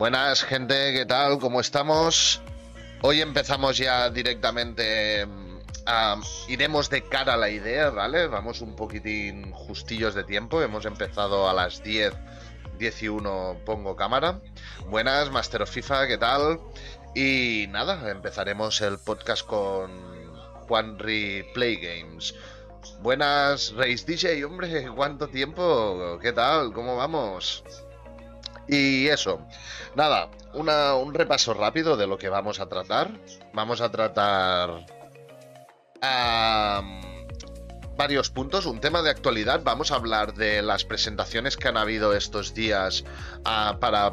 Buenas gente, ¿qué tal? ¿Cómo estamos? Hoy empezamos ya directamente a, iremos de cara a la idea, ¿vale? Vamos un poquitín justillos de tiempo. Hemos empezado a las 10, 10 y 1 pongo cámara. Buenas, Master of FIFA, ¿qué tal? Y nada, empezaremos el podcast con Juanri Play Games. Buenas, Race DJ, hombre, ¿cuánto tiempo? ¿Qué tal? ¿Cómo vamos? Y eso, nada, un repaso rápido de lo que vamos a tratar. Vamos a tratar varios puntos, un tema de actualidad. Vamos a hablar de las presentaciones que han habido estos días ah, para,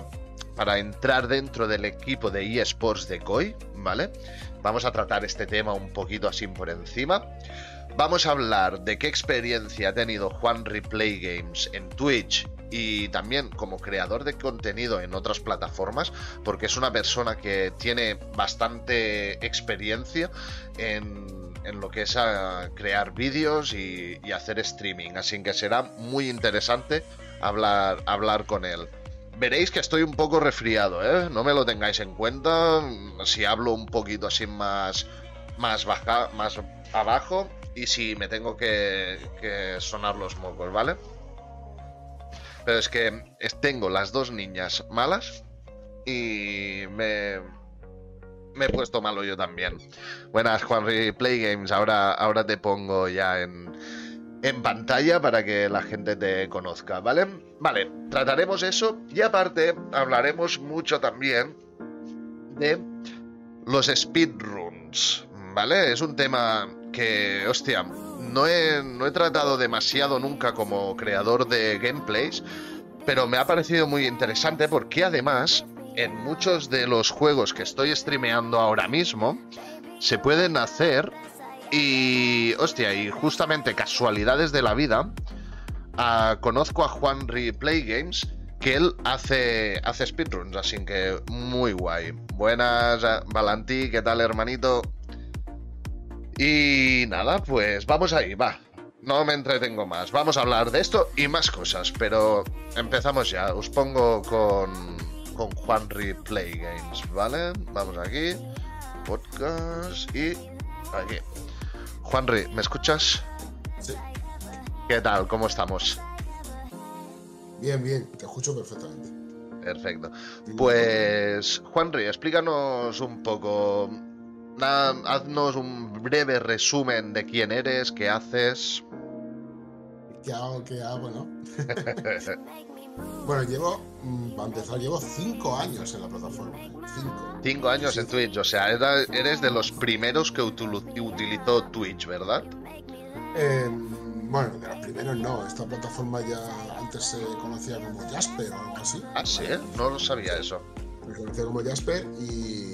para entrar dentro del equipo de eSports de COI, ¿vale? Vamos a tratar este tema un poquito así por encima. Vamos a hablar de qué experiencia ha tenido Juan Replay Games en Twitch y también como creador de contenido en otras plataformas, porque es una persona que tiene bastante experiencia en, lo que es crear vídeos y, hacer streaming, así que será muy interesante hablar, hablar con él. Veréis que estoy un poco resfriado, ¿eh? No me lo tengáis en cuenta. Si hablo un poquito así más, más baja, más abajo, y si me tengo que, que sonar los mocos, ¿vale? Pero es que tengo las dos niñas malas y me, he puesto malo yo también. Buenas, Juanri Play Games. Ahora, ahora te pongo ya en, en pantalla para que la gente te conozca, ¿vale? Vale, trataremos eso y aparte hablaremos mucho también de los speedruns, ¿vale? Es un tema que, hostia, no he, no he tratado demasiado nunca como creador de gameplays, pero me ha parecido muy interesante porque además en muchos de los juegos que estoy streameando ahora mismo se pueden hacer y hostia, y justamente casualidades de la vida, ah, conozco a Juan Replay Games que él hace, hace speedruns, así que muy guay. Buenas, Valentí, ¿qué tal hermanito? Y nada, pues vamos ahí, va. No me entretengo más. Vamos a hablar de esto y más cosas, pero empezamos ya. Os pongo con, con Juanri Play Games, ¿vale? Vamos aquí. Podcast y aquí. Juanri, ¿me escuchas? Sí. ¿Qué tal? ¿Cómo estamos? Bien, bien, te escucho perfectamente. Perfecto. Pues, Juanri, explícanos un poco haznos un breve resumen de quién eres, qué haces. ¿Qué hago? ¿Qué hago? ¿No? bueno, llevo, mm, para empezar, llevo cinco años en la plataforma. Cinco. Cinco años en Twitch, o sea, eres de los primeros que utilizó Twitch, ¿verdad? Em, bueno, de los primeros no. Esta plataforma ya antes se conocía como Jasper o algo así. Ah, sí, no lo sabía eso. Se conocía como Jasper y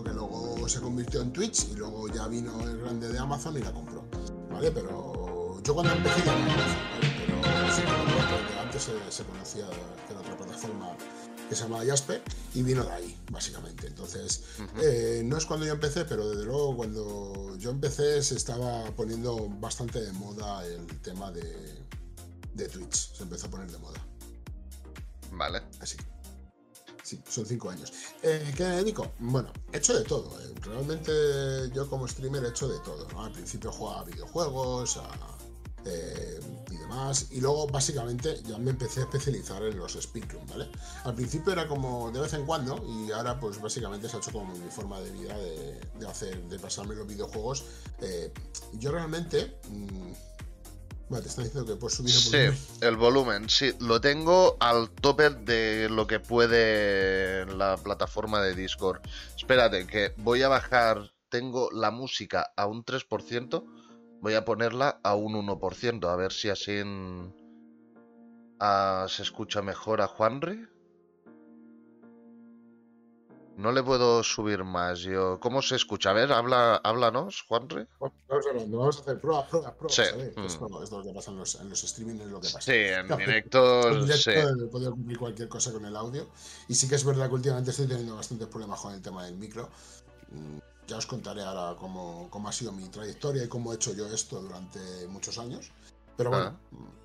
que luego se convirtió en Twitch y luego ya vino el grande de Amazon y la compró. ¿Vale? Pero yo cuando empecé ya no pero sí que antes se, conocía de, otra plataforma que se llama Jasper y vino de ahí, básicamente. Entonces, eh, no es cuando yo empecé, pero desde luego cuando yo empecé se estaba poniendo bastante de moda el tema de, de Twitch. Se empezó a poner de moda. Vale. Así son cinco años. Eh, ¿Qué me dedico? Bueno, he hecho de todo. Eh. Realmente yo como streamer he hecho de todo. Al principio jugaba a videojuegos eh, y demás. Y luego básicamente ya me empecé a especializar en los speedrun, ¿vale? Al principio era como de vez en cuando y ahora pues básicamente se ha hecho como mi forma de vida de, hacer, de pasarme los videojuegos. yo realmente... Mm, te está diciendo que puedes subir el volumen. Sí, el volumen, sí. Lo tengo al tope de lo que puede la plataforma de Discord. Espérate, que voy a bajar. Tengo la música a un 3%. Voy a ponerla a un 1%. A ver si así ah, se escucha mejor a Juanri. No le puedo subir más. Yo, ¿Cómo se escucha? A ver, habla, háblanos, Juanre. Vamos, hablando, vamos a hacer pruebas, pruebas, pruebas. Sí. Mm. Esto, es lo que pasa en los, en los streaming, es lo que pasa. Sí, en directo. En directo sí. Podría cumplir cualquier cosa con el audio. Y sí que es verdad que últimamente estoy teniendo bastantes problemas con el tema del micro. Mm, ya os contaré ahora cómo, cómo ha sido mi trayectoria y cómo he hecho yo esto durante muchos años. Pero bueno,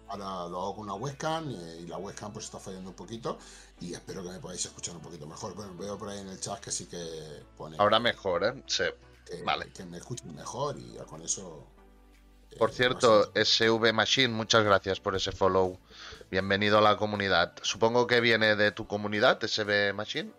ahora lo hago con una webcam y, la webcam pues está fallando un poquito y espero que me podáis escuchar un poquito mejor. Bueno, veo por ahí en el chat que sí que pone... Ahora mejor, ¿eh? Sí. Que, vale. que me escuchen mejor y ya con eso... Eh, por cierto, SV Machine, muchas gracias por ese follow. Bienvenido a la comunidad. Supongo que viene de tu comunidad, SV Machine.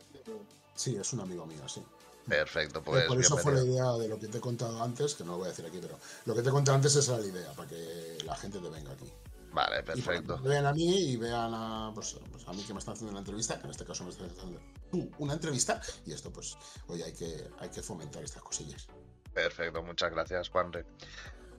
Sí, es un amigo mío, sí. Perfecto, pues. por eso fue la idea de lo que te he contado antes, que no lo voy a decir aquí, pero lo que te he contado antes es la idea, para que la gente te venga aquí. Vale, perfecto. vean a mí y vean a, pues, pues, a mí que me están haciendo una entrevista, que en este caso me están haciendo tú una entrevista, y esto, pues, hoy hay que, hay que fomentar estas cosillas. Perfecto, muchas gracias, Juanre.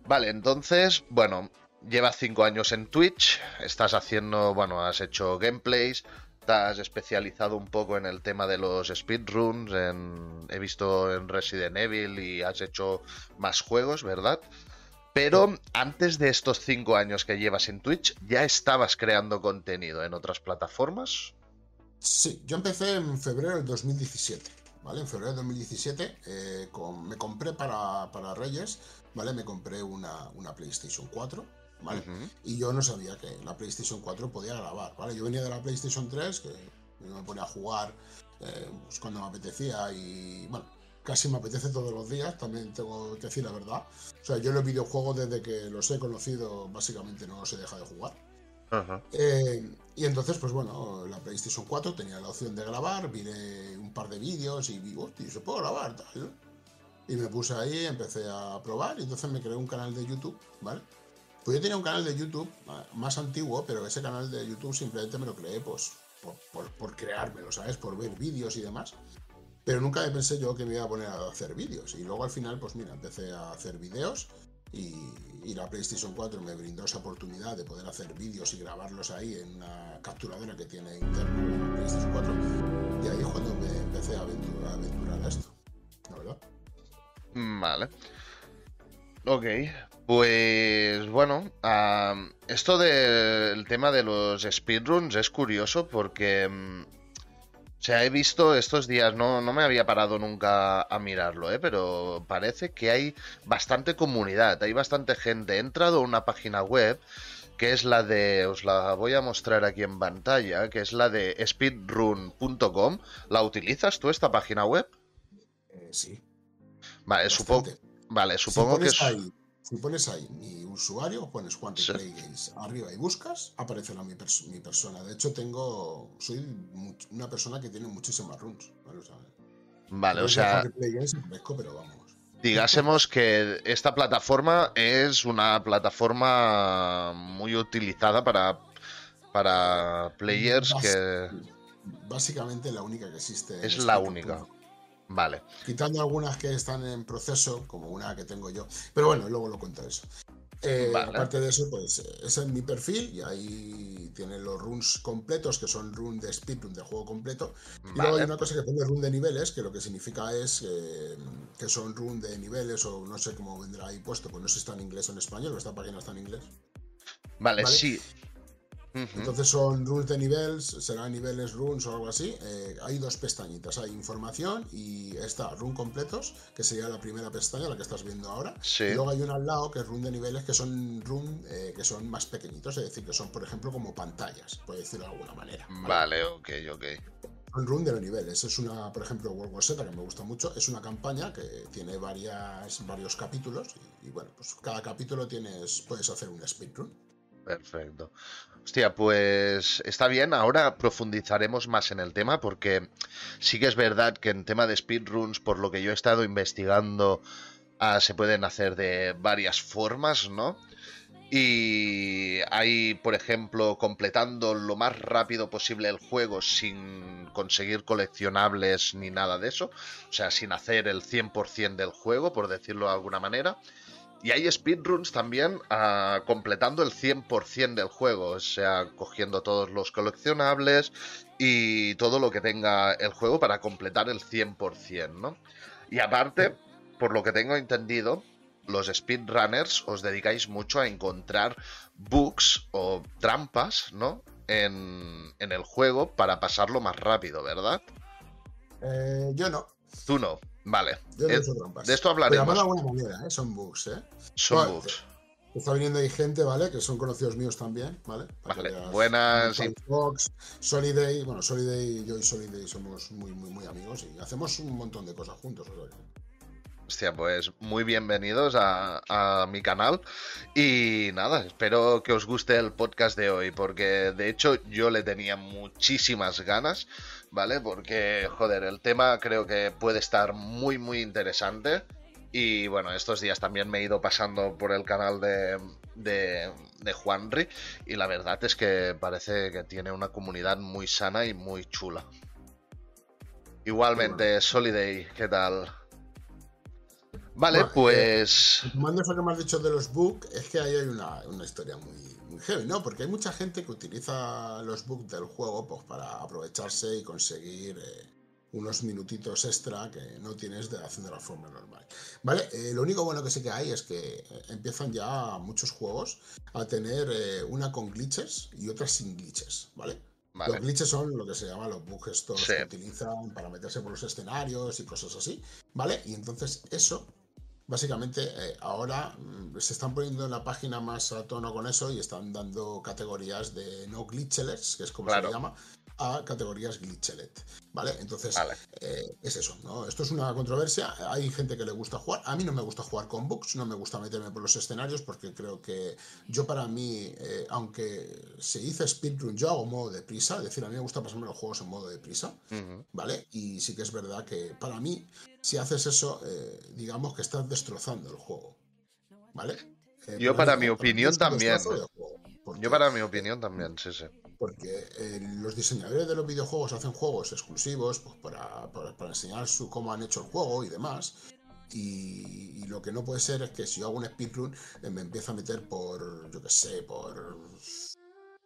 Vale, entonces, bueno, llevas cinco años en Twitch, estás haciendo, bueno, has hecho gameplays, has especializado un poco en el tema de los speedruns, en, he visto en Resident Evil y has hecho más juegos, ¿verdad? Pero antes de estos cinco años que llevas en Twitch, ¿ya estabas creando contenido en otras plataformas? Sí, yo empecé en febrero del 2017, ¿vale? En febrero del 2017 eh, me compré para, para, Reyes, ¿vale? Me compré una, una PlayStation 4, ¿vale? Y yo no sabía que la PlayStation 4 podía grabar, ¿vale? Yo venía de la PlayStation 3, que me ponía a jugar eh, pues cuando me apetecía y, bueno, casi me apetece todos los días, también tengo que decir la verdad. O sea, yo los videojuegos desde que los he conocido básicamente no se deja de jugar. Eh, y entonces, pues bueno, la PlayStation 4 tenía la opción de grabar, miré un par de vídeos y vi, hostia, se puede grabar, tal. Y me puse ahí, empecé a probar y entonces me creé un canal de YouTube, ¿vale? Pues yo tenía un canal de YouTube más antiguo, pero ese canal de YouTube simplemente me lo creé pues por, por, por creármelo, ¿sabes? Por ver vídeos y demás. Pero nunca me pensé yo que me iba a poner a hacer vídeos. Y luego al final, pues mira, empecé a hacer vídeos y, la PlayStation 4 me brindó esa oportunidad de poder hacer vídeos y grabarlos ahí en una capturadora que tiene interno la PlayStation 4. Y ahí es cuando me empecé a aventurar, a esto. ¿La verdad? Vale. Ok, pues bueno, esto del tema de los speedruns es curioso porque mm, o sea, he visto estos días, no, no me había parado nunca a mirarlo, ¿eh? pero parece que hay bastante comunidad, hay bastante gente. He entrado a una página web que es la de, os la voy a mostrar aquí en pantalla, que es la de speedrun.com. ¿La utilizas tú esta página web? Eh, sí. Vale, supongo, vale, supongo que es... Si pones ahí mi usuario, pones Quantic Play Games arriba y buscas, aparece mi, mi, persona. De hecho, tengo. Soy una persona que tiene muchísimas runs. Vale, o sea. pero vamos. Digásemos que esta plataforma es una plataforma muy utilizada para, para players que. Básicamente la única que existe. Es la este única. Vale. Quitando algunas que están en proceso, como una que tengo yo. Pero bueno, luego lo cuento eso. Eh, aparte de eso, pues ese es mi perfil y ahí tienen los runs completos, que son run de speedrun de juego completo. Y luego hay una cosa que pone run de niveles, que lo que significa es eh, que son run de niveles o no sé cómo vendrá ahí puesto, pues no sé si está en inglés o en español, esta página está en inglés. Vale, sí. Entonces son runes de niveles, serán niveles runes o algo así. Eh, hay dos pestañitas, hay información y está run completos, que sería la primera pestaña, la que estás viendo ahora. Y luego hay una al lado que es run de niveles, que son run eh, que son más pequeñitos, es decir, que son por ejemplo como pantallas, por decirlo de alguna manera. Vale, ok, ok. Son run de los niveles. Es una, por ejemplo, World War Z, que me gusta mucho, es una campaña que tiene varias, varios capítulos y, y bueno, pues cada capítulo tienes, puedes hacer un speedrun. Perfecto. Hostia, pues está bien. Ahora profundizaremos más en el tema porque sí que es verdad que en tema de speedruns, por lo que yo he estado investigando, ah, se pueden hacer de varias formas, ¿no? Y hay, por ejemplo, completando lo más rápido posible el juego sin conseguir coleccionables ni nada de eso. O sea, sin hacer el 100% del juego, por decirlo de alguna manera. Y hay speedruns también uh, completando el 100% del juego, o sea, cogiendo todos los coleccionables y todo lo que tenga el juego para completar el 100%, ¿no? Y aparte, por lo que tengo entendido, los speedrunners os dedicáis mucho a encontrar bugs o trampas, ¿no? En, en el juego para pasarlo más rápido, ¿verdad? Eh, yo no. Tú no. Vale. de esto hablaremos. Pero de alguna manera, ¿eh? son bugs, ¿eh? Son bugs. Está viniendo ahí gente, ¿vale? Que son conocidos míos también, ¿vale? vale. Buenas. Fox, Soliday, bueno, Soliday, yo y Soliday somos muy, muy, muy amigos y hacemos un montón de cosas juntos. Hostia, pues muy bienvenidos a, mi canal. Y nada, espero que os guste el podcast de hoy, porque de hecho yo le tenía muchísimas ganas, ¿vale? Porque, joder, el tema creo que puede estar muy, muy interesante. Y bueno, estos días también me he ido pasando por el canal de, de, de Juanri y la verdad es que parece que tiene una comunidad muy sana y muy chula. Igualmente, Soliday, ¿qué tal? Vale, pues. Eh, Mando eso que me has dicho de los books, es que ahí hay una, historia muy, muy, heavy, ¿no? Porque hay mucha gente que utiliza los books del juego pues, para aprovecharse y conseguir eh, unos minutitos extra que no tienes de haciendo la forma normal. ¿Vale? Eh, lo único bueno que sí que hay es que empiezan ya muchos juegos a tener una con glitches y otras sin glitches, ¿vale? Los glitches son lo que se llama los bugs estos que utilizan para meterse por los escenarios y cosas así, ¿vale? Y entonces eso básicamente eh, ahora mm, se están poniendo en la página más a tono con eso y están dando categorías de no glitchless, que es como se llama, a categorías glitchelet, ¿vale? Entonces, eh, es eso, ¿no? Esto es una controversia, hay gente que le gusta jugar, a mí no me gusta jugar con bugs, no me gusta meterme por los escenarios porque creo que yo para mí, eh, aunque se dice speedrun, yo hago modo de prisa, es decir, a mí me gusta pasarme los juegos en modo de prisa, ¿vale? Y sí que es verdad que para mí, si haces eso, eh, digamos que estás destrozando el juego, ¿vale? yo para mi opinión también. Yo para mi opinión también, sí, sí porque eh, los diseñadores de los videojuegos hacen juegos exclusivos pues, para, para, enseñar su, cómo han hecho el juego y demás. Y, lo que no puede ser es que si yo hago un speedrun eh, me empiezo a meter por, yo qué sé, por...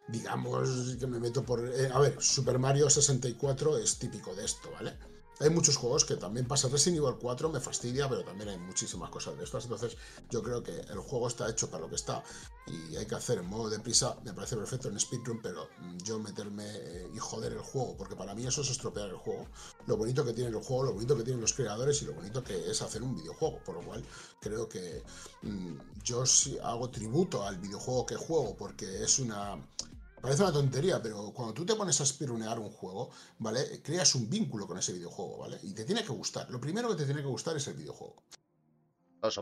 Digamos que me meto por... Eh, a ver, Super Mario 64 es típico de esto, ¿vale? Hay muchos juegos que también pasa Resident Evil 4 me fastidia, pero también hay muchísimas cosas de estas. Entonces, yo creo que el juego está hecho para lo que está y hay que hacer en modo de prisa. Me parece perfecto en speedrun, pero yo meterme eh, y joder el juego, porque para mí eso es estropear el juego. Lo bonito que tiene el juego, lo bonito que tienen los creadores y lo bonito que es hacer un videojuego. Por lo cual, creo que mm, yo sí hago tributo al videojuego que juego, porque es una Parece una tontería, pero cuando tú te pones a espirunear un juego, ¿vale? Creas un vínculo con ese videojuego, ¿vale? Y te tiene que gustar. Lo primero que te tiene que gustar es el videojuego.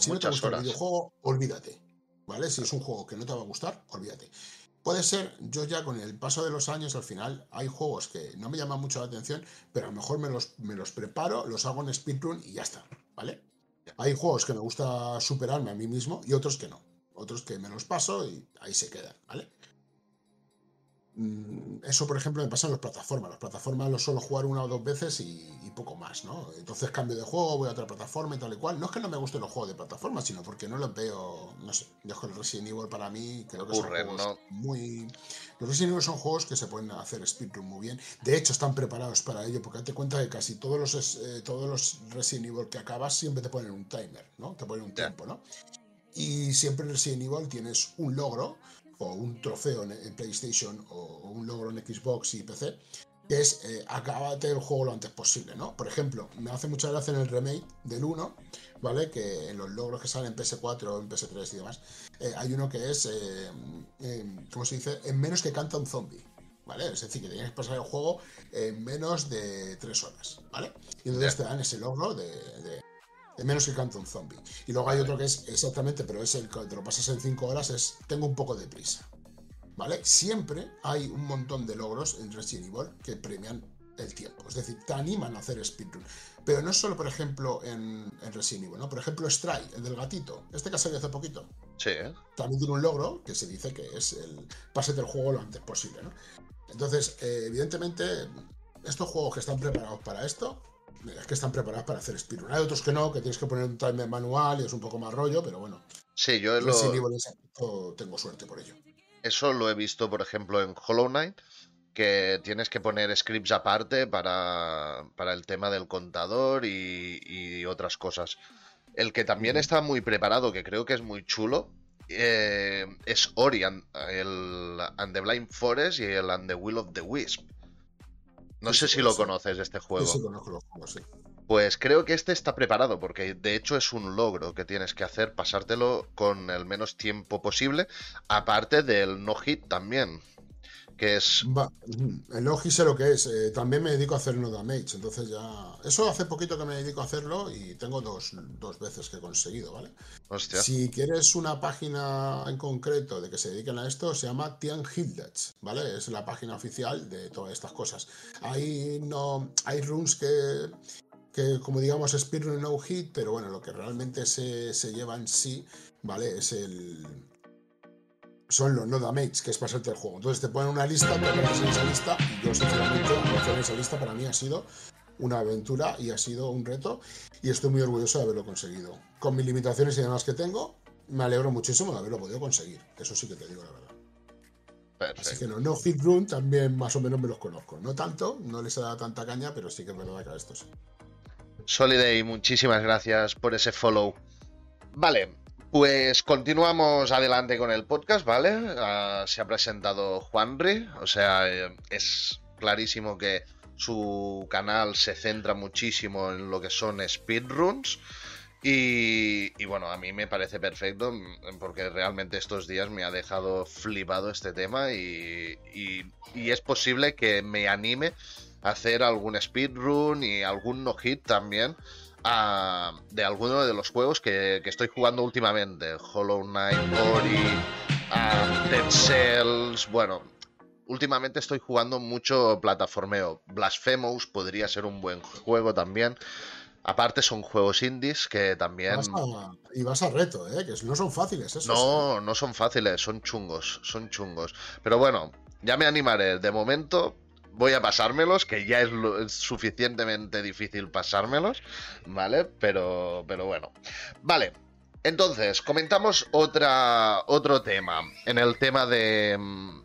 si no te gusta el videojuego, olvídate. ¿Vale? Si es un juego que no te va a gustar, olvídate. Puede ser, yo ya con el paso de los años, al final, hay juegos que no me llaman mucho la atención, pero a lo mejor me los, me los preparo, los hago en speedrun y ya está, ¿vale? Hay juegos que me gusta superarme a mí mismo y otros que no. Otros que me los paso y ahí se quedan, ¿vale? Mm, eso, por ejemplo, me pasa en las plataformas. Las plataformas lo suelo jugar una o dos veces y, poco más, ¿no? Entonces cambio de juego, voy a otra plataforma y tal y cual. No es que no me gusten los juegos de plataforma, sino porque no los veo, no sé. Yo el Resident Evil para mí creo que son juegos muy... Los Resident Evil son juegos que se pueden hacer speedrun muy bien. De hecho, están preparados para ello, porque date cuenta que casi todos los, eh, todos los Resident Evil que acabas siempre te ponen un timer, ¿no? Te ponen un tiempo, ¿no? Y siempre en Resident Evil tienes un logro o un trofeo en, PlayStation o, un logro en Xbox y PC, que es eh, acabate el juego lo antes posible, ¿no? Por ejemplo, me hace mucha gracia en el remake del 1, ¿vale? Que en los logros que salen en PS4 o en PS3 y demás, eh, hay uno que es, eh, ¿cómo se dice? En menos que canta un zombie. ¿Vale? Es decir, que tienes que pasar el juego en menos de 3 horas, ¿vale? Y entonces te dan ese logro de de menos que canta un zombie. Y luego hay otro que es exactamente, pero es el que te lo pasas en 5 horas, es tengo un poco de prisa. ¿Vale? Siempre hay un montón de logros en Resident Evil que premian el tiempo. Es decir, te animan a hacer speedrun. Pero no solo, por ejemplo, en, Resident Evil, ¿no? Por ejemplo, Stray, el del gatito. Este que ha salido hace poquito. Sí. También tiene un logro que se dice que es el pase del juego lo antes posible, ¿no? Entonces, eh, evidentemente, estos juegos que están preparados para esto es que están preparados para hacer speedrun. Hay otros que no, que tienes que poner un timer manual y es un poco más rollo, pero bueno. Sí, yo lo... tengo suerte por ello. Eso lo he visto, por ejemplo, en Hollow Knight, que tienes que poner scripts aparte para, para el tema del contador y, otras cosas. El que también está muy preparado, que creo que es muy chulo, eh, es Ori el and the Blind Forest y el And the Will of the Wisp. No sé si lo conoces este juego. Sí, sí, conozco los juegos, sí. Pues creo que este está preparado, porque de hecho es un logro que tienes que hacer, pasártelo con el menos tiempo posible, aparte del no hit también que es... el Oji sé lo que es. Eh, también me dedico a hacer no damage, entonces ya... Eso hace poquito que me dedico a hacerlo y tengo dos, veces que he conseguido, ¿vale? Hostia. Si quieres una página en concreto de que se dediquen a esto, se llama Tian Hildets, ¿vale? Es la página oficial de todas estas cosas. Hay, no, hay runes que, que como digamos, speedrun no hit, pero bueno, lo que realmente se, se lleva en sí, ¿vale? Es el son los no damage, que es pasarte el juego. Entonces te ponen una lista, te metes en esa lista, y yo sinceramente, en esa lista para mí ha sido una aventura y ha sido un reto, y estoy muy orgulloso de haberlo conseguido. Con mis limitaciones y demás que tengo, me alegro muchísimo de haberlo podido conseguir. Eso sí que te digo la verdad. Perfecto. Así que no, no Fit Run también más o menos me los conozco. No tanto, no les he dado tanta caña, pero sí que es verdad que a estos sí. Soliday, muchísimas gracias por ese follow. Vale, pues continuamos adelante con el podcast, ¿vale? Ah, se ha presentado Juanri, o sea, eh, es clarísimo que su canal se centra muchísimo en lo que son speedruns. Y, y, bueno, a mí me parece perfecto mm, porque realmente estos días me ha dejado flipado este tema y, y es posible que me anime a hacer algún speedrun y algún no-hit también de alguno de los juegos que, estoy jugando últimamente. Hollow Knight, Ori, Dead Cells. Bueno, últimamente estoy jugando mucho plataformeo. Blasphemous podría ser un buen juego también. Aparte son juegos indies que también... y vas a reto, ¿eh? Que no son fáciles esos. No, no son fáciles, son chungos, son chungos. Pero bueno, ya me animaré. De momento voy a pasármelos, que ya es, suficientemente difícil pasármelos, ¿vale? Pero, pero bueno. Vale, entonces, comentamos otra, otro tema, en el tema de, mm,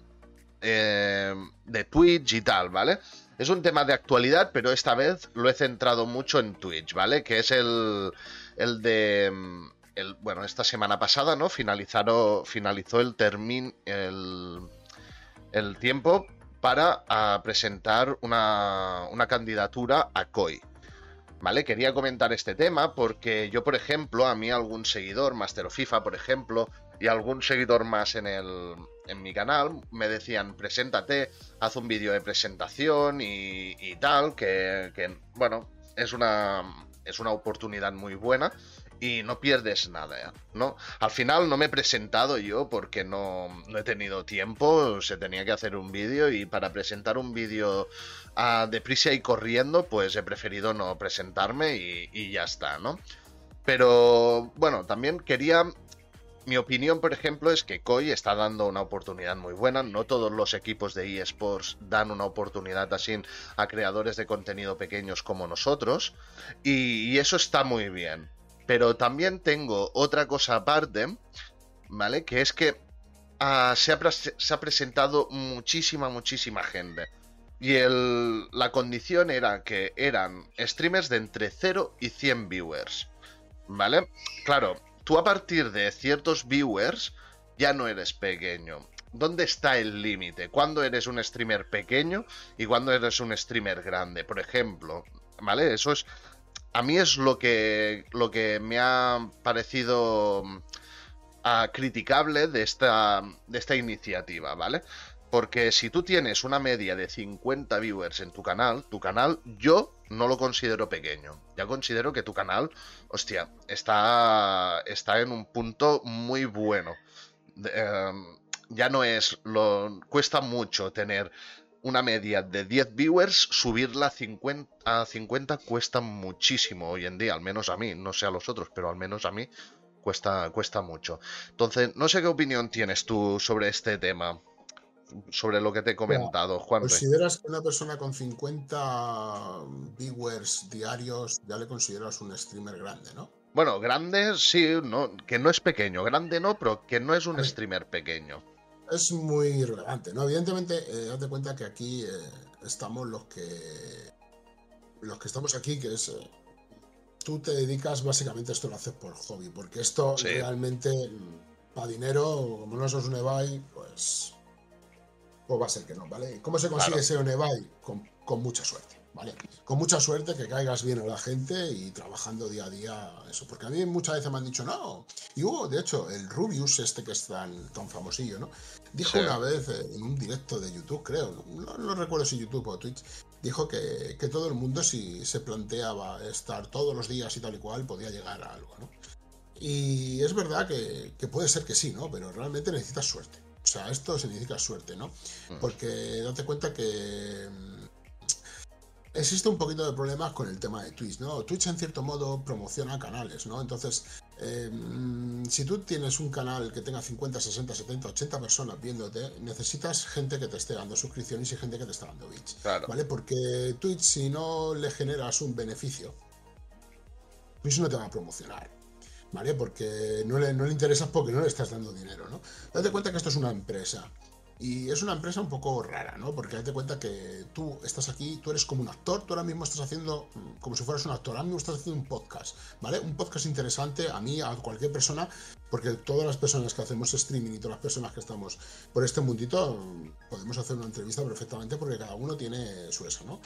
eh, de Twitch y tal, ¿vale? Es un tema de actualidad, pero esta vez lo he centrado mucho en Twitch, ¿vale? Que es el, el de... Mm, bueno, esta semana pasada, ¿no? Finalizaron, finalizó el termin, el, el tiempo para ah, presentar una, candidatura a COI. ¿Vale? Quería comentar este tema porque yo, por ejemplo, a mí algún seguidor, Master FIFA, por ejemplo, y algún seguidor más en, el, en mi canal, me decían, preséntate, haz un vídeo de presentación y, y tal, que, que, bueno, es una, es una oportunidad muy buena y no pierdes nada, ¿no? Al final no me he presentado yo porque no, he tenido tiempo, se tenía que hacer un vídeo y para presentar un vídeo uh, deprisa y corriendo, pues he preferido no presentarme y, ya está, ¿no? Pero bueno, también quería mi opinión, por ejemplo, es que Koi está dando una oportunidad muy buena. No todos los equipos de eSports dan una oportunidad así a creadores de contenido pequeños como nosotros. y, eso está muy bien. Pero también tengo otra cosa aparte, ¿vale? Que es que ah, se, ha, presentado muchísima, muchísima gente. Y la condición era que eran streamers de entre 0 y 100 viewers. ¿Vale? Claro, tú a partir de ciertos viewers ya no eres pequeño. ¿Dónde está el límite? ¿Cuándo eres un streamer pequeño y cuándo eres un streamer grande? Por ejemplo, ¿vale? Eso es a mí es lo que, lo que me ha parecido mm, criticable de esta, de esta iniciativa, ¿vale? Porque si tú tienes una media de 50 viewers en tu canal, tu canal yo no lo considero pequeño. Ya considero que tu canal, hostia, está, está en un punto muy bueno. Em, ya no es lo cuesta mucho tener una media de 10 viewers, subirla a 50, a 50 cuesta muchísimo hoy en día, al menos a mí, no sé a los otros, pero al menos a mí cuesta, cuesta mucho. Entonces, no sé qué opinión tienes tú sobre este tema, sobre lo que te he comentado, Juan. ¿Consideras que una persona con 50 viewers diarios ya le consideras un streamer grande, no? Bueno, grande sí, no, que no es pequeño, grande no, pero que no es un streamer pequeño es muy relevante, ¿no? Evidentemente, eh, date cuenta que aquí eh, estamos los que los que estamos aquí, que es eh, tú te dedicas básicamente esto lo haces por hobby, porque esto realmente mm, para dinero, como no sos un eBay, pues pues va a ser que no, ¿vale? ¿Cómo se consigue ese un eBay? Con, con mucha suerte. ¿Vale? Con mucha suerte, que caigas bien a la gente y trabajando día a día eso. Porque a mí muchas veces me han dicho, no. Y hubo, de hecho, el Rubius, este que es tan, tan famosillo, ¿no? Dijo una vez en un directo de YouTube, creo, no, recuerdo si YouTube o Twitch, dijo que, todo el mundo si se planteaba estar todos los días y tal y cual podía llegar a algo, ¿no? Y es verdad que, que puede ser que sí, ¿no? Pero realmente necesitas suerte. O sea, esto significa suerte, ¿no? Mm. Porque date cuenta que existe un poquito de problemas con el tema de Twitch, ¿no? Twitch en cierto modo promociona canales, ¿no? Entonces, eh, si tú tienes un canal que tenga 50, 60, 70, 80 personas viéndote, necesitas gente que te esté dando suscripciones y gente que te esté dando bits, ¿vale? Porque Twitch si no le generas un beneficio, Twitch no te va a promocionar. ¿Vale? Porque no le, no le interesas porque no le estás dando dinero, ¿no? Date cuenta que esto es una empresa. Y es una empresa un poco rara, ¿no? Porque date cuenta que tú estás aquí, tú eres como un actor, tú ahora mismo estás haciendo, mm, como si fueras un actor, ahora mismo estás haciendo un podcast, ¿vale? Un podcast interesante a mí, a cualquier persona, porque todas las personas que hacemos streaming y todas las personas que estamos por este mundito, mm, podemos hacer una entrevista perfectamente porque cada uno tiene su eso, ¿no?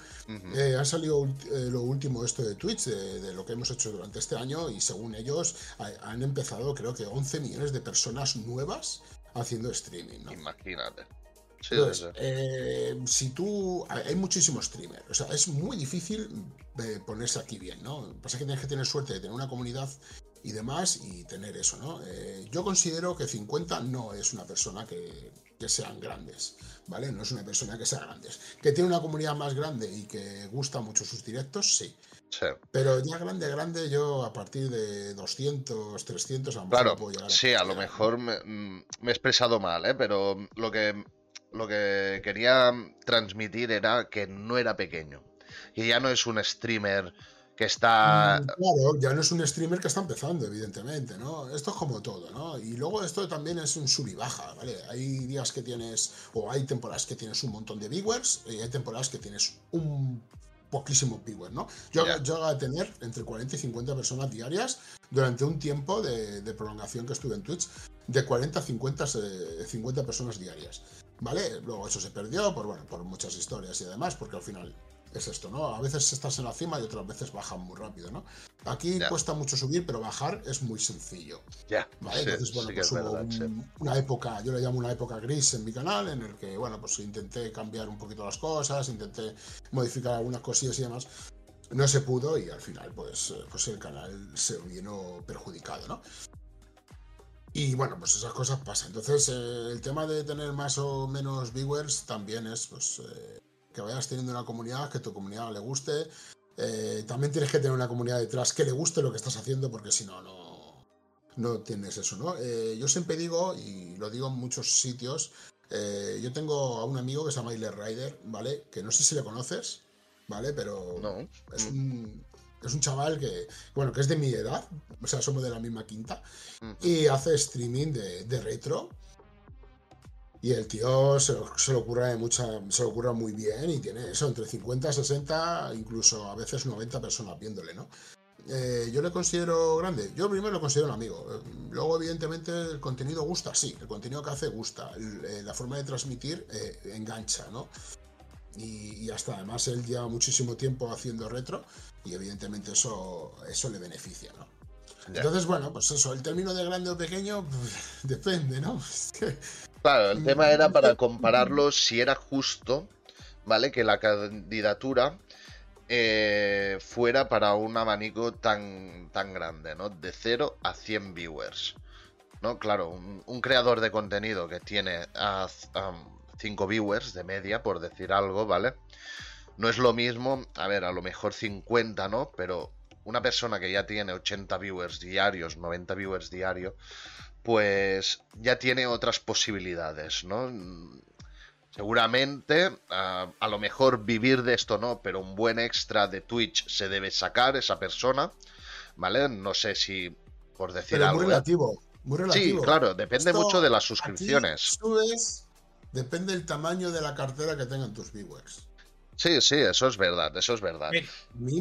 Eh, ha salido eh, lo último esto de Twitch, de, lo que hemos hecho durante este año, y según ellos han empezado creo que 11 millones de personas nuevas haciendo streaming. ¿no? Imagínate. Eh, si tú. Hay muchísimos streamers. O sea, es muy difícil eh, ponerse aquí bien, ¿no? Pasa que tienes que tener suerte de tener una comunidad y demás y tener eso, ¿no? Eh, yo considero que 50 no es una persona que, que, sean grandes, ¿vale? No es una persona que sea grandes. Que tiene una comunidad más grande y que gusta mucho sus directos, sí. Pero ya grande, grande, yo a partir de 200, 300 a claro, puedo llegar Sí, a lo mejor mm, me, he expresado mal, ¿eh? pero lo que, lo que quería transmitir era que no era pequeño. Y ya no es un streamer que está... Mm, claro, ya no es un streamer que está empezando, evidentemente, ¿no? Esto es como todo, ¿no? Y luego esto también es un sub y baja, ¿vale? Hay días que tienes, o hay temporadas que tienes un montón de viewers, y hay temporadas que tienes un poquísimo viewers, ¿no? Yo, yo a tener entre 40 y 50 personas diarias durante un tiempo de, prolongación que estuve en Twitch, de 40 a 50, 50 personas diarias, ¿vale? Luego eso se perdió por, bueno, por muchas historias y demás, porque al final es esto, ¿no? A veces estás en la cima y otras veces bajan muy rápido, ¿no? Aquí cuesta mucho subir, pero bajar es muy sencillo. Ya. Entonces, bueno, pues hubo una época, yo le llamo una época gris en mi canal, en el que, bueno, pues intenté cambiar un poquito las cosas, intenté modificar algunas cosillas y demás. No se pudo y al final, pues, eh, pues el canal se vino perjudicado, ¿no? Y bueno, pues esas cosas pasan. Entonces, eh, el tema de tener más o menos viewers también es, pues, eh, que vayas teniendo una comunidad, que tu comunidad le guste. Eh, también tienes que tener una comunidad detrás que le guste lo que estás haciendo, porque si no, no, no tienes eso, ¿no? Eh, yo siempre digo, y lo digo en muchos sitios, eh, yo tengo a un amigo que se llama Iler Rider, ¿vale? Que no sé si le conoces, ¿vale? Pero no. es, un, es un chaval que, bueno, que es de mi edad, o sea, somos de la misma quinta, mm. y hace streaming de, de retro y el tío se lo, se ocurre mucha, se lo ocurre muy bien y tiene eso, entre 50, 60, incluso a veces 90 personas viéndole, ¿no? Eh, yo le considero grande. Yo primero lo considero un amigo. Eh, luego, evidentemente, el contenido gusta, sí. El contenido que hace gusta. Eh, la forma de transmitir engancha, ¿no? Y, y, hasta además él lleva muchísimo tiempo haciendo retro y evidentemente eso, eso le beneficia, ¿no? Entonces, bueno, pues eso, el término de grande o pequeño pues, depende, ¿no? Claro, el tema era para compararlo si era justo, ¿vale? Que la candidatura eh, fuera para un abanico tan, tan grande, ¿no? De 0 a 100 viewers. ¿No? Claro, un, creador de contenido que tiene a, 5 viewers de media, por decir algo, ¿vale? No es lo mismo, a ver, a lo mejor 50, ¿no? Pero una persona que ya tiene 80 viewers diarios, 90 viewers diarios, pues ya tiene otras posibilidades, ¿no? Seguramente, a lo mejor vivir de esto no, pero un buen extra de Twitch se debe sacar esa persona, ¿vale? No sé si, por decir pero Muy ¿eh? relativo, muy relativo. Sí, claro, depende mucho de las suscripciones. depende del tamaño de la cartera que tengan tus viewers. Sí, sí, eso es verdad, eso es verdad.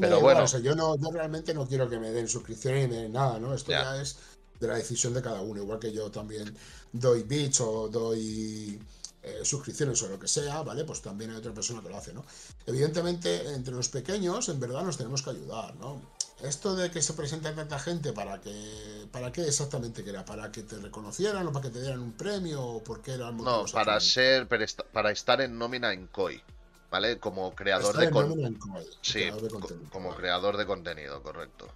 Pero bueno, yo, no, yo realmente no quiero que me den suscripciones ni nada, ¿no? Esto ya es de la decisión de cada uno. Igual que yo también doy bits o doy eh, suscripciones o lo que sea, ¿vale? Pues también hay otra persona que lo hace, ¿no? Evidentemente, entre los pequeños, en verdad nos tenemos que ayudar, ¿no? Esto de que se presenta tanta gente, ¿para que ¿Para qué exactamente era? ¿Para que te reconocieran o para que te dieran un premio? ¿O por qué era el No, para ser, para estar en nómina en COI, ¿vale? Como creador de contenido. Sí, como creador de contenido, correcto.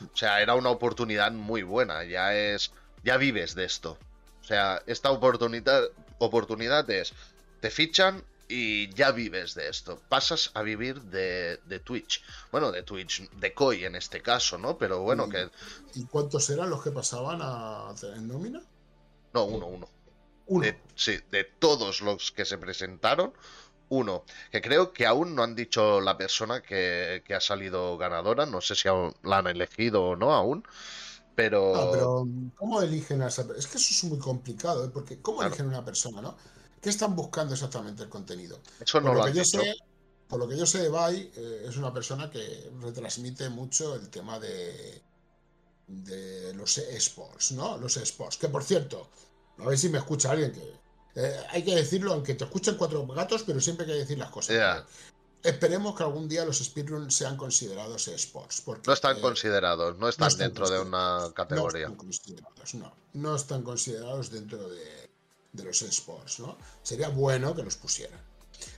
O sea, era una oportunidad muy buena, ya es, ya vives de esto. O sea, esta oportunidad, oportunidad es, te fichan y ya vives de esto. Pasas a vivir de, Twitch. Bueno, de Twitch, de Koi en este caso, ¿no? Pero bueno, que... ¿Y cuántos eran los que pasaban a en nómina? No, uno, uno. ¿Uno? sí, de todos los que se presentaron, uno. Que creo que aún no han dicho la persona que, ha salido ganadora. No sé si la han elegido o no aún. Pero... No, pero ¿cómo eligen a esa Es que eso es muy complicado, ¿eh? Porque ¿cómo eligen a una persona, no? ¿Qué están buscando exactamente el contenido? Eso no por lo, que yo sé, Por lo que yo sé, Bai eh, es una persona que retransmite mucho el tema de, de los esports, ¿no? Los esports. Que por cierto, a ver si me escucha alguien que. Eh, hay que decirlo, aunque te escuchen cuatro gatos, pero siempre hay que decir las cosas. Esperemos que algún día los speedruns sean considerados esports. Porque, no están considerados, no están, dentro de una categoría. No están considerados, no. No están considerados dentro de, de los esports, ¿no? Sería bueno que los pusieran.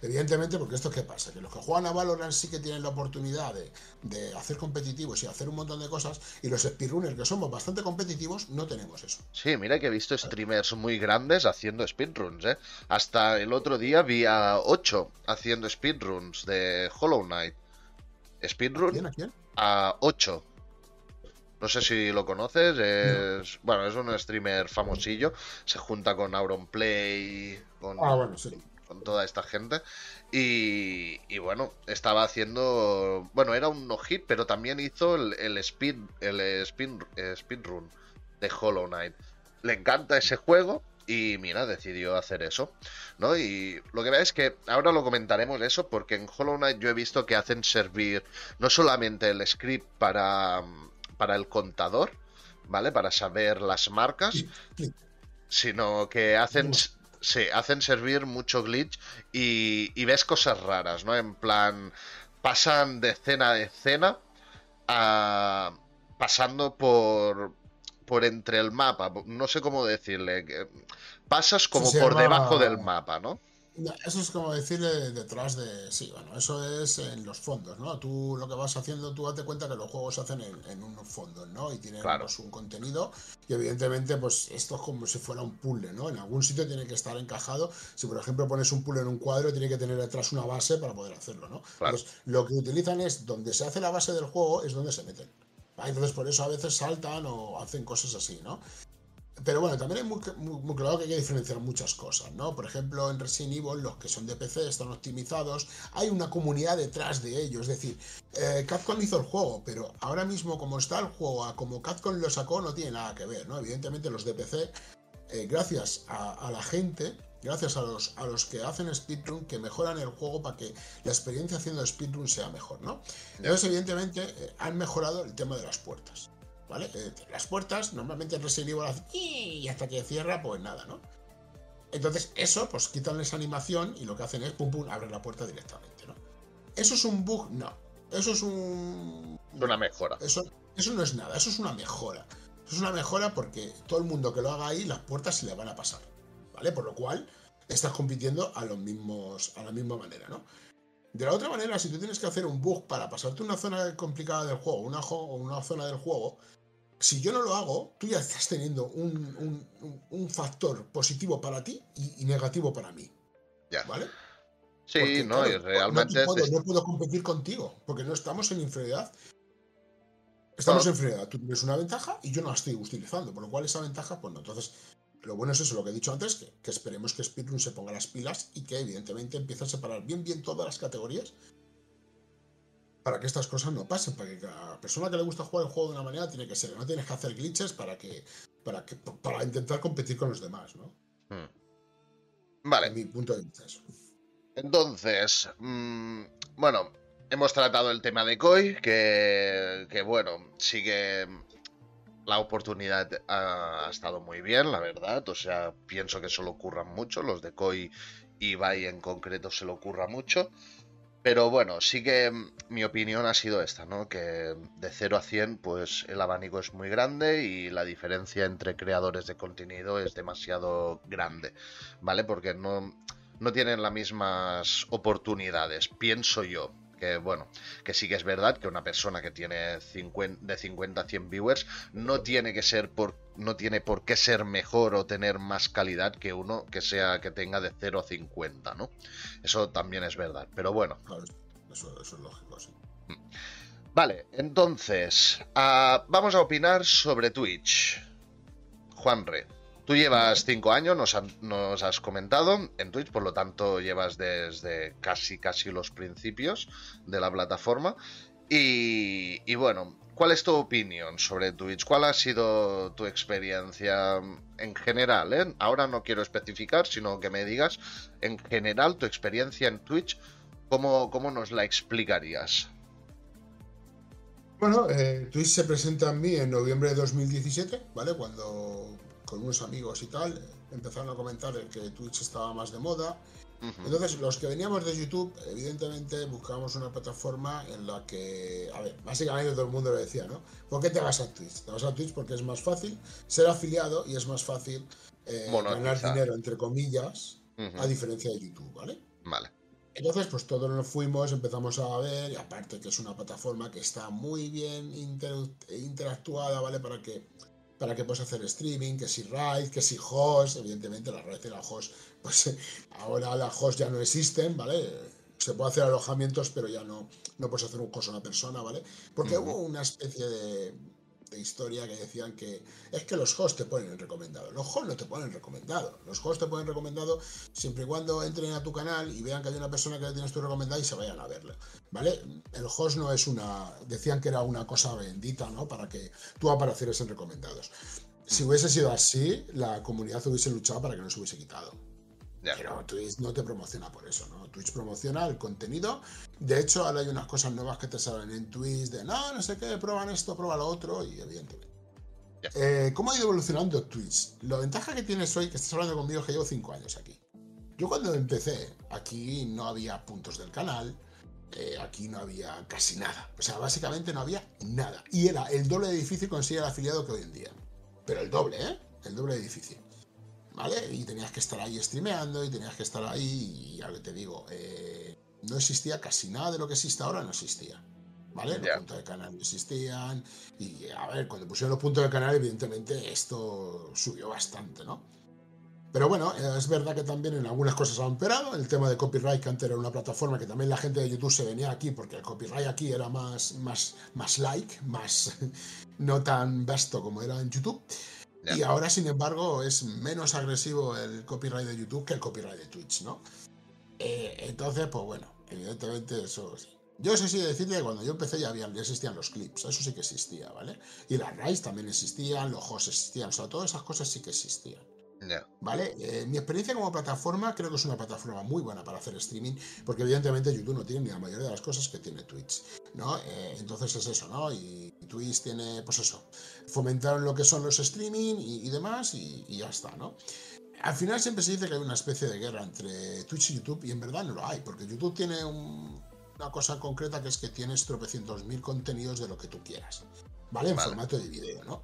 Evidentemente, porque esto qué pasa, que los que juegan a Valorant sí que tienen la oportunidad de, hacer competitivos y hacer un montón de cosas, y los speedrunners que somos bastante competitivos no tenemos eso. Sí, mira que he visto streamers muy grandes haciendo speedruns, ¿eh? Hasta el otro día vi a 8 haciendo speedruns de Hollow Knight. Speedrun ¿Quién, a quién? A 8. No sé si lo conoces, es bueno, es un streamer famosillo, se junta con Auronplay, con, ah, con toda esta gente y, bueno, estaba haciendo, bueno, era un no hit, pero también hizo el, speed el speed, speedrun de Hollow Knight. Le encanta ese juego y mira, decidió hacer eso, ¿no? Y lo que veo es que ahora lo comentaremos eso porque en Hollow Knight yo he visto que hacen servir no solamente el script para para el contador, ¿vale? Para saber las marcas, sino que hacen, hacen servir mucho glitch y, y, ves cosas raras, ¿no? En plan, pasan de escena a escena a, pasando por, por entre el mapa, no sé cómo decirle, pasas como por debajo del mapa, ¿no? Eso es como decirle detrás de. Sí, bueno, eso es en los fondos, ¿no? Tú lo que vas haciendo, tú date cuenta que los juegos se hacen en, unos fondos, ¿no? Y tienen pues, un contenido. Y evidentemente, pues esto es como si fuera un puzzle, ¿no? En algún sitio tiene que estar encajado. Si por ejemplo pones un puzzle en un cuadro, tiene que tener detrás una base para poder hacerlo, ¿no? Entonces, lo que utilizan es donde se hace la base del juego, es donde se meten. Entonces, por eso a veces saltan o hacen cosas así, ¿no? Pero bueno, también es muy, claro que hay que diferenciar muchas cosas, ¿no? Por ejemplo, en Resident Evil, los que son de PC están optimizados, hay una comunidad detrás de ellos. Es decir, eh, Capcom hizo el juego, pero ahora mismo, como está el juego, a como Capcom lo sacó, no tiene nada que ver, ¿no? Evidentemente, los de PC, eh, gracias a, la gente, gracias a los, a los que hacen speedrun, que mejoran el juego para que la experiencia haciendo speedrun sea mejor, ¿no? Entonces, evidentemente, eh, han mejorado el tema de las puertas. ¿Vale? Eh, las puertas, normalmente el Resident Evil hace y hasta que cierra, pues nada, ¿no? Entonces, eso, pues quitan esa animación y lo que hacen es pum pum, abren la puerta directamente, ¿no? ¿Eso es un bug? No. Eso es un. Una mejora. Eso, eso no es nada, eso es una mejora. Eso es una mejora porque todo el mundo que lo haga ahí, las puertas se le van a pasar. ¿Vale? Por lo cual, estás compitiendo a los mismos. a la misma manera, ¿no? De la otra manera, si tú tienes que hacer un bug para pasarte una zona complicada del juego, una, una zona del juego, si yo no lo hago, tú ya estás teniendo un, factor positivo para ti y, negativo para mí. Ya. ¿Vale? Sí, no, y realmente. No, puedo, competir contigo, porque no estamos en inferioridad. Estamos en inferioridad. Tú tienes una ventaja y yo no la estoy utilizando, por lo cual esa ventaja, pues no. Entonces, lo bueno es eso, lo que he dicho antes, que, que esperemos que Speedrun se ponga las pilas y que evidentemente empiece a separar bien, bien todas las categorías para que estas cosas no pasen, para que cada persona que le gusta jugar el juego de una manera tiene que ser, no tienes que hacer glitches para que para que para intentar competir con los demás, ¿no? Hmm. Vale. mi punto de vista Entonces, mm, bueno, hemos tratado el tema de Koi, que, que bueno, sigue la oportunidad ha, estado muy bien, la verdad. O sea, pienso que se lo ocurran mucho. Los de Koi y Bai en concreto se lo ocurra mucho. Pero bueno, sí que mi opinión ha sido esta, ¿no? Que de 0 a 100, pues el abanico es muy grande y la diferencia entre creadores de contenido es demasiado grande, ¿vale? Porque no, no tienen las mismas oportunidades, pienso yo que bueno, que sí que es verdad que una persona que tiene de 50 a 100 viewers no tiene que ser por no tiene por qué ser mejor o tener más calidad que uno que sea que tenga de 0 a 50, ¿no? Eso también es verdad, pero bueno. eso, es lógico, sí. Vale, entonces, ah, vamos a opinar sobre Twitch. Juanre. Tú llevas cinco años, nos, has comentado en Twitch, por lo tanto llevas desde casi casi los principios de la plataforma. Y, bueno, ¿cuál es tu opinión sobre Twitch? ¿Cuál ha sido tu experiencia en general? Eh? Ahora no quiero especificar, sino que me digas en general tu experiencia en Twitch, ¿cómo, cómo nos la explicarías? Bueno, eh, Twitch se presenta en mí en noviembre de 2017, ¿vale? Cuando con unos amigos y tal, empezaron a comentar que Twitch estaba más de moda. Entonces, los que veníamos de YouTube, evidentemente buscábamos una plataforma en la que, a ver, básicamente todo el mundo lo decía, ¿no? ¿Por qué te vas a Twitch? Te vas a Twitch porque es más fácil ser afiliado y es más fácil eh, ganar dinero, entre comillas, a diferencia de YouTube, ¿vale? Vale. Entonces, pues todos nos fuimos, empezamos a ver, y aparte que es una plataforma que está muy bien interactuada, ¿vale? Para que para que puedas hacer streaming, que si RAID, que si host, evidentemente la red y la host, pues ahora las host ya no existen, ¿vale? Se puede hacer alojamientos, pero ya no, no puedes hacer un host a una persona, ¿vale? Porque hubo una especie de, de historia que decían que es que los hosts te ponen recomendado. Los hosts no te ponen recomendado. Los hosts te ponen recomendado siempre y cuando entren a tu canal y vean que hay una persona que tienes tú recomendada y se vayan a verle. ¿Vale? El host no es una. Decían que era una cosa bendita, ¿no? Para que tú aparecieras en recomendados. Si hubiese sido así, la comunidad hubiese luchado para que no se hubiese quitado. Pero Twitch no te promociona por eso, ¿no? Twitch promociona el contenido. De hecho, ahora hay unas cosas nuevas que te salen en Twitch de no, no sé qué, prueban esto, prueba lo otro, y evidentemente. Eh, ¿Cómo ha ido evolucionando Twitch? La ventaja que tienes hoy, que estás hablando conmigo, es que llevo 5 años aquí. Yo cuando empecé, aquí no había puntos del canal, eh, aquí no había casi nada. O sea, básicamente no había nada. Y era el doble de difícil conseguir el afiliado que hoy en día. Pero el doble, ¿eh? El doble de difícil. ¿Vale? Y tenías que estar ahí streameando y tenías que estar ahí, y ya que te digo, eh, no existía casi nada de lo que existe ahora, no existía. ¿Vale? Los puntos de canal no existían. Y a ver, cuando pusieron los puntos de canal, evidentemente esto subió bastante, ¿no? Pero bueno, eh, es verdad que también en algunas cosas han empeorado. El tema de copyright, que antes era una plataforma que también la gente de YouTube se venía aquí, porque el copyright aquí era más, más, más like, más no tan vasto como era en YouTube. Y ahora, sin embargo, es menos agresivo el copyright de YouTube que el copyright de Twitch, ¿no? Eh, entonces, pues bueno, evidentemente eso sí. Yo sé sí decirte que cuando yo empecé ya, había, ya existían los clips, eso sí que existía, ¿vale? Y las RAIs también existían, los hosts existían, o sea, todas esas cosas sí que existían. ¿Vale? Eh, mi experiencia como plataforma creo que es una plataforma muy buena para hacer streaming, porque evidentemente YouTube no tiene ni la mayoría de las cosas que tiene Twitch, ¿no? Eh, entonces es eso, ¿no? Y Twitch tiene, pues eso, fomentaron lo que son los streaming y, demás y, ya está, ¿no? Al final siempre se dice que hay una especie de guerra entre Twitch y YouTube y en verdad no lo hay, porque YouTube tiene una cosa concreta que es que tienes tropecientos mil contenidos de lo que tú quieras, ¿vale? En formato de video, ¿no?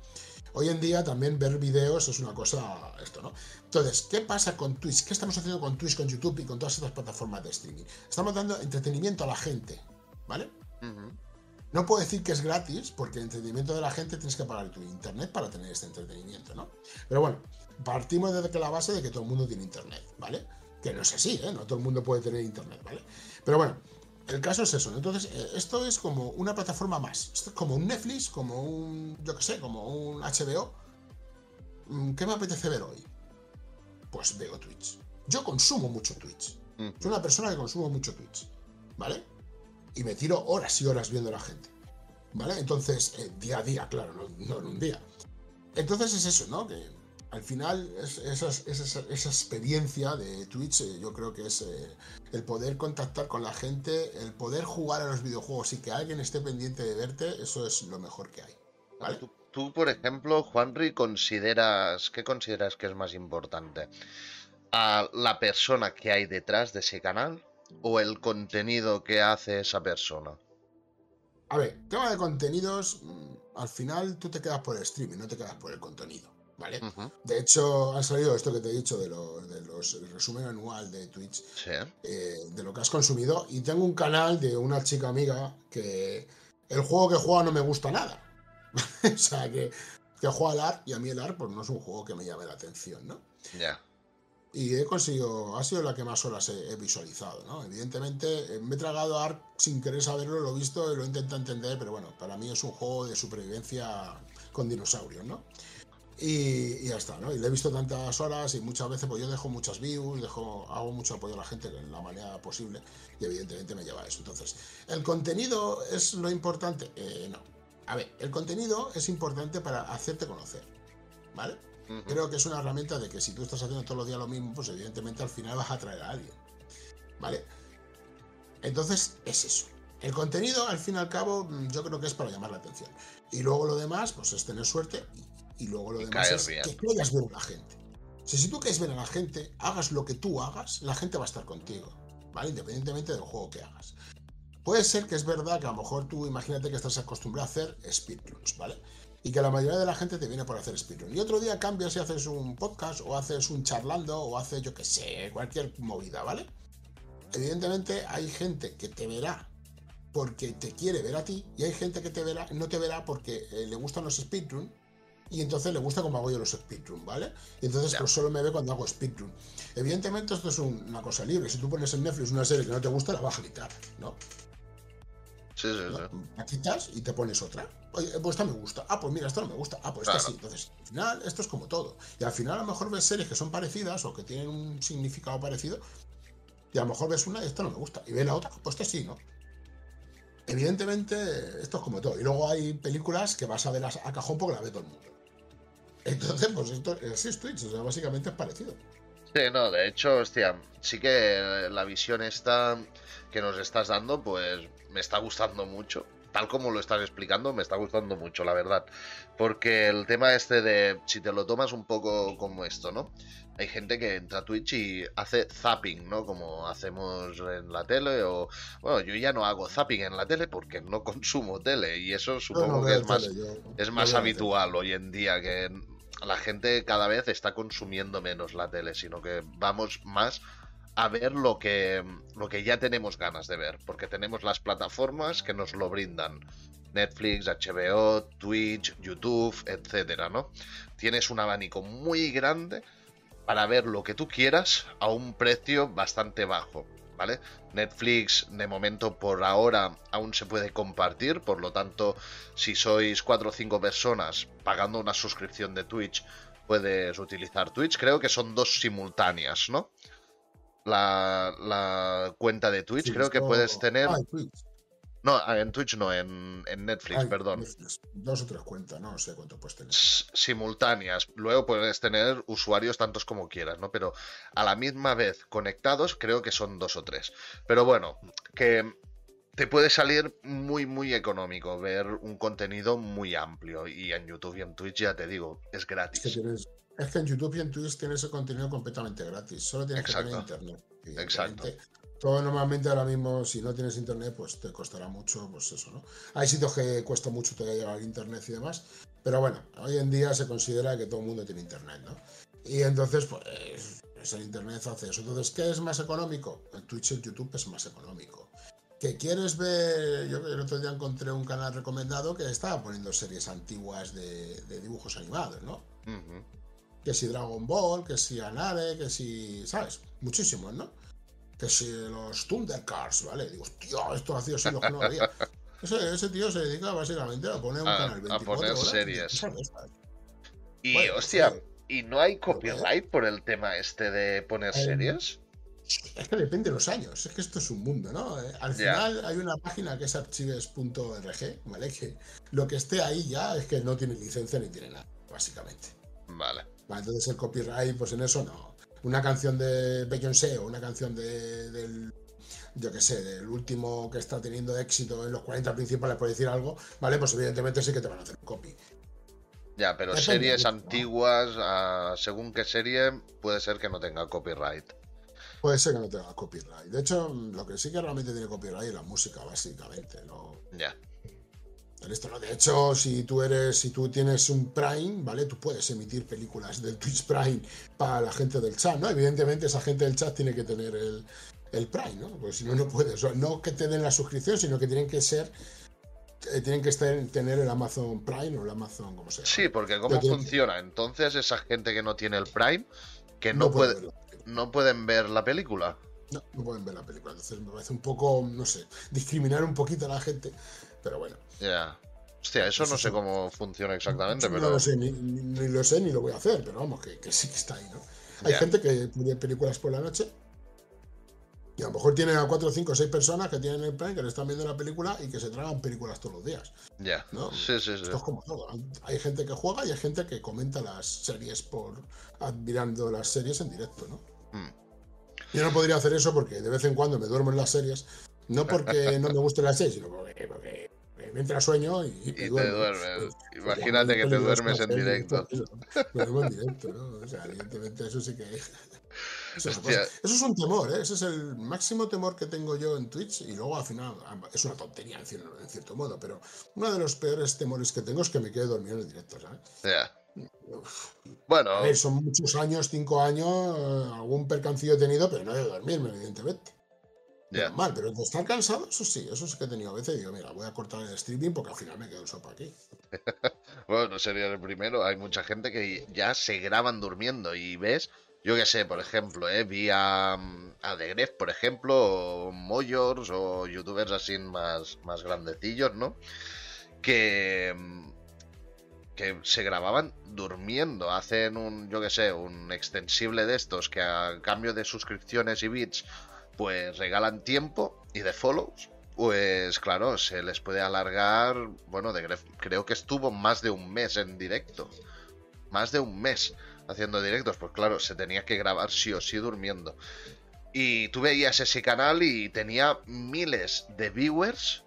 Hoy en día también ver vídeos es una cosa, esto, ¿no? Entonces, ¿qué pasa con Twitch? ¿Qué estamos haciendo con Twitch, con YouTube y con todas estas plataformas de streaming? Estamos dando entretenimiento a la gente, ¿vale? No puedo decir que es gratis, porque el entretenimiento de la gente tienes que pagar tu internet para tener este entretenimiento, ¿no? Pero bueno, partimos desde que la base de que todo el mundo tiene internet, ¿vale? Que no es así, ¿eh? No todo el mundo puede tener internet, ¿vale? Pero bueno, el caso es eso. Entonces, eh, esto es como una plataforma más. Esto es como un Netflix, como un, yo qué sé, como un HBO. Mm, ¿Qué me apetece ver hoy? Pues veo Twitch. Yo consumo mucho Twitch. Soy una persona que consumo mucho Twitch. ¿Vale? Y me tiro horas y horas viendo a la gente. ¿Vale? Entonces, eh, día a día, claro, no, no en un día. Entonces es eso, ¿no? Que al final esa, experiencia de Twitch eh, yo creo que es eh, el poder contactar con la gente, el poder jugar a los videojuegos y que alguien esté pendiente de verte, eso es lo mejor que hay. ¿vale? ¿Tú, tú, por ejemplo, Juanri, consideras, ¿qué consideras que es más importante? ¿A la persona que hay detrás de ese canal o el contenido que hace esa persona? A ver, tema de contenidos, mm, al final tú te quedas por el streaming, no te quedas por el contenido, ¿vale? De hecho, ha salido esto que te he dicho de los, de los resumen anual de Twitch, eh, de lo que has consumido, y tengo un canal de una chica amiga que el juego que juega no me gusta nada. o sea, que, que juega al ARP y a mí el ARP pues, no es un juego que me llame la atención, ¿no? Ya. Y he conseguido, ha sido la que más horas he, visualizado, ¿no? Evidentemente eh, me he tragado ARP sin querer saberlo, lo he visto y lo he intentado entender, pero bueno, para mí es un juego de supervivencia con dinosaurios, ¿no? Y, ya está, ¿no? Y le he visto tantas horas y muchas veces pues yo dejo muchas views, dejo, hago mucho apoyo a la gente en la manera posible y evidentemente me lleva a eso. Entonces, ¿el contenido es lo importante? Eh, no. A ver, el contenido es importante para hacerte conocer, ¿vale? Creo que es una herramienta de que si tú estás haciendo todos los días lo mismo, pues evidentemente al final vas a atraer a alguien, ¿vale? Entonces, es eso. El contenido, al fin y al cabo, mm, yo creo que es para llamar la atención. Y luego lo demás, pues es tener suerte y luego lo demás es que quieras ver a la gente. si tú quieres ver a la gente, hagas lo que tú hagas, la gente va a estar contigo, ¿vale? Independientemente del juego que hagas. Puede ser que es verdad que a lo mejor tú imagínate que estás acostumbrado a hacer speedruns, ¿vale? Y que la mayoría de la gente te viene por hacer speedrun. Y otro día cambias y haces un podcast o haces un charlando o haces, yo qué sé, cualquier movida, ¿vale? Evidentemente hay gente que te verá porque te quiere ver a ti y hay gente que te verá, no te verá porque eh, le gustan los speedrun y entonces le gusta como hago yo los speedrun, ¿vale? Y entonces pues solo me ve cuando hago speedrun. Evidentemente esto es una cosa libre. Si tú pones en Netflix una serie que no te gusta, la vas a quitar, ¿no? Sí, sí, sí. La quitas y te pones otra. Oye, pues esta me gusta. Ah, pues mira, esta no me gusta. Ah, pues esta sí. Entonces, al final, esto es como todo. Y al final, a lo mejor ves series que son parecidas o que tienen un significado parecido. Y a lo mejor ves una y esta no me gusta. Y ves la otra, pues esta sí, ¿no? Evidentemente, esto es como todo. Y luego hay películas que vas a ver a cajón porque la ve todo el mundo. Entonces, pues esto así es Twitch, o sea, básicamente es parecido. Sí, no, de hecho, hostia, sí que la visión esta que nos estás dando, pues me está gustando mucho. Tal como lo estás explicando, me está gustando mucho, la verdad. Porque el tema este de, si te lo tomas un poco como esto, ¿no? Hay gente que entra a Twitch y hace zapping, ¿no? Como hacemos en la tele o... Bueno, yo ya no hago zapping en la tele porque no consumo tele y eso supongo que es más, es más habitual hoy en día que la gente cada vez está consumiendo menos la tele, sino que vamos más a ver lo que, lo que ya tenemos ganas de ver, porque tenemos las plataformas que nos lo brindan. Netflix, HBO, Twitch, YouTube, etcétera, ¿no? Tienes un abanico muy grande para ver lo que tú quieras a un precio bastante bajo. ¿vale? Netflix de momento por ahora aún se puede compartir, por lo tanto, si sois 4 o 5 personas pagando una suscripción de Twitch, puedes utilizar Twitch. Creo que son dos simultáneas, ¿no? La, cuenta de Twitch, creo que puedes tener... Ah, no, ah, en Twitch no, en, Netflix, perdón. Dos o tres cuentas, no sé cuánto puedes tener. Simultáneas. Luego puedes tener usuarios tantos como quieras, ¿no? Pero a la misma vez conectados, creo que son dos o tres. Pero bueno, que te puede salir muy, muy económico ver un contenido muy amplio. Y en YouTube y en Twitch, ya te digo, es gratis. Es que, en YouTube y en Twitch tienes el contenido completamente gratis. Solo tienes que tener internet. Exacto. Todo normalmente ahora mismo, si no tienes internet, pues te costará mucho, pues eso, ¿no? Hay sitios que cuesta mucho todavía llegar internet y demás, pero bueno, hoy en día se considera que todo el mundo tiene internet, ¿no? Y entonces, pues, el internet hace eso. Entonces, ¿qué es más económico? El Twitch y el YouTube es más económico. ¿Que quieres ver? Yo el otro día encontré un canal recomendado que estaba poniendo series antiguas de, dibujos animados, ¿no? Que si Dragon Ball, que si Anare, que si. ¿Sabes? Muchísimos, ¿no? Que si los Thundercars, ¿vale? Digo, tío, esto ha sido que no había. Ese, tío se dedica básicamente a poner un canal 24 A poner series. Y, hostia, ¿y no hay copyright por el tema este de poner eh, series? Es que depende de los años, es que esto es un mundo, ¿no? Eh, al final hay una página que es archives.org, ¿vale? Que lo que esté ahí ya es que no tiene licencia ni tiene nada, básicamente. Vale. vale entonces el copyright, pues en eso no una canción de Beyoncé o una canción de, del, yo qué sé, del último que está teniendo éxito en los 40 principales, por decir algo, ¿vale? Pues evidentemente sí que te van a hacer un copy. Ya, pero series antiguas, según qué serie, puede ser que no tenga copyright. Puede ser que no tenga copyright. De hecho, lo que sí que realmente tiene copyright es la música, básicamente. ¿no? Ya. Esto, ¿no? De hecho, si tú eres, si tú tienes un Prime, ¿vale? Tú puedes emitir películas del Twitch Prime para la gente del chat, ¿no? Evidentemente esa gente del chat tiene que tener el, el Prime, ¿no? Pues si no, no puedes. O sea, no que te den la suscripción, sino que tienen que ser eh, tienen que estar, tener el Amazon Prime o el Amazon, como sea. Sí, porque ¿cómo funciona? Entonces, esa gente que no tiene el Prime, que no, puede, no pueden ver la película. No, no pueden ver la película. Entonces me parece un poco, no sé, discriminar un poquito a la gente. Pero bueno. Ya. Hostia, eso, no sé cómo funciona exactamente, pero. No lo sé, ni, lo sé, ni lo voy a hacer, pero vamos, que, sí que está ahí, ¿no? Hay gente que pone películas por la noche y a lo mejor tiene a 4, 5, 6 personas que tienen el Prime, que le están viendo la película y que se tragan películas todos los días. Ya. ¿no? Sí, sí, sí. Esto es como todo. Hay gente que juega y hay gente que comenta las series por admirando las series en directo, ¿no? Hmm. Yo no podría hacer eso porque de vez en cuando me duermo en las series. No porque no me gusten las series, sino porque, porque me entra sueño y, y, te duermes. Pues, Imagínate que te duermes en directo. Me duermo en directo, ¿no? O sea, evidentemente eso sí que. Eso, es un temor, ¿eh? ese es el máximo temor que tengo yo en Twitch y luego al final es una tontería en cierto, modo, pero uno de los peores temores que tengo es que me quede dormido en el directo, ¿sabes? Bueno. son muchos años, cinco años, eh, algún percancillo he tenido, pero no de dormirme, evidentemente. Mal, pero de estar cansado, eso sí, eso sí que he tenido a veces. Digo, mira, voy a cortar el streaming porque al final me quedo sopa aquí. bueno, no sería el primero. Hay mucha gente que ya se graban durmiendo y ves, yo qué sé, por ejemplo, eh, vi a, a The Gref, por ejemplo, o Moyors o youtubers así más, más grandecillos, ¿no? Que, que se grababan durmiendo. Hacen un, yo qué sé, un extensible de estos que a cambio de suscripciones y bits pues regalan tiempo y de follows, pues claro, se les puede alargar, bueno, de, creo que estuvo más de un mes en directo, más de un mes haciendo directos, pues claro, se tenía que grabar sí o sí durmiendo. Y tú veías ese canal y tenía miles de viewers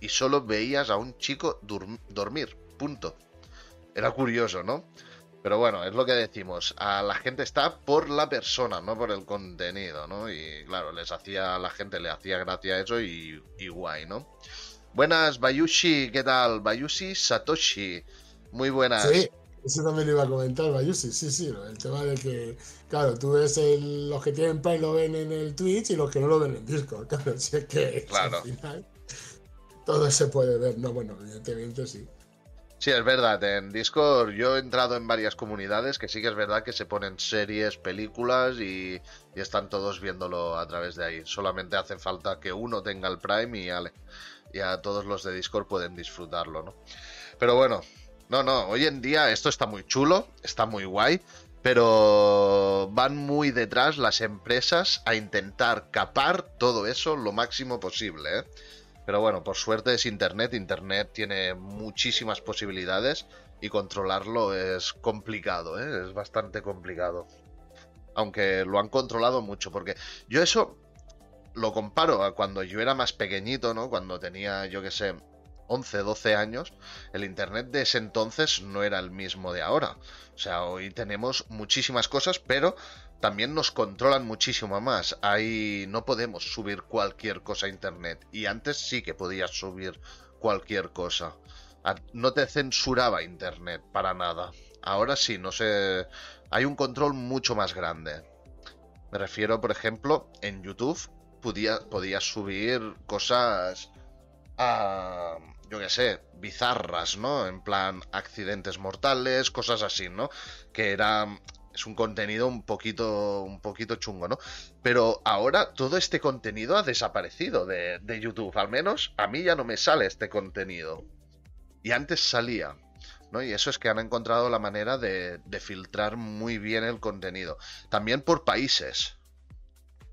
y solo veías a un chico dormir, punto. Era curioso, ¿no? Pero bueno, es lo que decimos. A la gente está por la persona, no por el contenido, ¿no? Y claro, les hacía, a la gente le hacía gracia eso y, guay, ¿no? Buenas, Bayushi, ¿qué tal? Bayushi Satoshi. Muy buenas. Sí, eso también lo iba a comentar, Bayushi. Sí, sí, el tema de que, claro, tú ves los que tienen Prime lo ven en el Twitch y los que no lo ven en Discord. Claro, si es que claro. al final todo se puede ver. No, bueno, evidentemente sí. Sí, es verdad. En Discord yo he entrado en varias comunidades que sí que es verdad que se ponen series, películas y, están todos viéndolo a través de ahí. Solamente hace falta que uno tenga el Prime y, ale, y a todos los de Discord pueden disfrutarlo, ¿no? Pero bueno, no, no, hoy en día esto está muy chulo, está muy guay, pero van muy detrás las empresas a intentar capar todo eso lo máximo posible, ¿eh? Pero bueno, por suerte es Internet. Internet tiene muchísimas posibilidades y controlarlo es complicado, ¿eh? es bastante complicado. Aunque lo han controlado mucho, porque yo eso lo comparo a cuando yo era más pequeñito, ¿no? Cuando tenía, yo qué sé, 11, 12 años, el Internet de ese entonces no era el mismo de ahora. O sea, hoy tenemos muchísimas cosas, pero también nos controlan muchísimo más. Ahí no podemos subir cualquier cosa a internet. Y antes sí que podías subir cualquier cosa. No te censuraba internet para nada. Ahora sí, no sé. Hay un control mucho más grande. Me refiero, por ejemplo, en YouTube podía, podías subir cosas a. Yo qué sé, bizarras, ¿no? En plan, accidentes mortales, cosas así, ¿no? Que eran es un contenido un poquito, un poquito chungo, ¿no? Pero ahora todo este contenido ha desaparecido de, YouTube, al menos a mí ya no me sale este contenido. Y antes salía. ¿no? Y eso es que han encontrado la manera de, de, filtrar muy bien el contenido. También por países.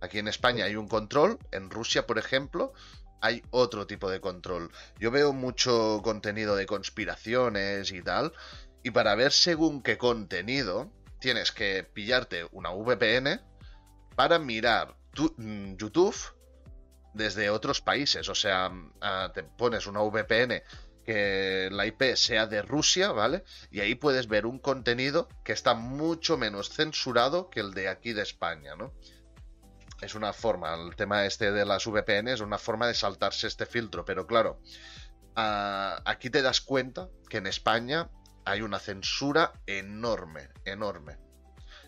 Aquí en España hay un control, en Rusia, por ejemplo, hay otro tipo de control. Yo veo mucho contenido de conspiraciones y tal, y para ver según qué contenido, tienes que pillarte una VPN para mirar mm, YouTube desde otros países. O sea, mm, ah, te pones una VPN que la IP sea de Rusia, ¿vale? Y ahí puedes ver un contenido que está mucho menos censurado que el de aquí de España, ¿no? Es una forma, el tema este de las VPN es una forma de saltarse este filtro, pero claro, ah, aquí te das cuenta que en España hay una censura enorme, enorme.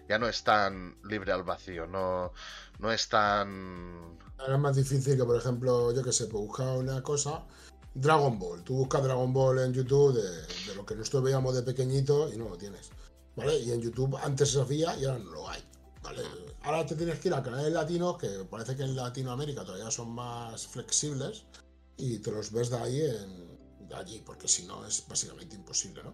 Ya no es tan libre al vacío, no, no es tan... Ahora es más difícil que, por ejemplo, yo que sé, pues buscar una cosa Dragon Ball. Tú buscas Dragon Ball en YouTube de, lo que nosotros veíamos de pequeñito y no lo tienes. ¿Vale? Y en YouTube antes se hacía y ahora no lo hay. ¿Vale? Ahora te tienes que ir a canales latinos que parece que en Latinoamérica todavía son más flexibles y te los ves de ahí de allí, porque si no es básicamente imposible, ¿no?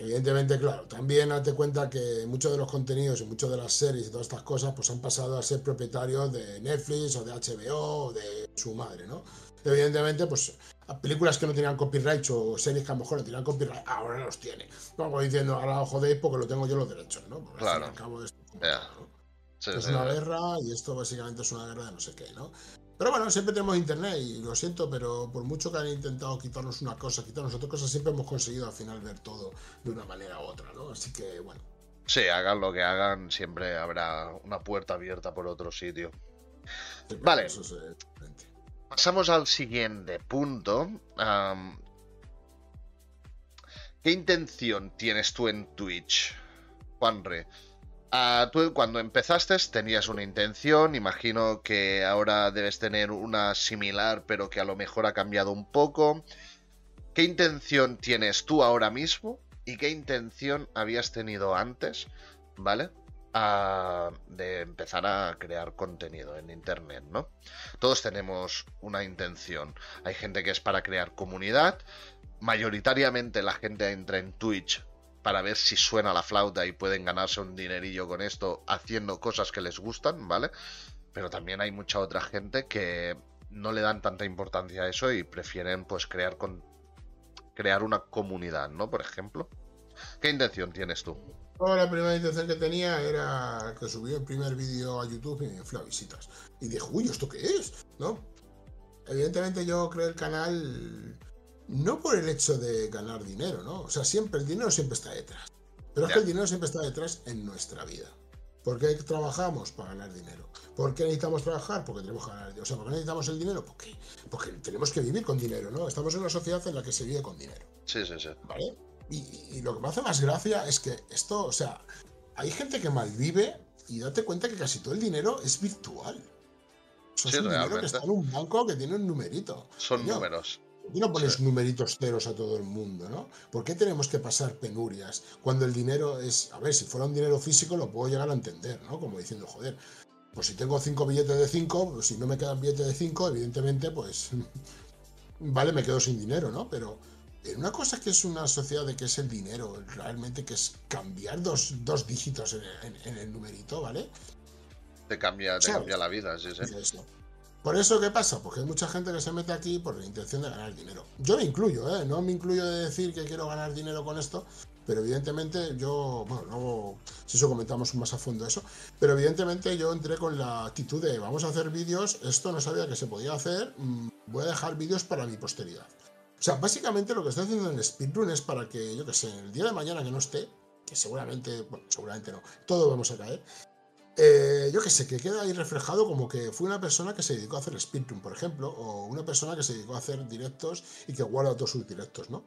Evidentemente, claro, también date cuenta que muchos de los contenidos y muchas de las series y todas estas cosas pues han pasado a ser propietarios de Netflix o de HBO o de su madre, ¿no? Evidentemente, pues películas que no tenían copyright o series que a lo mejor no tenían copyright, ahora los tiene. Vamos diciendo, ahora os jodéis porque lo tengo yo los derechos, ¿no? Porque claro. al cabo es, es una guerra y esto básicamente es una guerra de no sé qué, ¿no? Pero bueno, siempre tenemos internet y lo siento, pero por mucho que han intentado quitarnos una cosa, quitarnos otra cosa, siempre hemos conseguido al final ver todo de una manera u otra, ¿no? Así que bueno. Sí, hagan lo que hagan, siempre habrá una puerta abierta por otro sitio. vale. Eso es, Pasamos al siguiente punto. ¿Qué intención tienes tú en Twitch, Juanre? Uh, tú cuando empezaste tenías una intención, imagino que ahora debes tener una similar, pero que a lo mejor ha cambiado un poco. ¿Qué intención tienes tú ahora mismo y qué intención habías tenido antes, ¿vale? de empezar a crear contenido en Internet, ¿no? Todos tenemos una intención. Hay gente que es para crear comunidad. Mayoritariamente la gente entra en Twitch para ver si suena la flauta y pueden ganarse un dinerillo con esto haciendo cosas que les gustan, ¿vale? Pero también hay mucha otra gente que no le dan tanta importancia a eso y prefieren pues crear con crear una comunidad, ¿no? Por ejemplo. ¿Qué intención tienes tú? la primera intención que tenía era que subí el primer vídeo a YouTube y me fui a visitas. Y dije, uy, ¿esto qué es? ¿No? Evidentemente yo creé el canal no por el hecho de ganar dinero, ¿no? O sea, siempre, el dinero siempre está detrás. Pero es que el dinero siempre está detrás en nuestra vida. ¿Por qué trabajamos? Para ganar dinero. ¿Por qué necesitamos trabajar? Porque tenemos que ganar dinero. O sea, ¿por qué necesitamos el dinero? Porque, porque tenemos que vivir con dinero, ¿no? Estamos en una sociedad en la que se vive con dinero. Sí, sí, sí. ¿Vale? Y, lo que me hace más gracia es que esto, o sea, hay gente que malvive y date cuenta que casi todo el dinero es virtual. O sea, es un dinero que está en un banco que tiene un numerito. Son números. Y no pones numeritos ceros a todo el mundo, ¿no? ¿Por qué tenemos que pasar penurias cuando el dinero es, a ver, si fuera un dinero físico lo puedo llegar a entender, ¿no? Como diciendo, joder, pues si tengo cinco billetes de cinco, pues si no me quedan billetes de cinco, evidentemente, pues, vale, me quedo sin dinero, ¿no? Pero una cosa que es una sociedad de que es el dinero, realmente que es cambiar dos, dígitos en, el numerito, ¿vale? Te cambia, te cambia la vida, sí, sí. Por eso, ¿qué pasa? Porque hay mucha gente que se mete aquí por la intención de ganar dinero. Yo me incluyo, ¿eh? No me incluyo de decir que quiero ganar dinero con esto, pero evidentemente yo, bueno, luego, si eso comentamos más a fondo eso, pero evidentemente yo entré con la actitud de vamos a hacer vídeos, esto no sabía que se podía hacer, mm, voy a dejar vídeos para mi posteridad. O sea, básicamente lo que estoy haciendo en Speedrun es para que, yo que sé, el día de mañana que no esté, que seguramente, bueno, seguramente no, todos vamos a caer, eh, yo que sé, que queda ahí reflejado como que fui una persona que se dedicó a hacer speedrun, por ejemplo, o una persona que se dedicó a hacer directos y que guarda todos sus directos, ¿no?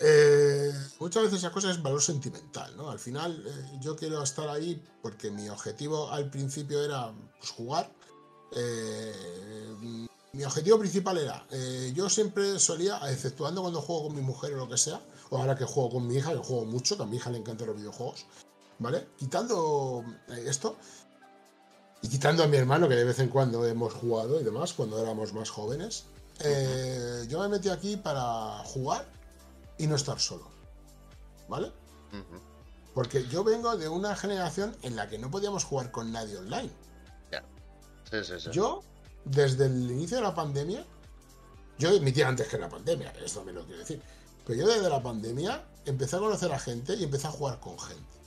Eh, muchas veces esa cosa es valor sentimental, ¿no? Al final eh, yo quiero estar ahí porque mi objetivo al principio era pues, jugar. mi objetivo principal era, yo siempre solía, exceptuando cuando juego con mi mujer o lo que sea, o ahora que juego con mi hija, que juego mucho, que a mi hija le encantan los videojuegos, ¿vale? Quitando eh, esto y quitando a mi hermano, que de vez en cuando hemos jugado y demás, cuando éramos más jóvenes, eh, yo me metí aquí para jugar y no estar solo, ¿vale? Porque yo vengo de una generación en la que no podíamos jugar con nadie online. Yo, desde el inicio de la pandemia, yo emitía antes que la pandemia, esto me lo quiero decir, pero yo desde la pandemia empecé a conocer a gente y empecé a jugar con gente.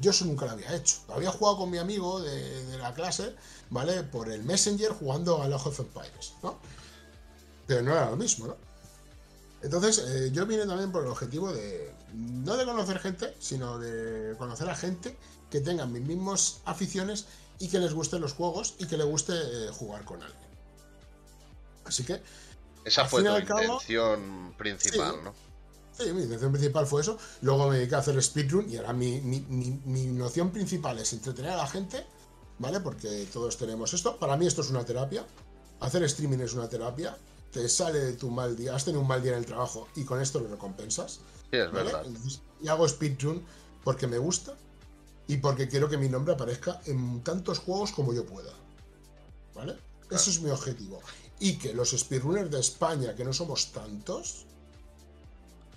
Yo eso nunca lo había hecho. Había jugado con mi amigo de, la clase, ¿vale? Por el Messenger jugando a los of Empires, ¿no? pero no era lo mismo, ¿no? Entonces, eh, yo vine también por el objetivo de, no de conocer gente, sino de conocer a gente que tengan mis mismas aficiones y que les gusten los juegos y que le guste eh, jugar con alguien. Así que... Esa fue tu intención principal, ¿no? Sí, mi intención principal fue eso. Luego me dediqué a hacer speedrun y ahora mi, mi noción principal es entretener a la gente, ¿vale? Porque todos tenemos esto. Para mí esto es una terapia. Hacer streaming es una terapia te sale de tu mal día, has tenido un mal día en el trabajo y con esto lo recompensas. Sí, es verdad. y hago speedrun porque me gusta y porque quiero que mi nombre aparezca en tantos juegos como yo pueda. ¿Vale? Eso es mi objetivo. Y que los speedrunners de España, que no somos tantos,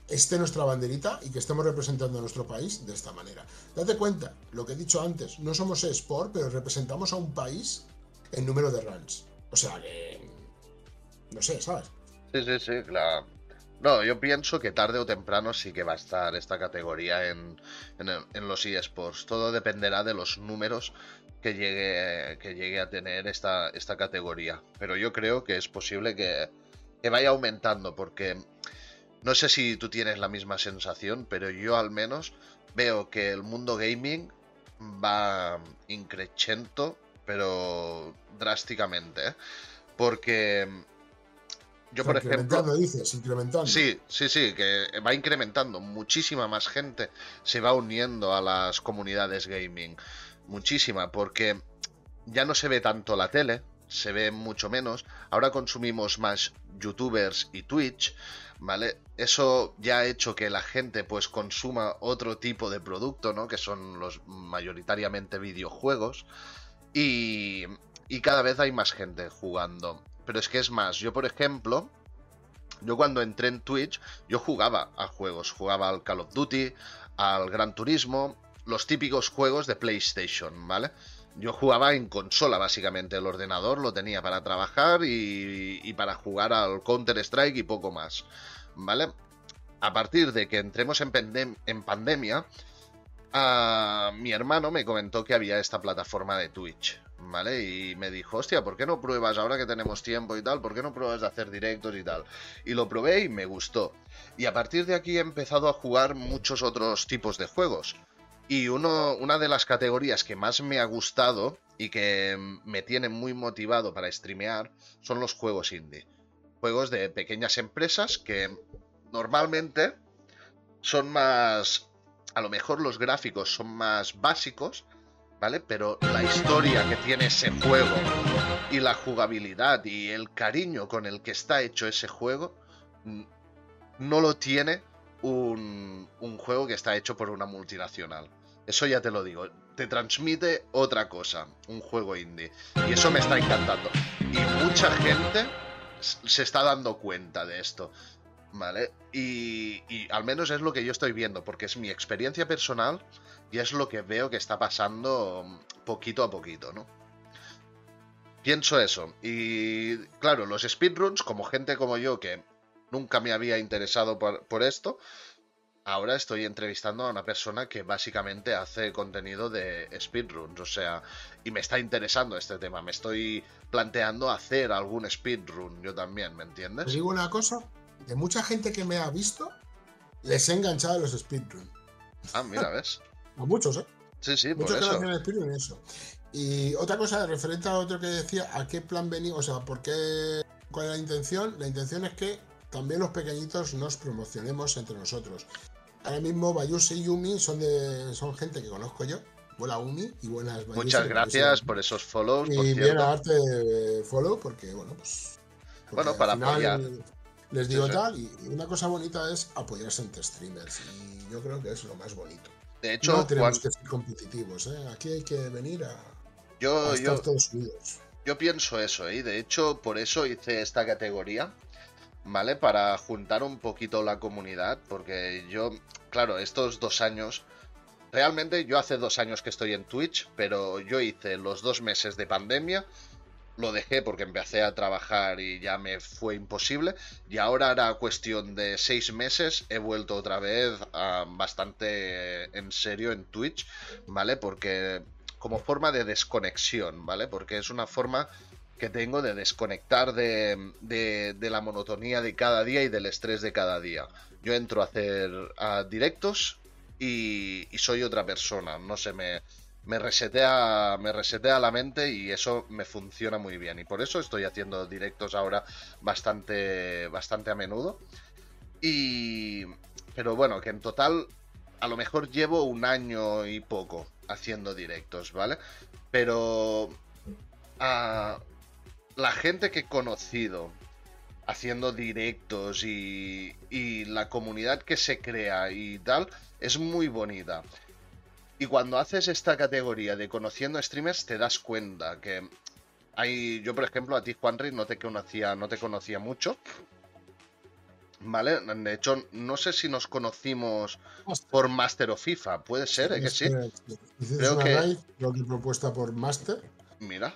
esté nuestra banderita y que estemos representando a nuestro país de esta manera. Date cuenta, lo que he dicho antes, no somos sport, pero representamos a un país en número de runs. O sea que no sé, ¿sabes? Sí, sí, sí, claro. No, yo pienso que tarde o temprano sí que va a estar esta categoría en, los eSports. Todo dependerá de los números que llegue, que llegue a tener esta, esta categoría. Pero yo creo que es posible que, que vaya aumentando porque no sé si tú tienes la misma sensación, pero yo al menos veo que el mundo gaming va increciendo, pero drásticamente. ¿eh? Porque yo, por ejemplo. dices, incrementando. Sí, sí, sí, que va incrementando. Muchísima más gente se va uniendo a las comunidades gaming. Muchísima, porque ya no se ve tanto la tele, se ve mucho menos. Ahora consumimos más youtubers y Twitch, ¿vale? Eso ya ha hecho que la gente pues consuma otro tipo de producto, ¿no? Que son los mayoritariamente videojuegos. Y, y cada vez hay más gente jugando. Pero es que es más, yo por ejemplo, yo cuando entré en Twitch, yo jugaba a juegos, jugaba al Call of Duty, al Gran Turismo, los típicos juegos de PlayStation, ¿vale? Yo jugaba en consola, básicamente. El ordenador lo tenía para trabajar y, para jugar al Counter-Strike y poco más. ¿Vale? A partir de que entremos en, pandemia, mi hermano me comentó que había esta plataforma de Twitch. ¿vale? Y me dijo, hostia, ¿por qué no pruebas ahora que tenemos tiempo y tal? ¿Por qué no pruebas de hacer directos y tal? Y lo probé y me gustó. Y a partir de aquí he empezado a jugar muchos otros tipos de juegos. Y uno, una de las categorías que más me ha gustado y que me tiene muy motivado para streamear son los juegos indie. Juegos de pequeñas empresas que normalmente son más... A lo mejor los gráficos son más básicos, ¿vale? Pero la historia que tiene ese juego y la jugabilidad y el cariño con el que está hecho ese juego no lo tiene un, juego que está hecho por una multinacional. Eso ya te lo digo. Te transmite otra cosa, un juego indie. Y eso me está encantando. Y mucha gente se está dando cuenta de esto. ¿Vale? Y, y, al menos es lo que yo estoy viendo, porque es mi experiencia personal y es lo que veo que está pasando poquito a poquito, ¿no? Pienso eso. Y claro, los speedruns, como gente como yo que nunca me había interesado por, esto, ahora estoy entrevistando a una persona que básicamente hace contenido de speedruns, o sea, y me está interesando este tema, me estoy planteando hacer algún speedrun yo también, ¿me entiendes? digo una cosa, de mucha gente que me ha visto, les he enganchado a los speedruns. Ah, mira, ¿ves? A muchos, ¿eh? Sí, sí, Muchos por eso. en eso. Y otra cosa, referente a otro que decía, ¿a qué plan venimos? O sea, ¿por qué? ¿Cuál es la intención? La intención es que también los pequeñitos nos promocionemos entre nosotros. Ahora mismo Bayushi y Yumi son de son gente que conozco yo. Buena Umi y buenas Muchas gracias por esos follows. Y bien a darte follow porque, bueno, pues. bueno, para apoyar. Les digo tal, y una cosa bonita es apoyarse entre streamers. Y yo creo que es lo más bonito. De hecho, no tenemos que ser competitivos, ¿eh? Aquí hay que venir a, yo, estar todos unidos. Yo pienso eso, ¿eh? De hecho, por eso hice esta categoría, ¿vale? Para juntar un poquito la comunidad, porque yo, claro, estos dos años, realmente yo hace dos años que estoy en Twitch, pero yo hice los dos meses de pandemia lo dejé porque empecé a trabajar y ya me fue imposible. Y ahora era cuestión de seis meses, he vuelto otra vez bastante en serio en Twitch, ¿vale? Porque como forma de desconexión, ¿vale? Porque es una forma que tengo de desconectar de, de, la monotonía de cada día y del estrés de cada día. Yo entro a hacer directos y, soy otra persona. No sé, me, me, resetea, me resetea la mente y eso me funciona muy bien. Y por eso estoy haciendo directos ahora bastante, bastante a menudo. Y... Pero bueno, que en total a lo mejor llevo un año y poco haciendo directos, ¿vale? Pero a la gente que he conocido haciendo directos y, y la comunidad que se crea y tal es muy bonita. Y cuando haces esta categoría de conociendo streamers te das cuenta que hay yo por ejemplo a ti Juanri no te conocía no te conocía mucho ¿Vale? De hecho, no sé si nos conocimos por Master o FIFA. Puede ser, ¿eh? que sí. Creo que... propuesta por Master. Mira,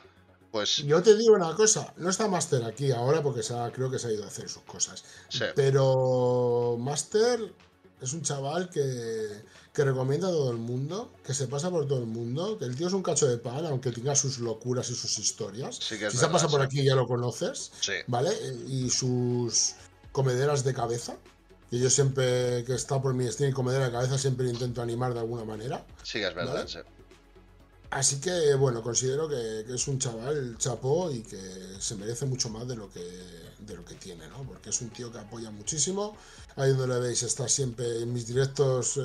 pues... Yo te digo una cosa, no está Master aquí ahora porque creo que se ha ido a hacer sus cosas. Pero Master es un chaval que, que recomienda a todo el mundo, que se pasa por todo el mundo, que el tío es un cacho de pan, aunque tenga sus locuras y sus historias. si se pasa por aquí ya lo conoces, ¿vale? Y sus comederas de cabeza. Que yo siempre que está por mi stream comedera de cabeza siempre intento animar de alguna manera. Sí, es verdad, Así que bueno, considero que, es un chaval chapó y que se merece mucho más de lo que de lo que tiene, ¿no? Porque es un tío que apoya muchísimo. Ahí donde le veis, está siempre en mis directos, eh,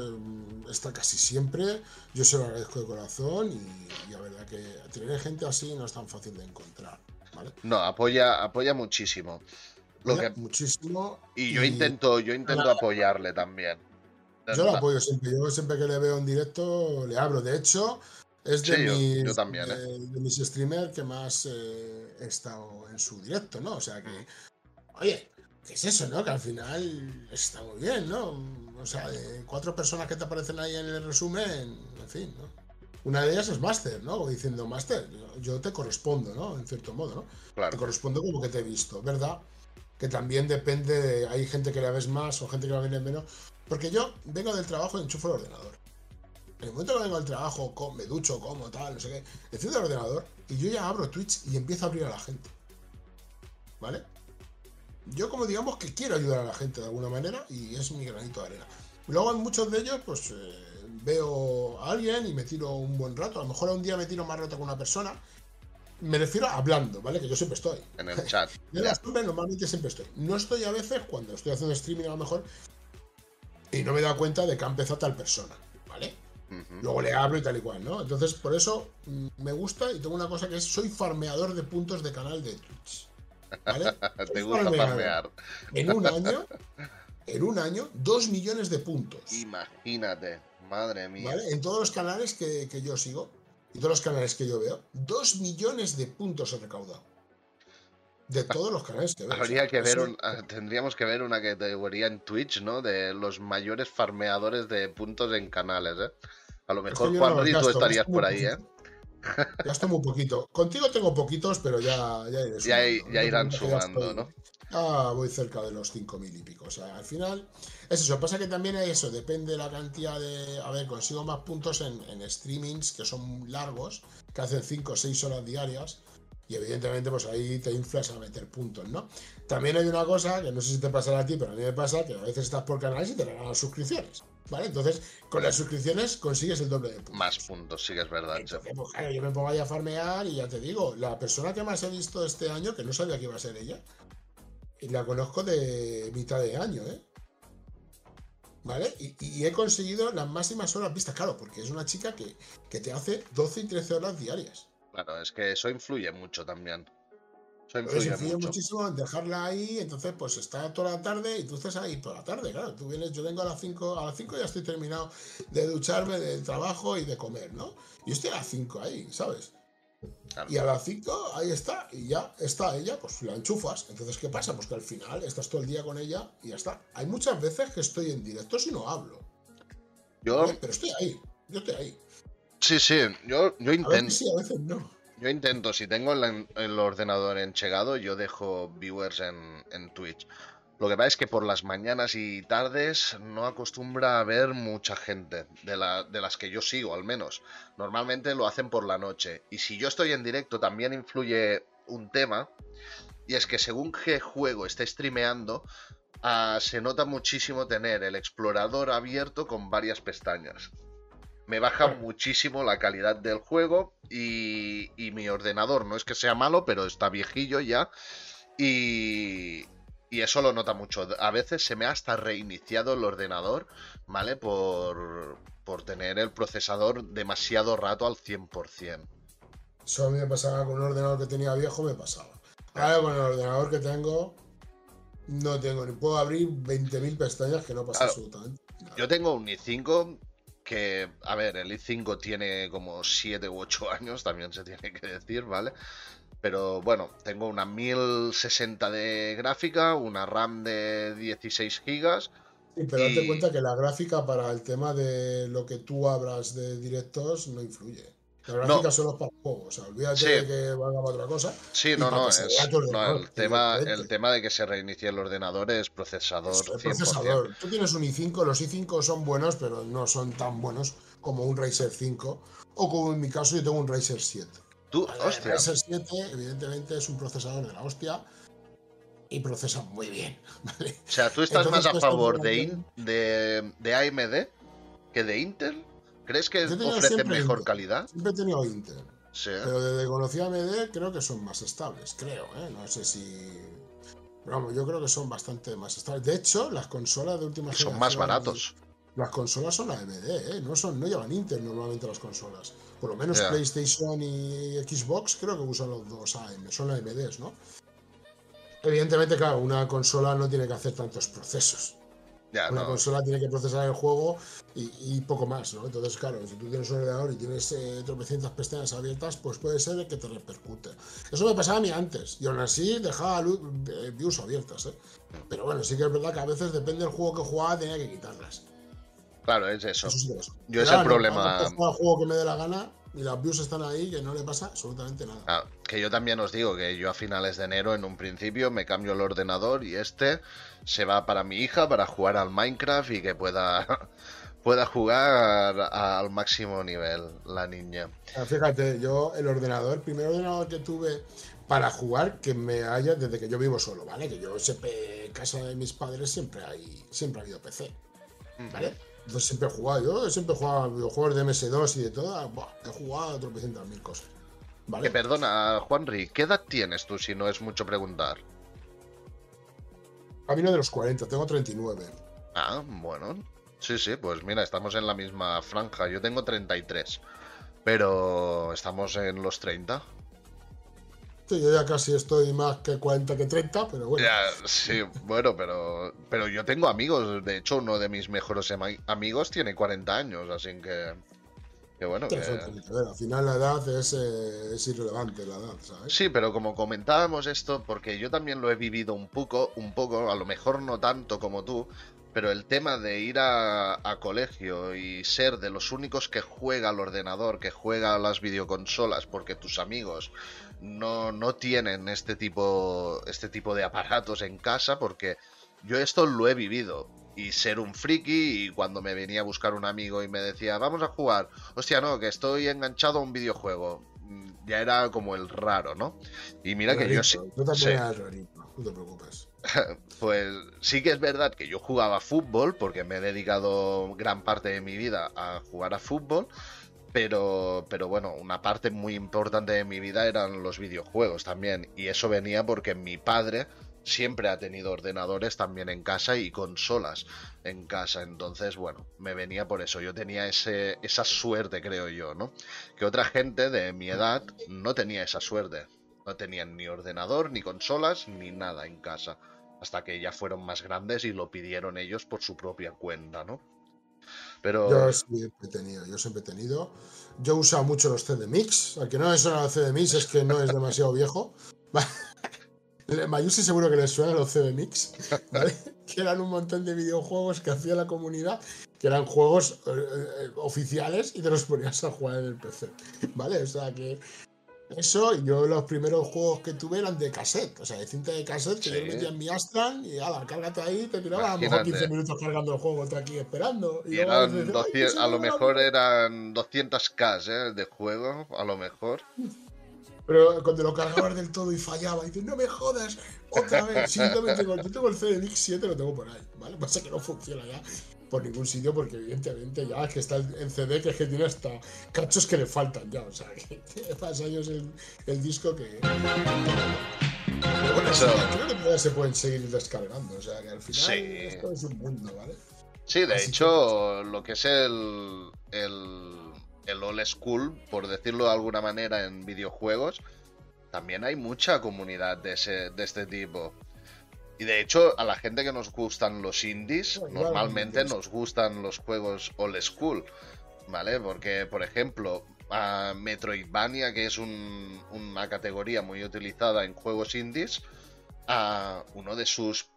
está casi siempre. Yo se lo agradezco de corazón y, la verdad que tener gente así no es tan fácil de encontrar. No, apoya, apoya muchísimo muchísimo. Y yo intento, yo intento apoyarle también. Yo lo apoyo siempre. Yo siempre que le veo en directo le abro. De hecho, es de, mis, también, ¿eh? de, mis streamers que más eh, he estado en su directo, ¿no? O sea que, oye, ¿qué es eso, no? Que al final está muy bien, ¿no? O sea, de cuatro personas que te aparecen ahí en el resumen, en fin, ¿no? Una de ellas es Master, ¿no? diciendo, Master, yo te correspondo, ¿no? En cierto modo, ¿no? Claro. Te correspondo como que te he visto, ¿verdad? que también depende de, hay gente que la ves más o gente que la ves menos, porque yo vengo del trabajo y enchufo el ordenador. En el momento que vengo del trabajo, me ducho, como, tal, no sé qué, enciendo el ordenador y yo ya abro Twitch y empiezo a abrir a la gente. ¿Vale? Yo como digamos que quiero ayudar a la gente de alguna manera y es mi granito de arena. Luego en muchos de ellos, pues eh, veo a alguien y me tiro un buen rato. A lo mejor un día me tiro más rato con una persona me refiero a hablando, ¿vale? Que yo siempre estoy. En el chat. en la normalmente siempre estoy. No estoy a veces cuando estoy haciendo streaming a lo mejor y no me he dado cuenta de que ha empezado tal persona, Luego le hablo y tal y cual, ¿no? Entonces, por eso mm, me gusta y tengo una cosa que es, soy farmeador de puntos de canal de Twitch. ¿Vale? Te gusta farmear. En un año, en un año, dos millones de puntos. Imagínate, madre mía. ¿Vale? En todos los canales que, que yo sigo y todos los canales que yo veo, dos millones de puntos he recaudado. De todos los canales que veo. Habría que ver ah, tendríamos que ver una categoría en Twitch, ¿no? De los mayores farmeadores de puntos en canales, ¿eh? A lo mejor, Juan no, estarías por ahí, ¿eh? Gasto muy poquito. Contigo tengo poquitos, pero ya, ya, ya, irán sumando, ¿no? Ah, voy cerca de los 5.000 y pico. O sea, al final es eso. Pasa que también hay eso, depende de la cantidad de. A ver, consigo más puntos en, en streamings que son largos, que hacen 5 o 6 horas diarias. Y evidentemente, pues ahí te inflas a meter puntos, ¿no? También hay una cosa que no sé si te pasará a ti, pero a mí me pasa que a veces estás por canales y te regalan suscripciones. ¿Vale? Entonces, con las suscripciones consigues el doble de puntos. Más puntos, sí que es verdad. pues, claro, yo me pongo ahí a farmear y ya te digo, la persona que más he visto este año, que no sabía que iba a ser ella, y la conozco de mitad de año, ¿eh? ¿Vale? Y, he conseguido las máximas horas vistas, claro, porque es una chica que, que, te hace 12 y 13 horas diarias. Claro, es que eso influye mucho también. Eso influye, muchísimo en dejarla ahí, entonces pues está toda la tarde y tú estás ahí toda la tarde, claro. Tú vienes, yo vengo a las 5, a las 5 ya estoy terminado de ducharme, del trabajo y de comer, ¿no? Yo estoy a las 5 ahí, ¿sabes? Y a las 5 ahí está, y ya está ella, pues la enchufas. Entonces, ¿qué pasa? Pues que al final estás todo el día con ella y ya está. Hay muchas veces que estoy en directo si no hablo. Yo. Pero estoy ahí, yo estoy ahí. Sí, sí, yo, yo intento. A veces sí, a veces no. Yo intento, si tengo el, ordenador enchegado, yo dejo viewers en, Twitch. Lo que pasa es que por las mañanas y tardes no acostumbra a ver mucha gente, de, las que yo sigo al menos. Normalmente lo hacen por la noche. Y si yo estoy en directo también influye un tema, y es que según qué juego esté streameando, ah, se nota muchísimo tener el explorador abierto con varias pestañas. Me baja muchísimo la calidad del juego y, y mi ordenador no es que sea malo, pero está viejillo ya. Y, y eso lo nota mucho. A veces se me ha hasta reiniciado el ordenador, ¿vale? Por, por tener el procesador demasiado rato al 100%. Eso a mí me pasaba con un ordenador que tenía viejo, me pasaba. Ahora con el ordenador que tengo, no tengo ni puedo abrir 20.000 pestañas que no pasa Claro. absolutamente. nada. Yo tengo un i5 que, a ver, el i5 tiene como 7 u 8 años, también se tiene que decir, ¿vale? Pero bueno, tengo una 1060 de gráfica, una RAM de 16 gigas. Sí, pero date y- cuenta que la gráfica para el tema de lo que tú abras de directos no influye. La gráfica solo es para el juego. O sea, olvídate Sí. de que valga para otra cosa. Sí, no, no, es, no, el tema, el tema de que se reinicie el ordenador es procesador Es el 100%. procesador. Tú tienes un i5, los i5 son buenos, pero no son tan buenos como un Razer 5 o como en mi caso yo tengo un Razer 7. Tú, hostia, El Razer 7 evidentemente es un procesador de la hostia y procesa muy bien. ¿vale? o sea, tú estás Entonces, más a favor de, de, de AMD que de Intel. ¿Crees que ofrecen mejor calidad? Siempre he tenido Intel. Sí. Pero desde que conocí a AMD creo que son más estables, creo, ¿eh? No sé si... Pero vamos, yo creo que son bastante más estables. De hecho, las consolas de última Y son generación... más baratos. Las consolas son AMD, ¿eh? No, son, no llevan Intel normalmente las consolas. Por lo menos. PlayStation y Xbox creo que usan los dos AM, son AMDs, ¿no? Evidentemente, claro, una consola no tiene que hacer tantos procesos. Ya, Una no. consola tiene que procesar el juego y, y poco más, ¿no? Entonces, claro, si tú tienes un ordenador y tienes eh, tropecientas pestañas abiertas, pues puede ser que te repercute. Eso me pasaba a mí antes, y aún así dejaba lu- eh, views abiertas, ¿eh? Pero bueno, sí que es verdad que a veces depende del juego que jugaba, tenía que quitarlas. Claro, es eso. Eso sí pasa. Yo ese Pero ahora no, problema- al juego que me dé la gana y las views están ahí, que no le pasa absolutamente nada. Ah, que yo también os digo que yo a finales de enero en un principio me cambio el ordenador y este se va para mi hija para jugar al Minecraft y que pueda pueda jugar al máximo nivel la niña. Ah, Fíjate, yo el ordenador, el primer ordenador que tuve para jugar, que me haya, desde que yo vivo solo, ¿vale? Que yo siempre, en casa de mis padres siempre hay, siempre ha habido PC, ¿vale? Entonces siempre he jugado, yo siempre he jugado a videojuegos de MS2 y de todo, buah, he jugado a tropecientas mil cosas, ¿vale? Que perdona, Juanri, ¿qué edad tienes tú si no es mucho preguntar? Camino de los 40, tengo 39. Ah, bueno. Sí, sí, pues mira, estamos en la misma franja. Yo tengo 33, pero estamos en los 30. Yo ya casi estoy más que 40 que 30, pero bueno. Ya, sí, bueno, pero, pero yo tengo amigos. De hecho, uno de mis mejores amigos tiene 40 años, así que. Que bueno, que ver, Al final la edad es, eh, es irrelevante, la edad, ¿sabes? Sí, pero como comentábamos esto, porque yo también lo he vivido un poco, un poco, a lo mejor no tanto como tú, pero el tema de ir a, a colegio y ser de los únicos que juega al ordenador, que juega a las videoconsolas, porque tus amigos no, no tienen este tipo, este tipo de aparatos en casa, porque yo esto lo he vivido. Y ser un friki, y cuando me venía a buscar un amigo y me decía, vamos a jugar, hostia, no, que estoy enganchado a un videojuego. Mm, Ya era como el raro, ¿no? Y mira que yo sí. Tú rarito, no te preocupes. Pues sí que es verdad que yo jugaba fútbol, porque me he dedicado gran parte de mi vida a jugar a fútbol, pero, pero bueno, una parte muy importante de mi vida eran los videojuegos también, y eso venía porque mi padre siempre ha tenido ordenadores también en casa y consolas en casa, entonces bueno, me venía por eso, yo tenía ese, esa suerte creo yo, ¿no? Que otra gente de mi edad no tenía esa suerte, no tenían ni ordenador, ni consolas, ni nada en casa. Hasta que ya fueron más grandes y lo pidieron ellos por su propia cuenta, ¿no? Pero Yo siempre he tenido, yo siempre he tenido. Yo he usado mucho los CD Mix. Al que no le suena los CD Mix es que no es demasiado viejo. Mayusi seguro que les suenan los CD Mix, ¿vale? que eran un montón de videojuegos que hacía la comunidad, que eran juegos eh, eh, oficiales y te los ponías a jugar en el PC, ¿vale? O sea que eso, y yo los primeros juegos que tuve eran de cassette, o sea, de cinta de cassette que Sí. yo metía en mi Astran y ala, cárgate ahí, te tiraba a lo mejor Imagínate. 15 minutos cargando el juego, tú aquí esperando. y luego eran "Ay, 200 que se a lo mejor vida". eran 200k ¿eh? de juego, a lo mejor. Pero cuando lo cargabas del todo y fallaba, y dices, no me jodas, otra vez. Sí, yo tengo, el CDX 7, lo tengo por ahí, ¿vale? Pasa que no funciona ya por ningún sitio porque evidentemente ya es que está en CD que es que tiene hasta cachos que le faltan ya, o sea, que tiene más años el, el disco que... Pero bueno, Eso- creo que todavía se pueden seguir descargando, o sea, que al final Sí. esto es un mundo, ¿vale? Sí, de Así hecho, lo que es el, el, el old school, por decirlo de alguna manera, en videojuegos, también hay mucha comunidad de, ese, de este tipo. Y de hecho, a la gente que nos gustan los indies, No, normalmente indies. nos gustan los juegos old school, ¿vale? Porque, por ejemplo, a Metroidvania, que es un- una categoría muy utilizada en juegos indies, a uno de sus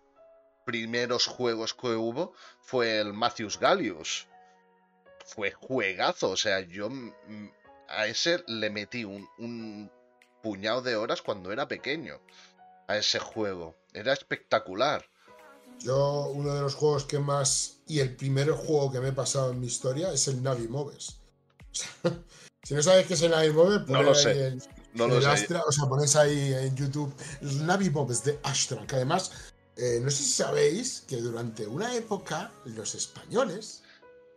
primeros juegos que hubo fue el Matthews Gallius. Fue juegazo, o sea, yo mm, a ese le metí un, un puñado de horas cuando era pequeño. A ese juego. Era espectacular. Yo, uno de los juegos que más. Y el primer juego que me he pasado en mi historia es el Navi Moves. O sea, si no sabes qué es el Navi Moves, No lo sé, ahí el- No el lo sé. Astra, o sea, ponéis ahí en YouTube el Navi Moves de Astra, que además, eh, no sé si sabéis que durante una época los españoles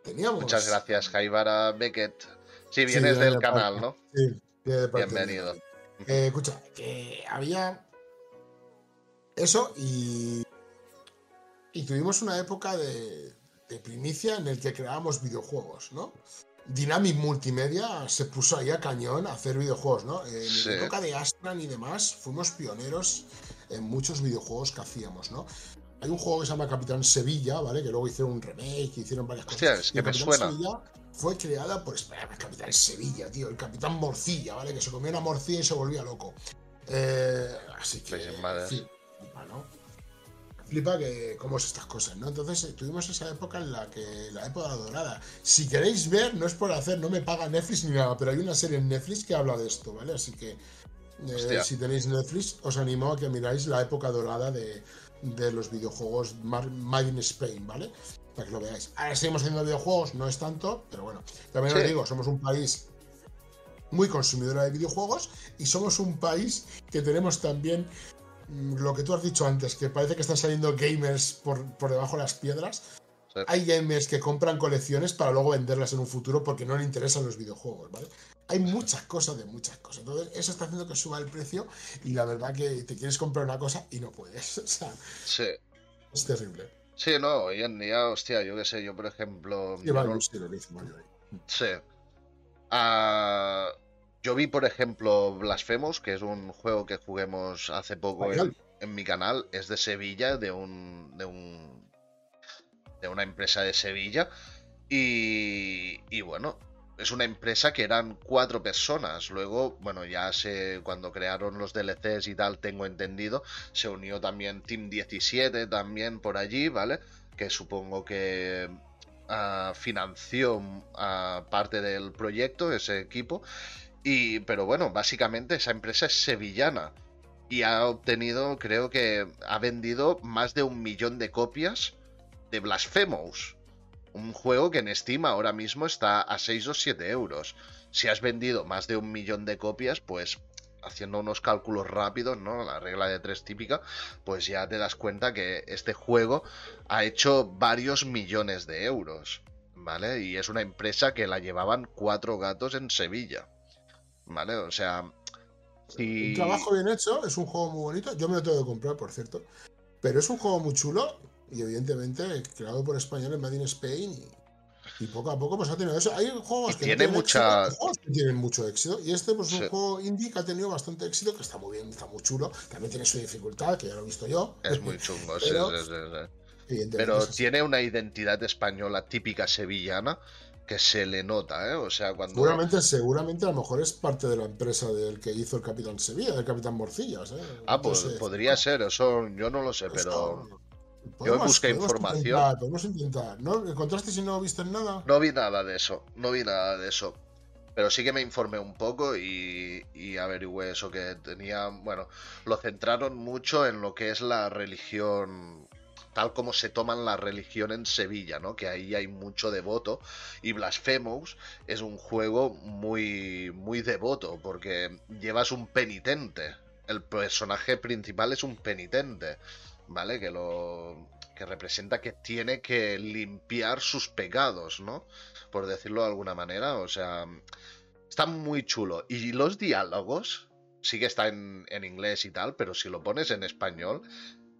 teníamos. Muchas gracias, Jaibara Beckett. Sí, vienes viene del de canal, parte. ¿no? Sí, de Bienvenido. Eh, escucha, que había eso y. Y tuvimos una época de, de primicia en el que creábamos videojuegos, ¿no? Dynamic Multimedia se puso ahí a cañón a hacer videojuegos, ¿no? En Sí. la época de Astran y demás, fuimos pioneros en muchos videojuegos que hacíamos, ¿no? Hay un juego que se llama Capitán Sevilla, ¿vale? Que luego hicieron un remake, hicieron varias Hostia, cosas. es Y que me Capitán suena. Sevilla fue creada por espera, el Capitán Sevilla, tío, el Capitán Morcilla, ¿vale? Que se comía una morcilla y se volvía loco. Eh, así que. Madre. en fin, flipa, ¿no? Flipa que cómo es estas cosas, ¿no? Entonces eh, tuvimos esa época en la que la época dorada. Si queréis ver, no es por hacer, no me paga Netflix ni nada, pero hay una serie en Netflix que habla de esto, ¿vale? Así que eh, si tenéis Netflix, os animo a que miráis la época dorada de, de los videojuegos Made in Spain, ¿vale? Para que lo veáis. Ahora seguimos haciendo videojuegos, no es tanto, pero bueno. También os digo, somos un país muy consumidora de videojuegos y somos un país que tenemos también lo que tú has dicho antes, que parece que están saliendo gamers por, por debajo de las piedras. Sí. Hay gamers que compran colecciones para luego venderlas en un futuro porque no le interesan los videojuegos, ¿vale? Hay muchas cosas de muchas cosas. Entonces, eso está haciendo que suba el precio y la verdad que te quieres comprar una cosa y no puedes. O sea, Sí. es terrible. Sí, no, hoy en día, hostia, yo qué sé, yo por ejemplo. No- sí, Mario ahí. Sí. Ah, yo vi, por ejemplo, Blasphemous, que es un juego que juguemos hace poco en, mi canal. Es de Sevilla, de un. de un. de una empresa de Sevilla. Y. y bueno. Es una empresa que eran cuatro personas. Luego, bueno, ya sé, cuando crearon los DLCs y tal, tengo entendido, se unió también Team 17 también por allí, ¿vale? Que supongo que ah, financió ah, parte del proyecto, ese equipo. Y, pero bueno, básicamente esa empresa es sevillana. Y ha obtenido, creo que ha vendido más de un millón de copias de Blasphemous. Un juego que en Steam ahora mismo está a 6 o 7 euros. Si has vendido más de un millón de copias, pues haciendo unos cálculos rápidos, ¿no? La regla de tres típica, pues ya te das cuenta que este juego ha hecho varios millones de euros, ¿vale? Y es una empresa que la llevaban cuatro gatos en Sevilla, ¿vale? O sea, si... Un trabajo bien hecho, es un juego muy bonito. Yo me lo tengo que comprar, por cierto. Pero es un juego muy chulo y evidentemente creado por españoles Made in Spain y, y poco a poco pues ha tenido eso. Hay juegos que tiene no tienen mucha- éxito, juegos que tienen mucho éxito y este pues es Sí. un juego indie que ha tenido bastante éxito, que está muy bien, está muy chulo. También tiene su dificultad, que ya lo he visto yo. Es muy chungo, Pero- sí, sí, sí. Pero tiene una identidad española típica sevillana que se le nota, ¿eh? O sea, cuando... Seguramente, seguramente a lo mejor es parte de la empresa del que hizo el Capitán Sevilla, del Capitán Morcillas. ¿eh? Ah, pues Entonces, podría ser, eso yo no lo sé, pero... yo busqué información. Intentar, podemos intentar. ¿No? ¿Encontraste si no viste nada? No vi nada de eso, no vi nada de eso. Pero sí que me informé un poco y, y averigüé eso que tenía. Bueno, lo centraron mucho en lo que es la religión tal como se toman la religión en Sevilla, ¿no? Que ahí hay mucho devoto y Blasphemous es un juego muy muy devoto porque llevas un penitente. El personaje principal es un penitente, ¿vale? Que lo que representa que tiene que limpiar sus pecados, ¿no? Por decirlo de alguna manera, o sea, está muy chulo. Y los diálogos, sí que está en, en inglés y tal, pero si lo pones en español,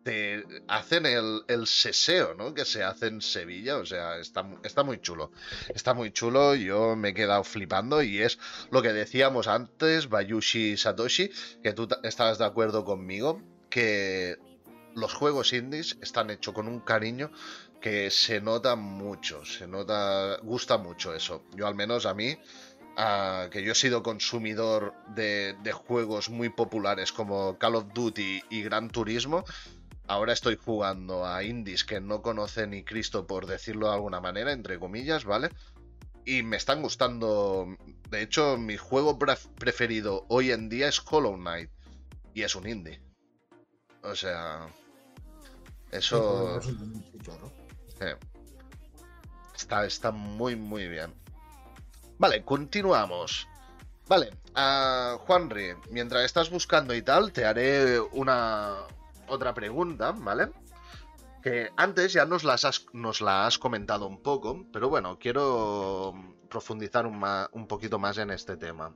te hacen el, el, seseo, ¿no? Que se hace en Sevilla, o sea, está, está muy chulo. Está muy chulo, yo me he quedado flipando y es lo que decíamos antes, Bayushi Satoshi, que tú estabas de acuerdo conmigo, que los juegos indies están hechos con un cariño que se nota mucho, se nota, gusta mucho eso. Yo al menos a mí, que yo he sido consumidor de, de, juegos muy populares como Call of Duty y Gran Turismo, ahora estoy jugando a indies que no conoce ni Cristo por decirlo de alguna manera, entre comillas, ¿vale? Y me están gustando. De hecho, mi juego preferido hoy en día es Hollow Knight. Y es un indie. O sea, eso... Eh, está, está muy, muy bien. Vale, continuamos. Vale, uh, Juanri, mientras estás buscando y tal, te haré una otra pregunta, ¿vale? Que antes ya nos, las has, nos la has comentado un poco, pero bueno, quiero profundizar un, poquito más en este tema.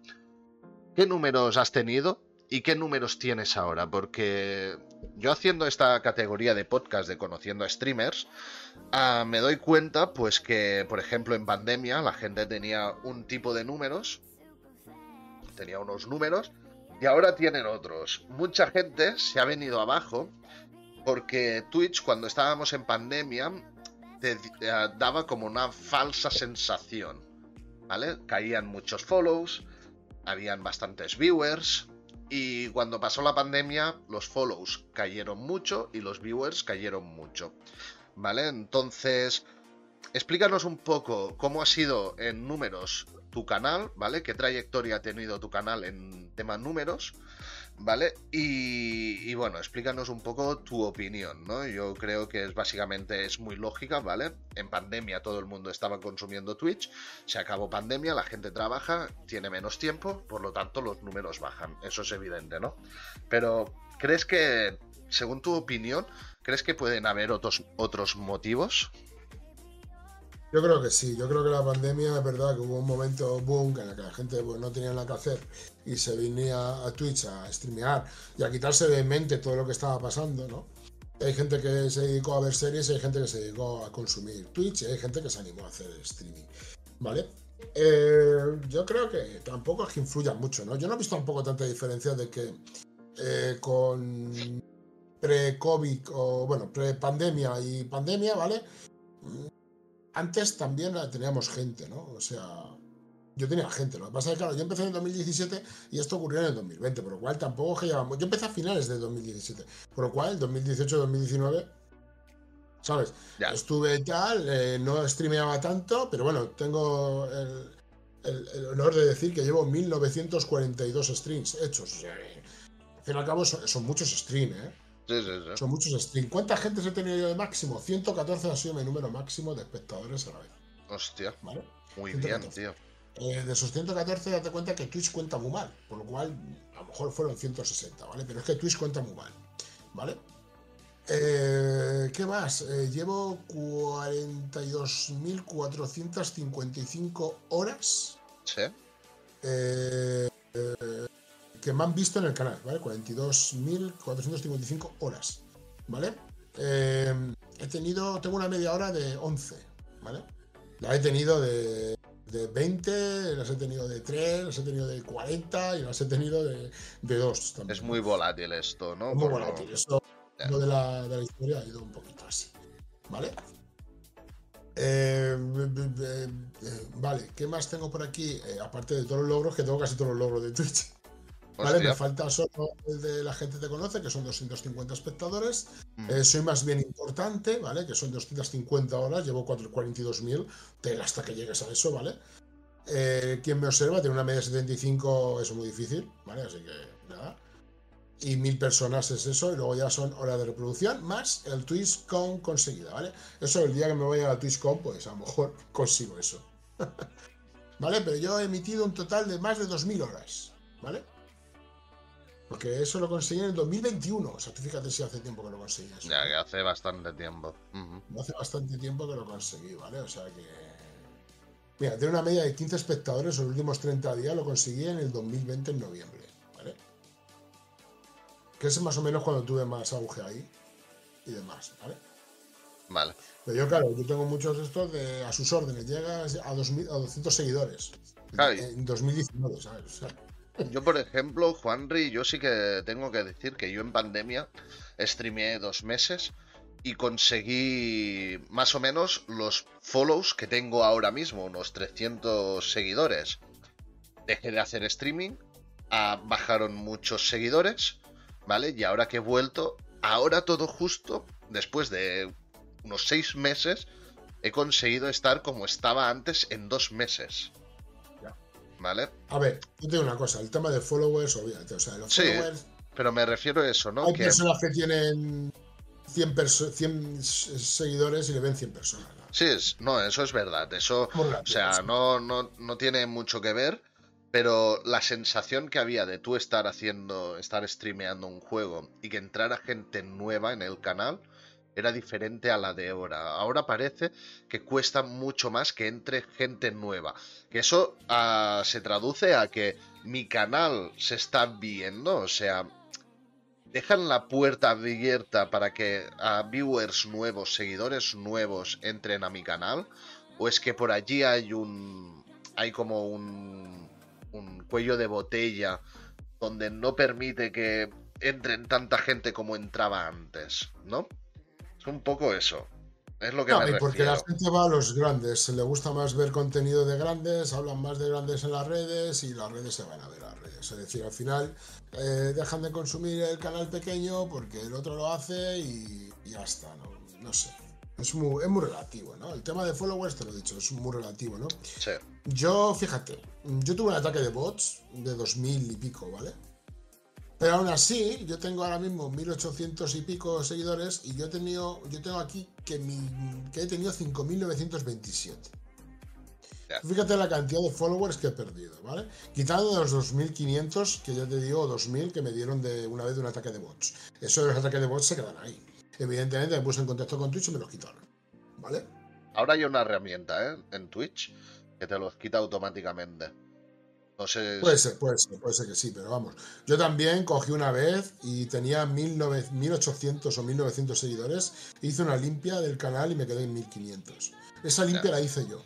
¿Qué números has tenido ¿Y qué números tienes ahora? Porque yo haciendo esta categoría de podcast de conociendo a streamers, uh, me doy cuenta pues que, por ejemplo, en pandemia la gente tenía un tipo de números, tenía unos números, y ahora tienen otros. Mucha gente se ha venido abajo porque Twitch cuando estábamos en pandemia te uh, daba como una falsa sensación, ¿vale? Caían muchos follows, habían bastantes viewers, y cuando pasó la pandemia, los follows cayeron mucho y los viewers cayeron mucho. ¿Vale? Entonces, explícanos un poco cómo ha sido en números tu canal, ¿vale? ¿Qué trayectoria ha tenido tu canal en tema números? ¿vale? Y, bueno, explícanos un poco tu opinión, ¿no? Yo creo que es básicamente es muy lógica, ¿vale? En pandemia todo el mundo estaba consumiendo Twitch, se acabó pandemia, la gente trabaja, tiene menos tiempo, por lo tanto los números bajan, eso es evidente, ¿no? Pero, ¿crees que, según tu opinión, crees que pueden haber otros, otros motivos? Yo creo que sí, yo creo que la pandemia es verdad que hubo un momento boom en el que la gente pues, no tenía nada que hacer y se venía a Twitch a streamear y a quitarse de mente todo lo que estaba pasando, ¿no? Hay gente que se dedicó a ver series, hay gente que se dedicó a consumir Twitch y hay gente que se animó a hacer streaming, ¿vale? Eh, yo creo que tampoco es que influya mucho, ¿no? Yo no he visto tampoco tanta diferencia de que eh, con pre-COVID o, bueno, pre-pandemia y pandemia, ¿vale? Antes también teníamos gente, ¿no? O sea, yo tenía gente. Lo que pasa es que, claro, yo empecé en 2017 y esto ocurrió en el 2020, por lo cual tampoco que llevamos. Yo empecé a finales de 2017, por lo cual 2018-2019, ¿sabes? Ya. Estuve tal, eh, no streameaba tanto, pero bueno, tengo el, el, el, honor de decir que llevo 1942 streams hechos. O sea, al fin y al cabo son, son muchos streams, ¿eh? Son muchos streams. ¿Cuánta gente he tenido yo de máximo? 114 ha sido mi número máximo de espectadores a la vez. Hostia. ¿Vale? Muy bien, tío. Eh, de esos 114, date cuenta que Twitch cuenta muy mal. Por lo cual, a lo mejor fueron 160, ¿vale? Pero es que Twitch cuenta muy mal. ¿Vale? Eh, ¿Qué más? Eh, llevo 42.455 horas. Sí. Eh, que me han visto en el canal, ¿vale? 42.455 horas, ¿vale? Eh, he tenido, tengo una media hora de 11, ¿vale? La he tenido de, de 20, las he tenido de 3, las he tenido de 40 y las he tenido de, de 2 también. Es muy volátil esto, ¿no? Muy Por volátil, lo... esto lo de, la, de la historia ha ido un poquito así, ¿vale? Eh, eh, vale, ¿qué más tengo por aquí? Eh, aparte de todos los logros, que tengo casi todos los logros de Twitch. ¿Vale? Me falta solo el de la gente te conoce, que son 250 espectadores. Mm. Eh, soy más bien importante, ¿vale? Que son 250 horas, llevo 42.000, hasta que llegues a eso, ¿vale? Eh, quien me observa tiene una media de 75, es muy difícil, ¿vale? Así que nada. Y mil personas es eso, y luego ya son horas de reproducción, más el TwitchCon conseguida, ¿vale? Eso el día que me vaya a la TwitchCon, pues a lo mejor consigo eso. ¿Vale? Pero yo he emitido un total de más de 2.000 horas, ¿vale? Porque eso lo conseguí en el 2021. O sea, tú fíjate si hace tiempo que lo conseguí. Ya, que hace bastante tiempo. Hace bastante tiempo que lo conseguí, ¿vale? O sea que... Mira, tiene una media de 15 espectadores en los últimos 30 días, lo conseguí en el 2020, en noviembre, ¿vale? Que es más o menos cuando tuve más auge ahí y demás, ¿vale? Vale. Pero yo, claro, yo tengo muchos de estos de, a sus órdenes, llega a, 2000, a 200 seguidores. En 2019, ¿sabes? Yo, por ejemplo, Juanri, yo sí que tengo que decir que yo en pandemia streameé dos meses y conseguí más o menos los follows que tengo ahora mismo, unos 300 seguidores. Dejé de hacer streaming, ah, bajaron muchos seguidores, ¿vale? Y ahora que he vuelto, ahora todo justo, después de unos seis meses, he conseguido estar como estaba antes en dos meses. ¿Vale? A ver, yo tengo una cosa, el tema de followers, obviamente, o sea, los sí, pero me refiero a eso, ¿no? Hay personas que tienen 100, seguidores y le ven 100 personas. Sí, es, no, eso es verdad. Eso, o sea, no, no, no tiene mucho que ver, pero la sensación que había de tú estar haciendo, estar streameando un juego y que entrara gente nueva en el canal, era diferente a la de ahora. Ahora parece que cuesta mucho más que entre gente nueva. Que eso ah, se traduce a que mi canal se está viendo, o sea, dejan la puerta abierta para que a viewers nuevos, seguidores nuevos entren a mi canal, o es que por allí hay un hay como un un cuello de botella donde no permite que entren tanta gente como entraba antes, ¿no? Es un poco eso. Es lo que me porque la gente va a los grandes, le gusta más ver contenido de grandes, hablan más de grandes en las redes y las redes se van a ver las redes. Es decir, al final eh, dejan de consumir el canal pequeño porque el otro lo hace y, ya está, ¿no? No sé. Es muy, es muy relativo, ¿no? El tema de followers, te lo he dicho, es muy relativo, ¿no? Sí. Yo, fíjate, yo tuve un ataque de bots de 2000 y pico, ¿vale? Pero aún así, yo tengo ahora mismo 1800 y pico seguidores y yo he tenido, yo tengo aquí que, mi, que he tenido 5927. Fíjate la cantidad de followers que he perdido, ¿vale? Quitando los 2500, que ya te digo, 2000 que me dieron de una vez de un ataque de bots. Eso de los ataques de bots se quedan ahí. Evidentemente me puse en contacto con Twitch y me los quitaron, ¿vale? Ahora hay una herramienta, ¿eh? En Twitch que te los quita automáticamente. Puede ser, puede ser, puede ser que sí, pero vamos. Yo también cogí una vez y tenía 1800 o 1900 seguidores. Hice una limpia del canal y me quedé en 1500. Esa limpia la hice yo.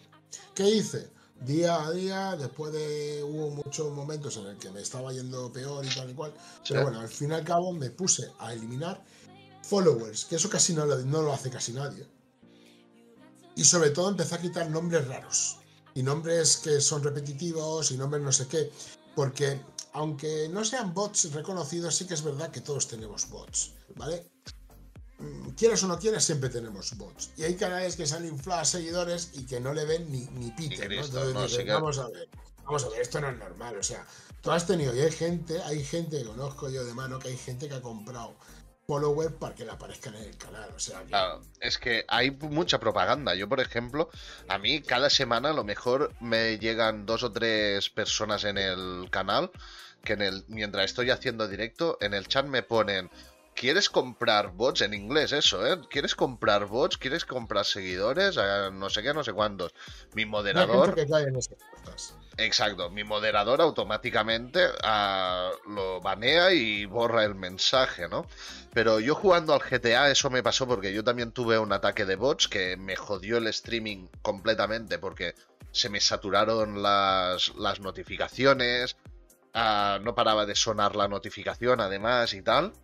¿Qué hice? Día a día, después de. Hubo muchos momentos en el que me estaba yendo peor y tal y cual. Pero bueno, al fin y al cabo me puse a eliminar followers, que eso casi no no lo hace casi nadie. Y sobre todo empecé a quitar nombres raros y nombres que son repetitivos y nombres no sé qué, porque aunque no sean bots reconocidos, sí que es verdad que todos tenemos bots, ¿vale? Mm, quieras o no quieras, siempre tenemos bots. Y hay canales que se han inflado a seguidores y que no le ven ni, ni Peter, ¿no? Entonces, vamos a ver, vamos a ver, esto no es normal, o sea, tú has tenido, y hay gente, hay gente que conozco yo de mano, que hay gente que ha comprado follower para que le aparezcan en el canal. O sea, es que hay mucha propaganda. Yo, por ejemplo, a mí cada semana a lo mejor me llegan dos o tres personas en el canal que en el mientras estoy haciendo directo en el chat me ponen ¿Quieres comprar bots? En inglés eso, ¿eh? ¿Quieres comprar bots? ¿Quieres comprar seguidores? Eh, no sé qué, no sé cuántos. Mi moderador... Exacto, mi moderador automáticamente ah, lo banea y borra el mensaje, ¿no? Pero yo jugando al GTA eso me pasó porque yo también tuve un ataque de bots que me jodió el streaming completamente porque se me saturaron las, las notificaciones, ah, no paraba de sonar la notificación además y tal.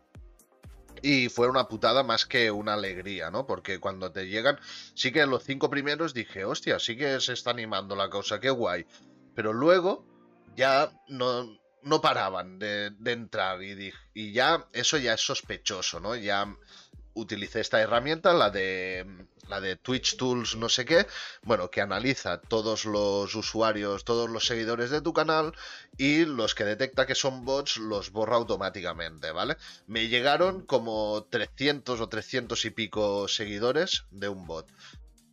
Y fue una putada más que una alegría, ¿no? Porque cuando te llegan, sí que los cinco primeros dije, hostia, sí que se está animando la cosa, qué guay. Pero luego ya no, no paraban de, entrar y, y ya eso ya es sospechoso, ¿no? Ya utilicé esta herramienta, la de la de Twitch Tools no sé qué, bueno, que analiza todos los usuarios, todos los seguidores de tu canal y los que detecta que son bots los borra automáticamente, ¿vale? Me llegaron como 300 o 300 y pico seguidores de un bot.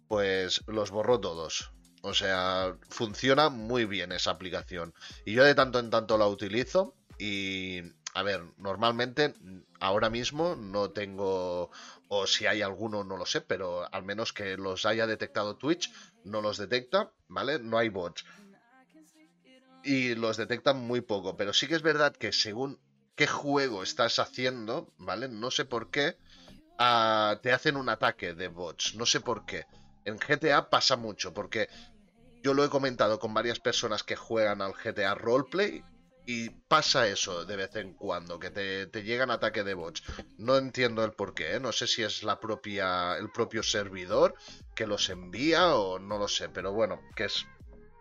Pues los borró todos. O sea, funciona muy bien esa aplicación. Y yo de tanto en tanto la utilizo y a ver, normalmente ahora mismo no tengo, o si hay alguno no lo sé, pero al menos que los haya detectado Twitch, no los detecta, ¿vale? No hay bots. Y los detectan muy poco, pero sí que es verdad que según qué juego estás haciendo, ¿vale? No sé por qué, ah, te hacen un ataque de bots, no sé por qué. En GTA pasa mucho, porque yo lo he comentado con varias personas que juegan al GTA Roleplay y pasa eso de vez en cuando, que te, llegan ataques de bots. No entiendo el por qué, ¿eh? no sé si es la propia, el propio servidor que los envía o no lo sé, pero bueno, que es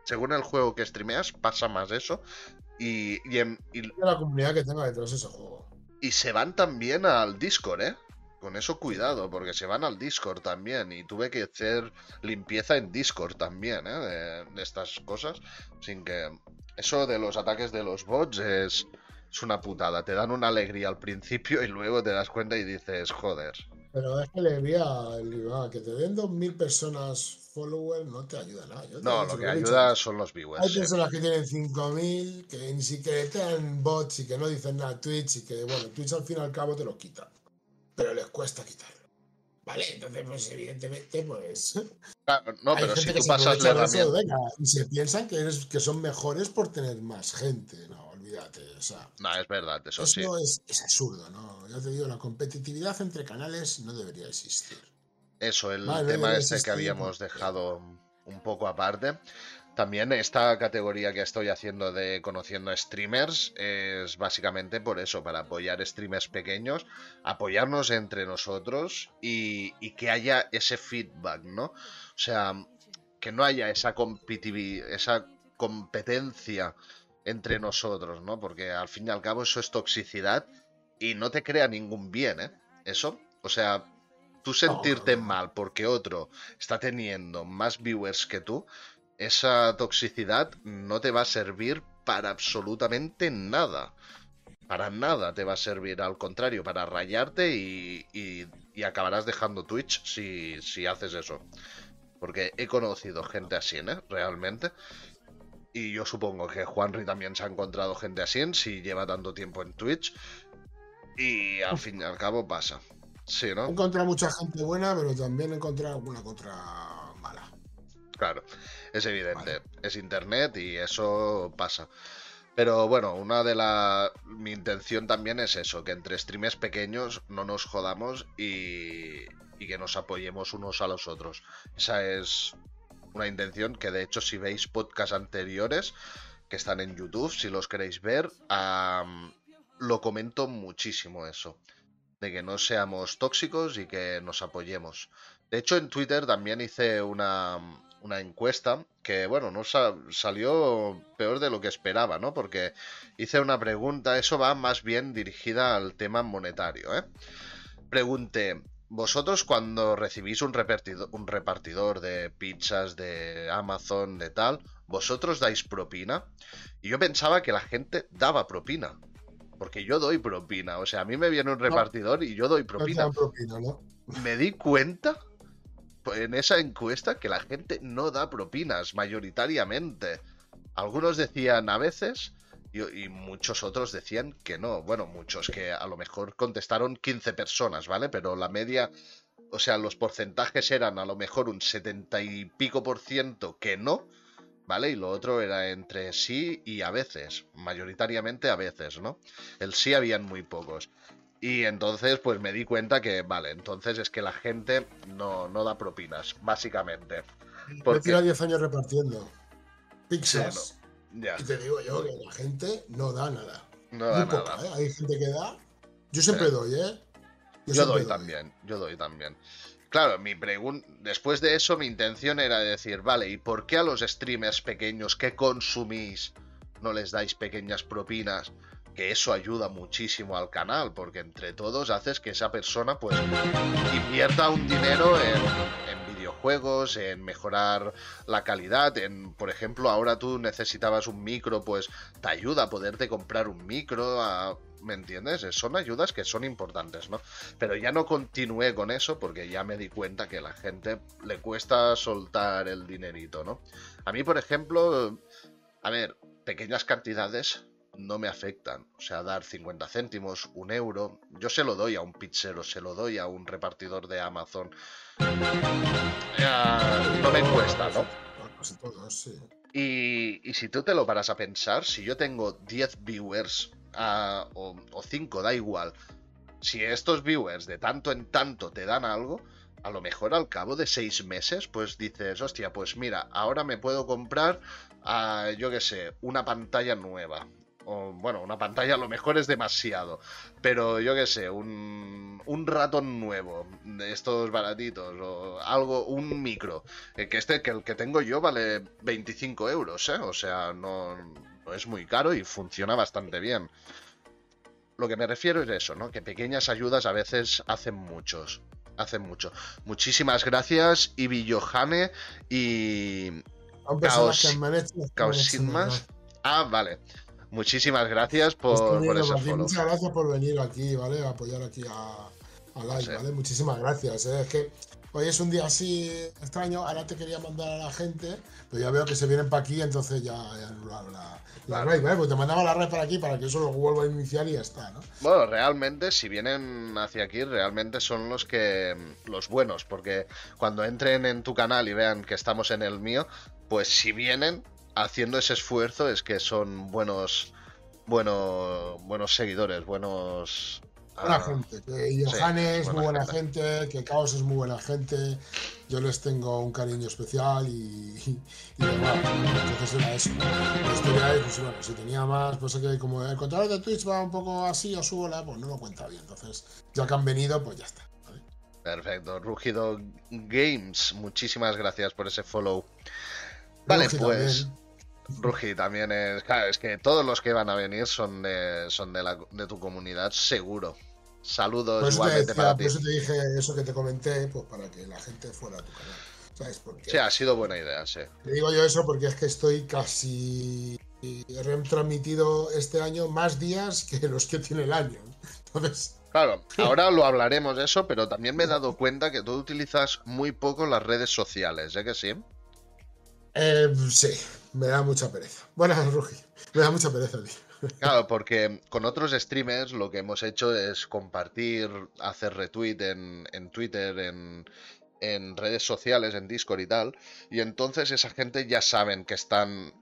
según el juego que streameas pasa más eso y, y, la comunidad que tenga detrás de ese juego. Y se van también al Discord, ¿eh? Con eso cuidado, porque se van al Discord también. Y tuve que hacer limpieza en Discord también, ¿eh? de estas cosas. Sin que eso de los ataques de los bots es, es una putada. Te dan una alegría al principio y luego te das cuenta y dices, joder. Pero es que alegría, que te den 2.000 personas followers no te ayuda nada. no, lo que ayuda son los viewers. Hay personas que tienen 5.000, que ni siquiera tienen bots y que no dicen nada Twitch y que, bueno, Twitch al fin y al cabo te lo quita. Pero les cuesta quitarlo. Vale, entonces, pues evidentemente, pues. no, pero si tú pasas la herramienta. y se piensan que, que son mejores por tener más gente. No, olvídate. O sea, no, es verdad, eso, sí. Es, es absurdo, ¿no? Ya te digo, la competitividad entre canales no debería existir. Eso, el tema ese que habíamos dejado un poco aparte. También esta categoría que estoy haciendo de conociendo streamers es básicamente por eso, para apoyar streamers pequeños, apoyarnos entre nosotros y, que haya ese feedback, ¿no? O sea, que no haya esa esa competencia entre nosotros, ¿no? Porque al fin y al cabo eso es toxicidad y no te crea ningún bien, ¿eh? Eso, o sea, tú sentirte mal porque otro está teniendo más viewers que tú, esa toxicidad no te va a servir para absolutamente nada. Para nada te va a servir, al contrario, para rayarte y, y, acabarás dejando Twitch si, si, haces eso. Porque he conocido gente así, ¿eh? Realmente. Y yo supongo que Juanri también se ha encontrado gente así, si lleva tanto tiempo en Twitch. Y al fin y al cabo pasa. Sí, ¿no? He encontrado mucha gente buena, pero también he encontrado alguna contra Claro, es evidente. Es internet y eso pasa. Pero bueno, una de la. Mi intención también es eso, que entre streamers pequeños no nos jodamos y, y que nos apoyemos unos a los otros. Esa es una intención que de hecho si veis podcasts anteriores que están en YouTube, si los queréis ver, lo comento muchísimo eso. De que no seamos tóxicos y que nos apoyemos. De hecho en Twitter también hice una, una encuesta que, bueno, no salió peor de lo que esperaba, ¿no? Porque hice una pregunta, eso va más bien dirigida al tema monetario, ¿eh? Pregunté, vosotros cuando recibís un repartidor, un repartidor de pizzas de Amazon, de tal, ¿vosotros dais propina? Y yo pensaba que la gente daba propina. Porque yo doy propina. O sea, a mí me viene un repartidor y yo doy propina. Me di cuenta en esa encuesta que la gente no da propinas mayoritariamente. Algunos decían a veces y, muchos otros decían que no. Bueno, muchos que a lo mejor contestaron 15 personas, ¿vale? Pero la media, o sea, los porcentajes eran a lo mejor un 70 y pico por ciento que no, ¿vale? Y lo otro era entre sí y a veces, mayoritariamente a veces, ¿no? El sí habían muy pocos. Y entonces, pues me di cuenta que, vale, entonces es que la gente no, no da propinas, básicamente. Porque... Yo 10 años repartiendo pizzas. Y te digo yo que la gente no da nada. No da nada. ¿eh? Hay gente que da. Yo siempre doy, ¿eh? Yo, doy, también, yo doy también. Claro, mi pregunta. Después de eso, mi intención era decir, vale, ¿y por qué a los streamers pequeños que consumís no les dais pequeñas propinas? Que eso ayuda muchísimo al canal, porque entre todos haces que esa persona pues invierta un dinero en, videojuegos, en mejorar la calidad, en, por ejemplo, ahora tú necesitabas un micro, pues te ayuda a poderte comprar un micro, a, ¿me entiendes? Son ayudas que son importantes, ¿no? Pero ya no continué con eso porque ya me di cuenta que a la gente le cuesta soltar el dinerito, ¿no? A mí, por ejemplo, a ver, pequeñas cantidades no me afectan. O sea, dar 50 céntimos, un euro, yo se lo doy a un pizzero, se lo doy a un repartidor de Amazon. no me cuesta, ¿no? Y, y, si tú te lo paras a pensar, si yo tengo 10 viewers o, o 5, da igual, si estos viewers de tanto en tanto te dan algo, a lo mejor al cabo de 6 meses, pues dices, hostia, pues mira, ahora me puedo comprar, uh, yo qué sé, una pantalla nueva bueno, una pantalla a lo mejor es demasiado, pero yo qué sé, un, un ratón nuevo, de estos baratitos, o algo, un micro, eh, que este, que el que tengo yo vale 25 euros, ¿eh? O sea, no, no es muy caro y funciona bastante bien. Lo que me refiero es eso, ¿no? Que pequeñas ayudas a veces hacen muchos. Hacen mucho. Muchísimas gracias, Ibi Johane y. Caos, más. Ah, vale. Muchísimas gracias por, por ese follow. Muchas gracias por venir aquí, ¿vale? A apoyar aquí a, a Live, ¿vale? Muchísimas gracias. ¿eh? Es que hoy es un día así extraño. Ahora te quería mandar a la gente, pero ya veo que se vienen para aquí, entonces ya, ya la, la, la ¿vale? Pues te mandaba la red para aquí para que eso lo vuelva a iniciar y ya está, ¿no? Bueno, realmente, si vienen hacia aquí, realmente son los que. los buenos, porque cuando entren en tu canal y vean que estamos en el mío, pues si vienen, haciendo ese esfuerzo es que son buenos, buenos, buenos seguidores, buenos buena ah, gente. Que Johannes es muy buena gente. que Caos es muy buena gente. Yo les tengo un cariño especial y, y, Entonces era eso. La historia es, pues bueno, si tenía más, pues es que como el control de Twitch va un poco así o subo pues no lo cuenta bien. Entonces, ya que han venido, pues ya está. Perfecto. Rugido Games, muchísimas gracias por ese follow. Vale, pues. Rugi también es. Claro, es que todos los que van a venir son de, son de, la, de tu comunidad, seguro. Saludos igualmente para ti. Por eso te dije eso que te comenté, pues para que la gente fuera a tu canal. ¿Sabes por qué? Sí, ha sido buena idea, sí. Te digo yo eso porque es que estoy casi. He retransmitido este año más días que los que tiene el año. Entonces. Claro, ahora lo hablaremos de eso, pero también me he dado cuenta que tú utilizas muy poco las redes sociales, ¿eh que sí? Eh, sí, me da mucha pereza. Bueno, Rugi, me da mucha pereza, tío. Claro, porque con otros streamers lo que hemos hecho es compartir, hacer retweet en, en Twitter, en, en redes sociales, en Discord y tal. Y entonces esa gente ya saben que están.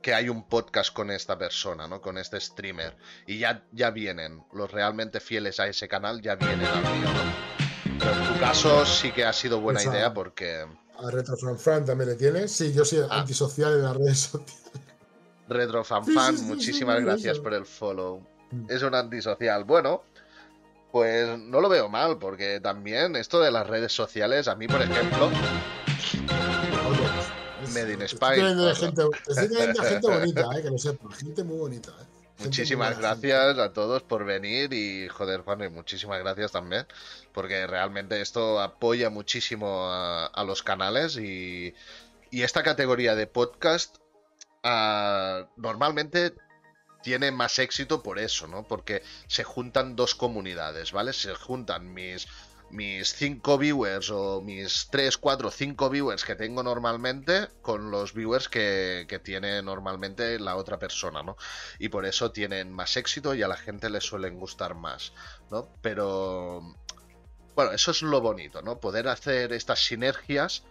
que hay un podcast con esta persona, ¿no? Con este streamer. Y ya, ya vienen. Los realmente fieles a ese canal ya vienen al mío, ¿no? Pero en tu caso sí que ha sido buena idea porque. A RetroFanFan también le tienes. Sí, yo soy ah. antisocial en las redes sociales. RetroFanFan, muchísimas gracias por el follow. Mm. Es un antisocial. Bueno, pues no lo veo mal, porque también esto de las redes sociales, a mí, por ejemplo. Made in Spy. Estoy teniendo gente, bonita, eh, que lo sepa. Gente muy bonita. Eh. Muchísimas gracias a todos por venir y joder Juan, y muchísimas gracias también porque realmente esto apoya muchísimo a, los canales y, esta categoría de podcast ah, normalmente tiene más éxito por eso, ¿no? Porque se juntan dos comunidades, ¿vale? Se juntan mis mis 5 viewers o mis 3, 4, 5 viewers que tengo normalmente con los viewers que, que, tiene normalmente la otra persona, ¿no? Y por eso tienen más éxito y a la gente le suelen gustar más, ¿no? Pero, bueno, eso es lo bonito, ¿no? Poder hacer estas sinergias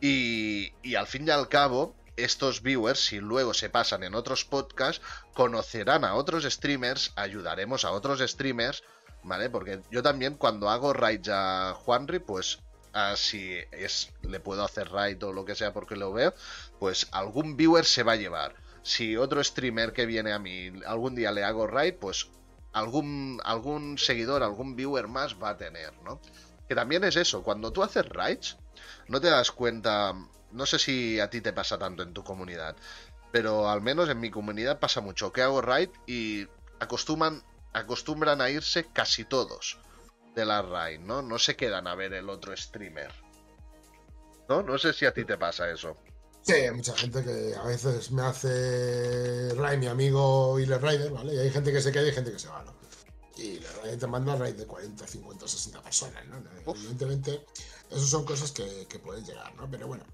y, y al fin y al cabo estos viewers, si luego se pasan en otros podcasts, conocerán a otros streamers, ayudaremos a otros streamers ¿vale? Porque yo también cuando hago raids a Juanri, pues si es le puedo hacer raid o lo que sea porque lo veo, pues algún viewer se va a llevar. Si otro streamer que viene a mí algún día le hago raid, pues algún algún seguidor, algún viewer más va a tener, ¿no? Que también es eso, cuando tú haces raids, no te das cuenta, no sé si a ti te pasa tanto en tu comunidad, pero al menos en mi comunidad pasa mucho que hago raid y acostumbran, acostumbran a irse casi todos de la raid, ¿no? No se quedan a ver el otro streamer. ¿No? No sé si a ti te pasa eso. Sí, hay mucha gente que a veces me hace raid mi amigo y le Rider, ¿vale? Y hay gente que se queda y gente que se va, ¿no? Y la raid te manda raid de 40, 50, 60 personas, ¿no? Evidentemente, esas son cosas que, que pueden llegar, ¿no? Pero bueno,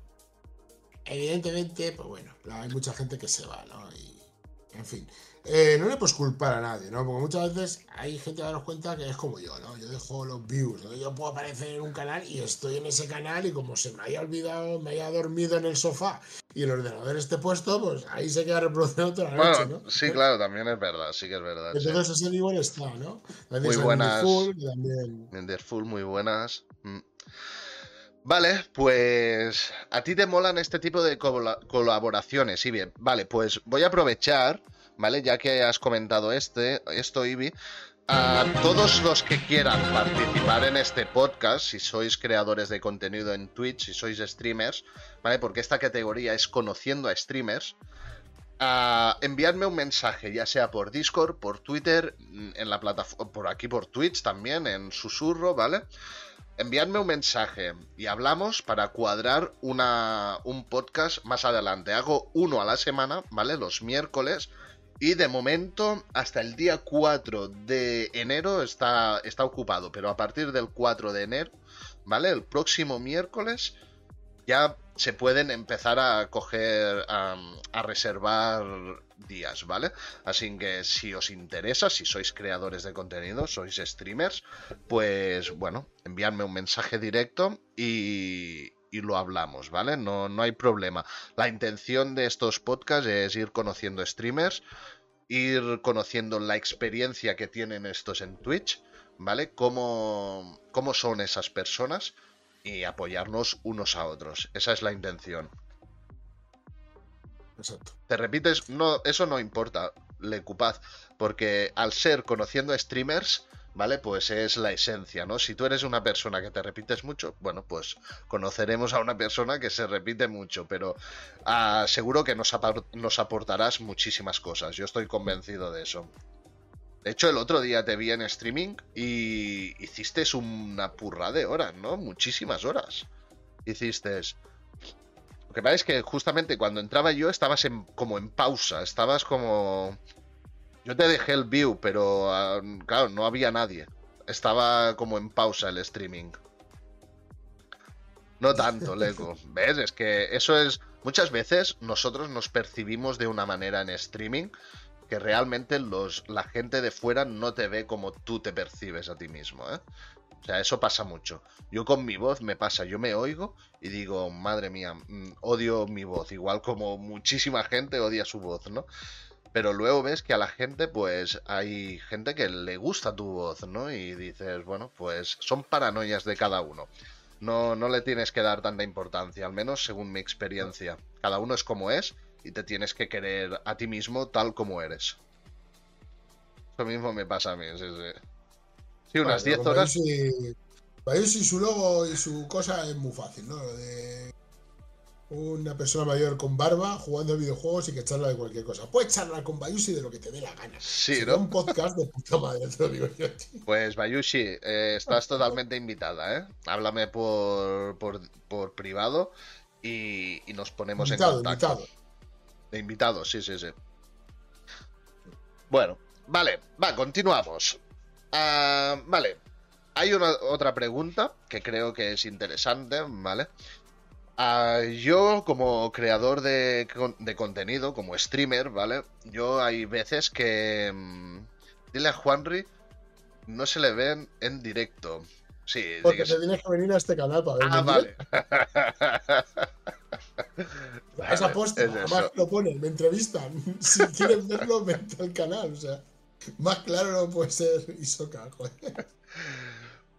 evidentemente, pues bueno, hay mucha gente que se va, ¿no? Y, en fin, eh, no le puedes culpar a nadie, ¿no? Porque muchas veces hay gente que daros cuenta que es como yo, ¿no? Yo dejo los views, ¿no? Yo puedo aparecer en un canal y estoy en ese canal y como se me haya olvidado, me haya dormido en el sofá y el ordenador esté puesto, pues ahí se queda reproduciendo toda la noche, ¿no? Sí, claro, también es verdad, sí que es verdad. Entonces ese nivel está, ¿no? muy buenas. También... Full, muy buenas. Mm. Vale, pues a ti te molan este tipo de colaboraciones, sí bien. Vale, pues voy a aprovechar, ¿vale? Ya que has comentado este, esto, Ibi, a todos los que quieran participar en este podcast, si sois creadores de contenido en Twitch, si sois streamers, ¿vale? Porque esta categoría es conociendo a streamers. A enviarme un mensaje, ya sea por Discord, por Twitter, en la plataforma, por aquí por Twitch también, en susurro, ¿vale? enviadme un mensaje y hablamos para cuadrar una, un podcast más adelante. Hago uno a la semana, ¿vale? Los miércoles. Y de momento, hasta el día 4 de enero está, está ocupado. Pero a partir del 4 de enero, ¿vale? El próximo miércoles ya se pueden empezar a coger, a, reservar días, ¿vale? Así que si os interesa, si sois creadores de contenido, sois streamers, pues bueno, enviadme un mensaje directo y, y lo hablamos, ¿vale? No, no hay problema. La intención de estos podcasts es ir conociendo streamers, ir conociendo la experiencia que tienen estos en Twitch, ¿vale? Cómo, cómo son esas personas y apoyarnos unos a otros. Esa es la intención. Exacto. Te repites, no, eso no importa, Lecupaz, porque al ser conociendo a streamers, ¿vale? Pues es la esencia, ¿no? Si tú eres una persona que te repites mucho, bueno, pues conoceremos a una persona que se repite mucho, pero ah, seguro que nos, nos aportarás muchísimas cosas, yo estoy convencido de eso. De hecho, el otro día te vi en streaming y hiciste una purra de horas, ¿no? Muchísimas horas. Hiciste. Lo que pasa es que justamente cuando entraba yo estabas en, como en pausa, estabas como... Yo te dejé el view, pero ah, claro, no había nadie. Estaba como en pausa el streaming. No tanto, Lego. ¿Ves? Es que eso es... Muchas veces nosotros nos percibimos de una manera en streaming que realmente los, la gente de fuera no te ve como tú te percibes a ti mismo, ¿eh? O sea, eso pasa mucho. Yo con mi voz me pasa, yo me oigo y digo, madre mía, mm, odio mi voz, igual como muchísima gente odia su voz, ¿no? Pero luego ves que a la gente, pues hay gente que le gusta tu voz, ¿no? Y dices, bueno, pues son paranoias de cada uno. No, no le tienes que dar tanta importancia, al menos según mi experiencia. Cada uno es como es y te tienes que querer a ti mismo tal como eres. Lo mismo me pasa a mí. Sí, sí. unas 10 horas. y su logo y su cosa es muy fácil, ¿no? de una persona mayor con barba jugando videojuegos y que charla de cualquier cosa. Puedes charlar con Bayushi de lo que te dé la gana. Sí, ¿no? un podcast de puta madre, te lo digo yo. Pues Bayushi, eh, estás totalmente invitada, ¿eh? Háblame por, por, privado y, nos ponemos en contacto. Invitado. De invitados, sí, sí, sí. Bueno, vale, va, continuamos. Ah, vale, hay una otra pregunta que creo que es interesante, ¿vale? Ah, yo como creador de, contenido, como streamer, ¿vale? Yo hay veces que... Mm, dile a Juanri, no se le ven en directo. Sí, Porque te tienes que venir a este canal para ver. Ah, vale. Esa posta, además lo ponen, me entrevistan. Si quieren verlo, vente al canal. O sea, más claro no puede ser Isoka, joder.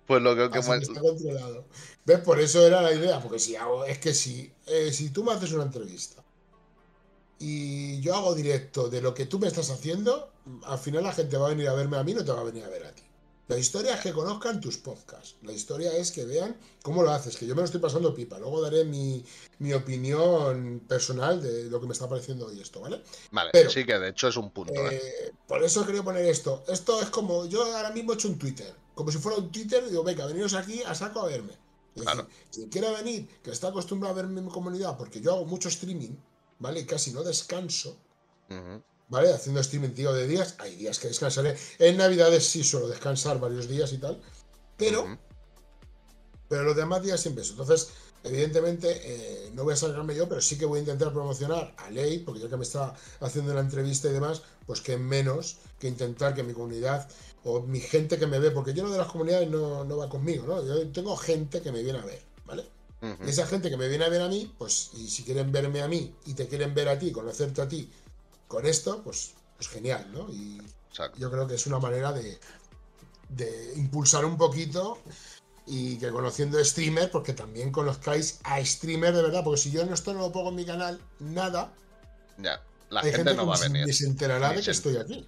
Pues lo que, que está controlado. ¿Ves? Por eso era la idea, porque si hago, es que si, eh, si tú me haces una entrevista y yo hago directo de lo que tú me estás haciendo, al final la gente va a venir a verme a mí, no te va a venir a ver a ti. La historia es que conozcan tus podcasts. La historia es que vean cómo lo haces, que yo me lo estoy pasando pipa. Luego daré mi, mi opinión personal de lo que me está pareciendo hoy esto, ¿vale? Vale, sí que de hecho es un punto. ¿eh? Eh, por eso quería poner esto. Esto es como, yo ahora mismo he hecho un Twitter. Como si fuera un Twitter, digo, venga, veniros aquí a saco a verme. Claro. quien quiera venir, que está acostumbrado a ver mi comunidad, porque yo hago mucho streaming, ¿vale? Y casi no descanso. ¿vale? Haciendo streaming, tío, de días, hay días que descansaré. En Navidades sí suelo descansar varios días y tal, pero, pero los demás días siempre eso. Entonces, evidentemente, eh, no voy a salgarme yo, pero sí que voy a intentar promocionar a Ley, porque ya que me está haciendo la entrevista y demás, pues que menos que intentar que mi comunidad o mi gente que me ve, porque yo no de las comunidades no, no va conmigo, ¿no? Yo tengo gente que me viene a ver, ¿vale? esa gente que me viene a ver a mí, pues, y si quieren verme a mí y te quieren ver a ti, conocerte a ti con esto, pues, pues genial, ¿no? Y yo creo que es una manera de, de impulsar un poquito y que conociendo streamer, porque también conozcáis a streamer de verdad, porque si yo en esto no lo pongo en mi canal, nada. Ya, la gente, no va a venir. Ni se enterará de que estoy aquí.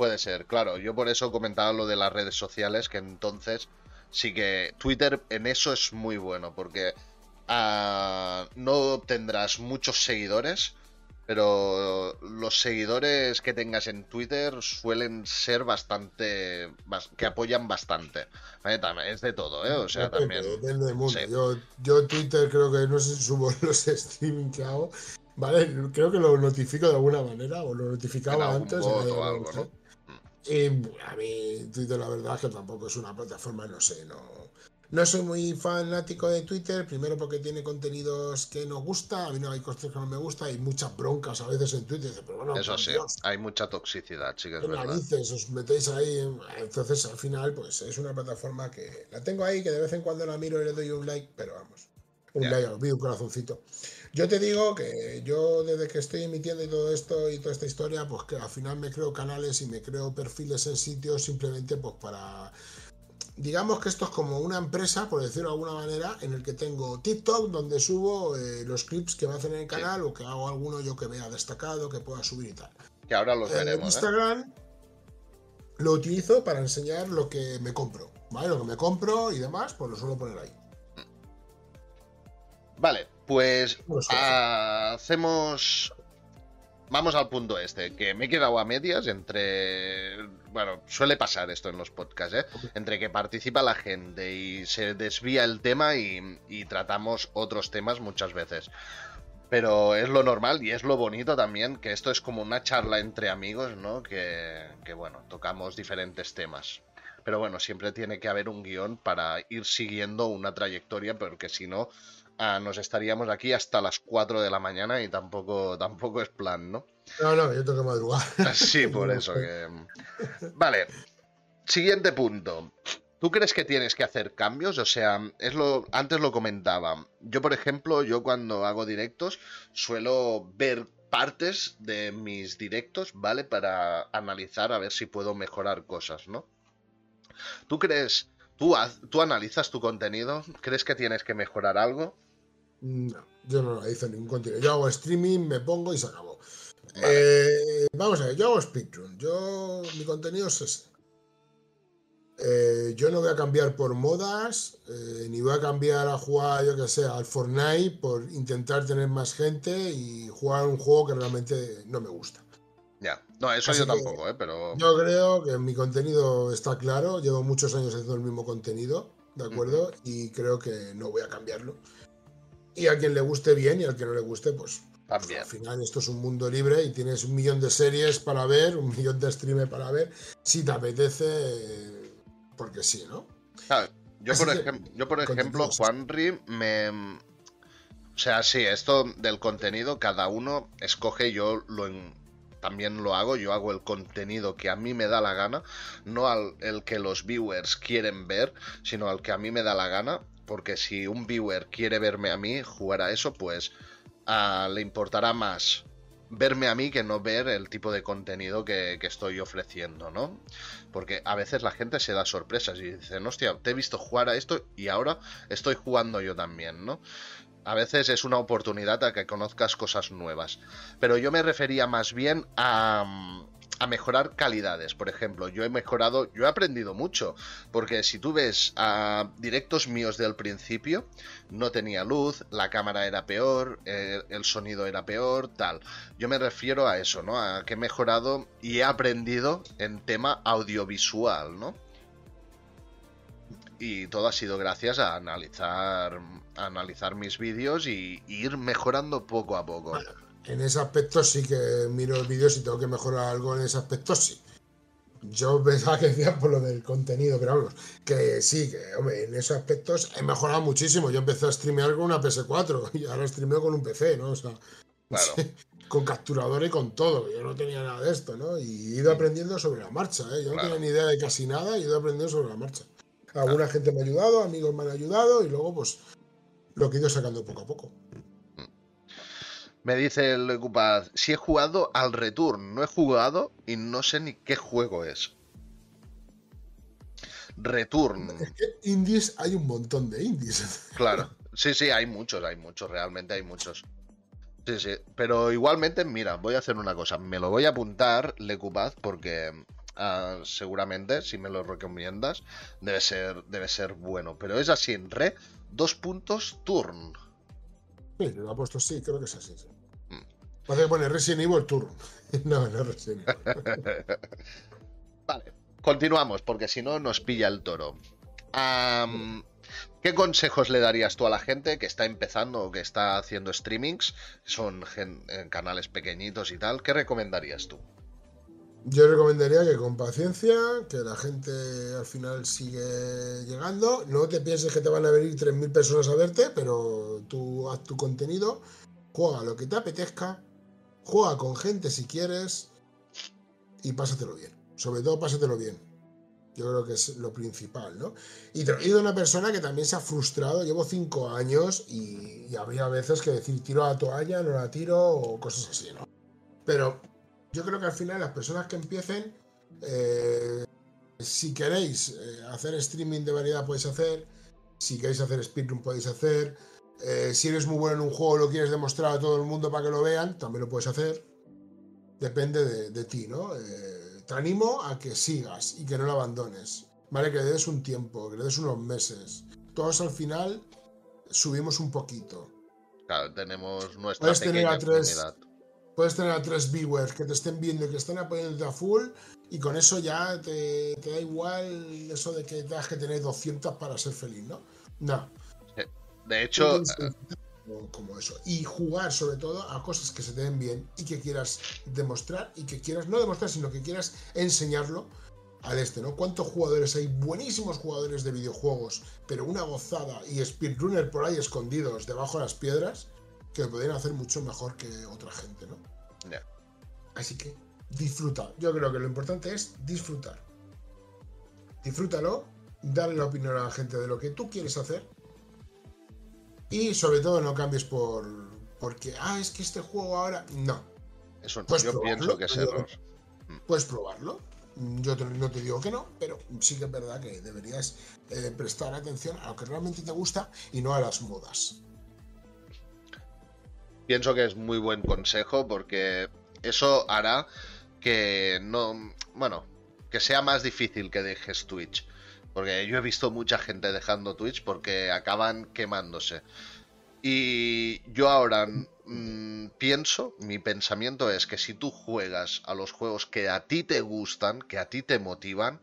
Puede ser, claro. Yo por eso comentaba lo de las redes sociales, que entonces sí que Twitter en eso es muy bueno, porque uh, no tendrás muchos seguidores, pero los seguidores que tengas en Twitter suelen ser bastante que apoyan bastante es de todo ¿eh? o sea también depende del mundo yo, yo Twitter creo que no sé si subo los streaming que hago vale creo que lo notifico de alguna manera o lo notificaba antes o algo, ¿no? Y a mí Twitter la verdad es que tampoco es una plataforma no sé no no soy muy fanático de Twitter, primero porque tiene contenidos que no gusta, a mí no hay cosas que no me gusta, hay muchas broncas a veces en Twitter, pero bueno, eso sí, hay mucha toxicidad, chicas, narices, os metéis ahí, entonces al final pues es una plataforma que la tengo ahí, que de vez en cuando la miro y le doy un like, pero vamos, un like, vi un corazoncito. Yo te digo que yo desde que estoy emitiendo y todo esto y toda esta historia, pues que al final me creo canales y me creo perfiles en sitios simplemente pues para digamos que esto es como una empresa, por decirlo de alguna manera, en el que tengo TikTok, donde subo eh, los clips que me hacen en el canal o que hago alguno yo que vea destacado, que pueda subir y tal. Que ahora los veremos. ¿eh? Instagram lo utilizo para enseñar lo que me compro, ¿vale? Lo que me compro y demás, pues lo suelo poner ahí. Vale, pues hacemos vamos al punto este, que me he quedado a medias entre... Bueno, suele pasar esto en los podcasts, ¿eh? Entre que participa la gente y se desvía el tema y, tratamos otros temas muchas veces. Pero es lo normal y es lo bonito también, que esto es como una charla entre amigos, ¿no? Que, que bueno, tocamos diferentes temas. Pero bueno, siempre tiene que haber un guion para ir siguiendo una trayectoria, porque si no, Ah, nos estaríamos aquí hasta las 4 de la mañana y tampoco, tampoco es plan, ¿no? No, no, yo tengo que madrugar. Sí, por eso que... Vale, siguiente punto. ¿Tú crees que tienes que hacer cambios? O sea, es lo antes lo comentaba. Yo, por ejemplo, yo cuando hago directos suelo ver partes de mis directos, ¿vale? Para analizar a ver si puedo mejorar cosas, ¿no? ¿Tú crees, tú, tú analizas tu contenido? ¿Crees que tienes que mejorar algo? No, yo no hice ningún contenido. Yo hago streaming, me pongo y se acabó. Eh, vamos a ver, yo hago speedrun. Yo, mi contenido es ese. Eh, yo no voy a cambiar por modas, eh, ni voy a cambiar a jugar, yo que sé, al Fortnite por intentar tener más gente y jugar un juego que realmente no me gusta. Ya, no, eso yo tampoco, ¿eh? Pero... Yo creo que mi contenido está claro, llevo muchos años haciendo el mismo contenido, ¿de acuerdo? Y creo que no voy a cambiarlo. Y a quien le guste bien y al que no le guste, pues, También. al final esto es un mundo libre y tienes un millón de series para ver, un millón de streams para ver, si te apetece, porque sí, ¿no? yo, por yo, por ejemplo, Juanri, me... O sea, sí, esto del contenido, cada uno escoge, yo lo también lo hago, yo hago el contenido que a mí me da la gana, no al el que los viewers quieren ver, sino al que a mí me da la gana porque si un viewer quiere verme a mí jugar a eso, pues ah, le importará más verme a mí que no ver el tipo de contenido que, estoy ofreciendo, ¿no? Porque a veces la gente se da sorpresas y dice, hostia, te he visto jugar a esto y ahora estoy jugando yo también, ¿no? A veces es una oportunidad a que conozcas cosas nuevas. Pero yo me refería más bien a, a mejorar calidades. Por ejemplo, yo he mejorado, yo he aprendido mucho, porque si tú ves a directos míos del principio, no tenía luz, la cámara era peor, eh, el sonido era peor, tal. Yo me refiero a eso, ¿no? A que he mejorado y he aprendido en tema audiovisual, ¿no? Y todo ha sido gracias a analizar, analizar mis vídeos y ir mejorando poco a poco. En ese aspecto sí que miro el vídeo si tengo que mejorar algo en ese aspecto sí. Yo pensaba que decía por lo del contenido, pero vamos, que sí, que hombre, en esos aspectos he mejorado muchísimo. Yo empecé a streamear con una PS4 y ahora streameo con un PC, ¿no? O sea, Claro. con capturador y con todo. Yo no tenía nada de esto, ¿no? Y he ido aprendiendo sobre la marcha, ¿eh? Yo no Claro. tenía ni idea de casi nada y he ido aprendiendo sobre la marcha. Alguna gente me ha ayudado, amigos me han ayudado y luego, pues, lo que he ido sacando poco a poco. Me dice el si he jugado al Return, no he jugado y no sé ni qué juego es. Return, Es que indies hay un montón de indies. claro. Sí, sí, hay muchos, hay muchos, realmente hay muchos. Sí, sí, pero igualmente, mira, voy a hacer una cosa, me lo voy a apuntar, Lecupaz, porque ah, seguramente, si me lo recomiendas, debe ser, debe ser bueno. Pero es así, en re, dos puntos, turn. Sí, lo ha puesto sí, creo que es así. sí. Mm. Parece que pone Resident Evil Turn. No, no es Resident Evil. Vale, continuamos, porque si no nos pilla el toro. ¿Qué consejos le darías tú a la gente que está empezando o que está haciendo streamings? Son canales pequeñitos y tal. ¿Qué recomendarías tú? Yo recomendaría que con paciencia, que la gente al final sigue llegando. No te pienses que te van a venir 3.000 personas a verte, pero tú haz tu contenido, juega lo que te apetezca, juega con gente si quieres y pásatelo bien. Sobre todo pásatelo bien. Yo creo que es lo principal, ¿no? Y te lo una persona que también se ha frustrado. Llevo cinco años y, y habría veces que decir tiro la toalla, no la tiro o cosas así, ¿no? Pero yo creo que al final las personas que empiecen, eh, si queréis eh, hacer streaming de variedad podéis hacer, si queréis hacer speedrun podéis hacer, eh, si eres muy bueno en un juego lo quieres demostrar a todo el mundo para que lo vean, también lo puedes hacer. Depende de, de ti, ¿no? Eh, te animo a que sigas y que no lo abandones, ¿vale? Que le des un tiempo, que le des unos meses. Todos al final subimos un poquito. Claro, tenemos nuestra Puedes tener pequeña a tres- comunidad. Puedes tener a tres viewers que te estén viendo y que estén apoyándote a full y con eso ya te, te da igual eso de que tengas que tener 200 para ser feliz, ¿no? No. De hecho, como, como eso. Y jugar sobre todo a cosas que se te den bien y que quieras demostrar y que quieras, no demostrar, sino que quieras enseñarlo al este, ¿no? ¿Cuántos jugadores hay? Buenísimos jugadores de videojuegos, pero una gozada y speedrunner por ahí escondidos debajo de las piedras que lo podrían hacer mucho mejor que otra gente, ¿no? Así que disfruta. Yo creo que lo importante es disfrutar. Disfrútalo, dale la opinión a la gente de lo que tú quieres hacer. Y sobre todo no cambies por. Porque, ah, es que este juego ahora. No, eso Pues yo probarlo, pienso que es error. puedes probarlo. Yo te- no te digo que no, pero sí que es verdad que deberías eh, prestar atención a lo que realmente te gusta y no a las modas. Pienso que es muy buen consejo porque eso hará que no, bueno, que sea más difícil que dejes Twitch. Porque yo he visto mucha gente dejando Twitch porque acaban quemándose. Y yo ahora mm, pienso, mi pensamiento es que si tú juegas a los juegos que a ti te gustan, que a ti te motivan,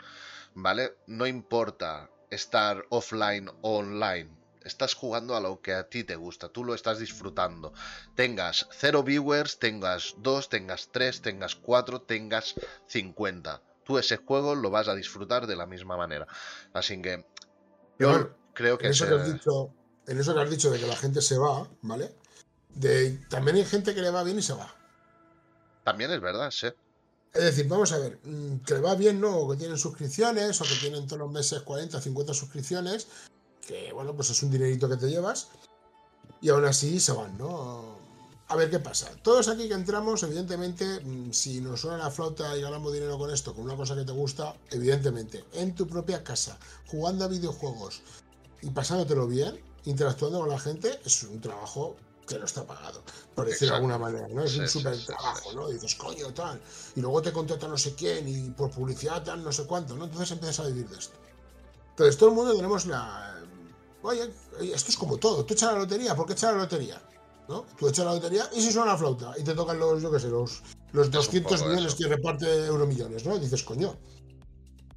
¿vale? No importa estar offline o online. Estás jugando a lo que a ti te gusta, tú lo estás disfrutando. Tengas cero viewers, tengas dos, tengas tres, tengas cuatro, tengas 50. Tú ese juego lo vas a disfrutar de la misma manera. Así que yo Bueno, creo que en eso se- que has dicho, en eso que has dicho de que la gente se va, ¿vale? De, también hay gente que le va bien y se va. también es verdad, sí. Es decir, vamos a ver, mm, que le va bien, ¿no? O que tienen suscripciones, o que tienen todos los meses 40, 50 suscripciones, que bueno, pues es un dinerito que te llevas, y aún así se van, ¿no? A ver qué pasa. Todos aquí que entramos, evidentemente, mm, si nos suena la flauta y ganamos dinero con esto, con una cosa que te gusta, evidentemente, en tu propia casa, jugando a videojuegos y pasándotelo bien, interactuando con la gente, es un trabajo que no está pagado, por decirlo de alguna manera, ¿no? Es un súper trabajo, ¿no? dices, coño, tal, y luego te contrata no sé quién, y por publicidad tal, no sé cuánto, ¿no? Entonces empiezas a vivir de esto. Entonces todo el mundo tenemos la... Oye, esto es como todo, tú echas la lotería, ¿por qué echas la lotería? ¿No? Tú echas la lotería y si suena la flauta y te tocan los, yo qué sé, los, los 200 millones que reparte Euromillones, ¿no? dices, coño,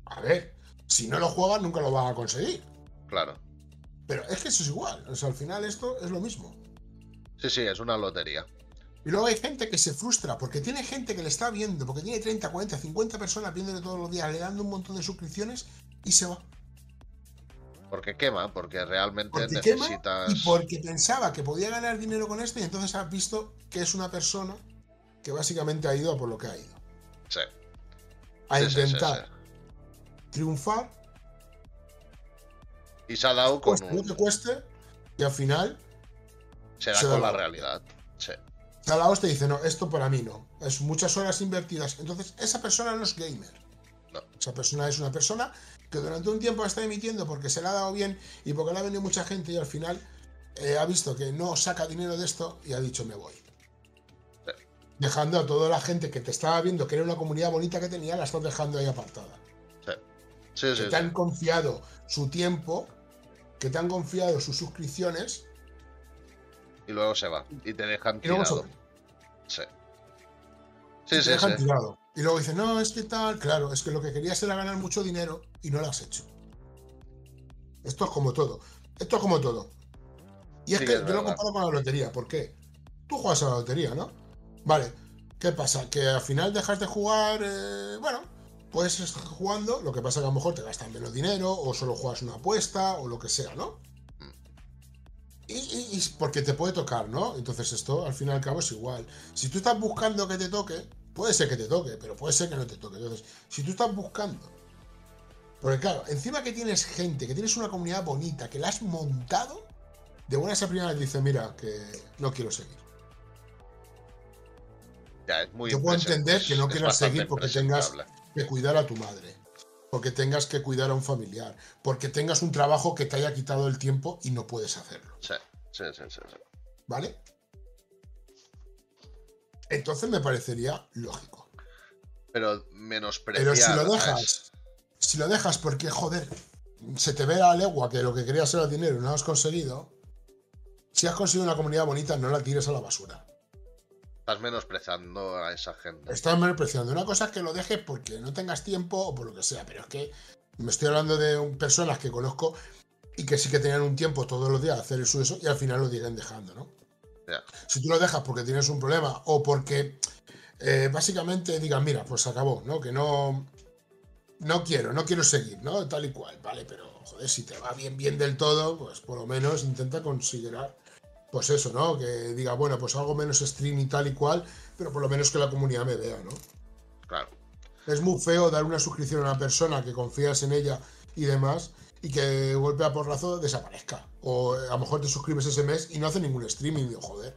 a ver, si no lo juegas nunca lo vas a conseguir. Claro. Pero es que eso es igual, o sea, al final esto es lo mismo. Sí, sí, es una lotería. Y luego hay gente que se frustra porque tiene gente que le está viendo, porque tiene 30, 40, 50 personas viéndole todos los días, le dando un montón de suscripciones y se va. Porque quema, porque realmente necesitas. y porque pensaba que podía ganar dinero con esto y entonces has visto que es una persona que básicamente ha ido a por lo que ha ido. Sí. A intentar triunfar. Y se ha dado con. lo que cueste, y al final se da con la, realidad. Sí. la hostia dice, no, esto para mí no. Es muchas horas invertidas. Entonces, esa persona no es gamer. No. Esa persona es una persona que durante un tiempo está emitiendo porque se le ha dado bien y porque le ha venido mucha gente y al final eh, ha visto que no saca dinero de esto y ha dicho me voy. Dejando a toda la gente que te estaba viendo que era una comunidad bonita que tenía, la estás dejando ahí apartada. Sí. Sí, que te han confiado su tiempo, que te han confiado sus suscripciones y luego se va. Y te dejan tirado. Sí. Sí, sí, te dejan tirado. Y luego dicen, no, es que tal. Claro, es que lo que querías era ganar mucho dinero y no lo has hecho. Esto es como todo. Esto es como todo. Y es que yo lo comparo con la lotería. ¿Por qué? Tú juegas a la lotería, ¿no? Vale. ¿Qué pasa? Que al final dejas de jugar. Eh, bueno, puedes estar jugando. Lo que pasa es que a lo mejor te gastan menos dinero. O solo juegas una apuesta. O lo que sea, ¿no? Y, porque te puede tocar, ¿no? Entonces esto al fin y al cabo es igual. Si tú estás buscando que te toque, puede ser que te toque, pero puede ser que no te toque. Entonces, si tú estás buscando... Porque claro, encima que tienes gente, que tienes una comunidad bonita, que la has montado, de buenas a primeras dice, mira, que no quiero seguir. Ya, es muy Yo puedo entender que no quieras seguir porque tengas que cuidar a tu madre porque tengas que cuidar a un familiar, porque tengas un trabajo que te haya quitado el tiempo y no puedes hacerlo. Sí, sí, sí, sí. ¿Vale? Entonces me parecería lógico. Pero menospreciar. Pero si lo dejas, si lo dejas porque, joder, se te ve a legua que lo que querías era dinero y no lo has conseguido, si has conseguido una comunidad bonita, no la tires a la basura. Estás menospreciando a esa gente. Estás menospreciando. Una cosa es que lo dejes porque no tengas tiempo o por lo que sea, pero es que me estoy hablando de personas que conozco y que sí que tenían un tiempo todos los días a hacer eso, eso y al final lo siguen dejando, ¿no? Si tú lo dejas porque tienes un problema o porque eh, básicamente digan, mira, pues acabó, ¿no? Que no, no quiero, no quiero seguir, ¿no? Tal y cual, ¿vale? Pero, joder, si te va bien, bien del todo, pues por lo menos intenta conseguir pues eso, ¿no? Que diga, bueno, pues algo menos stream y tal y cual, pero por lo menos que la comunidad me vea, ¿no? Claro. Es muy feo dar una suscripción a una persona que confías en ella y demás y que golpe a porrazo desaparezca. O a lo mejor te suscribes ese mes y no hace ningún streaming. Digo, joder.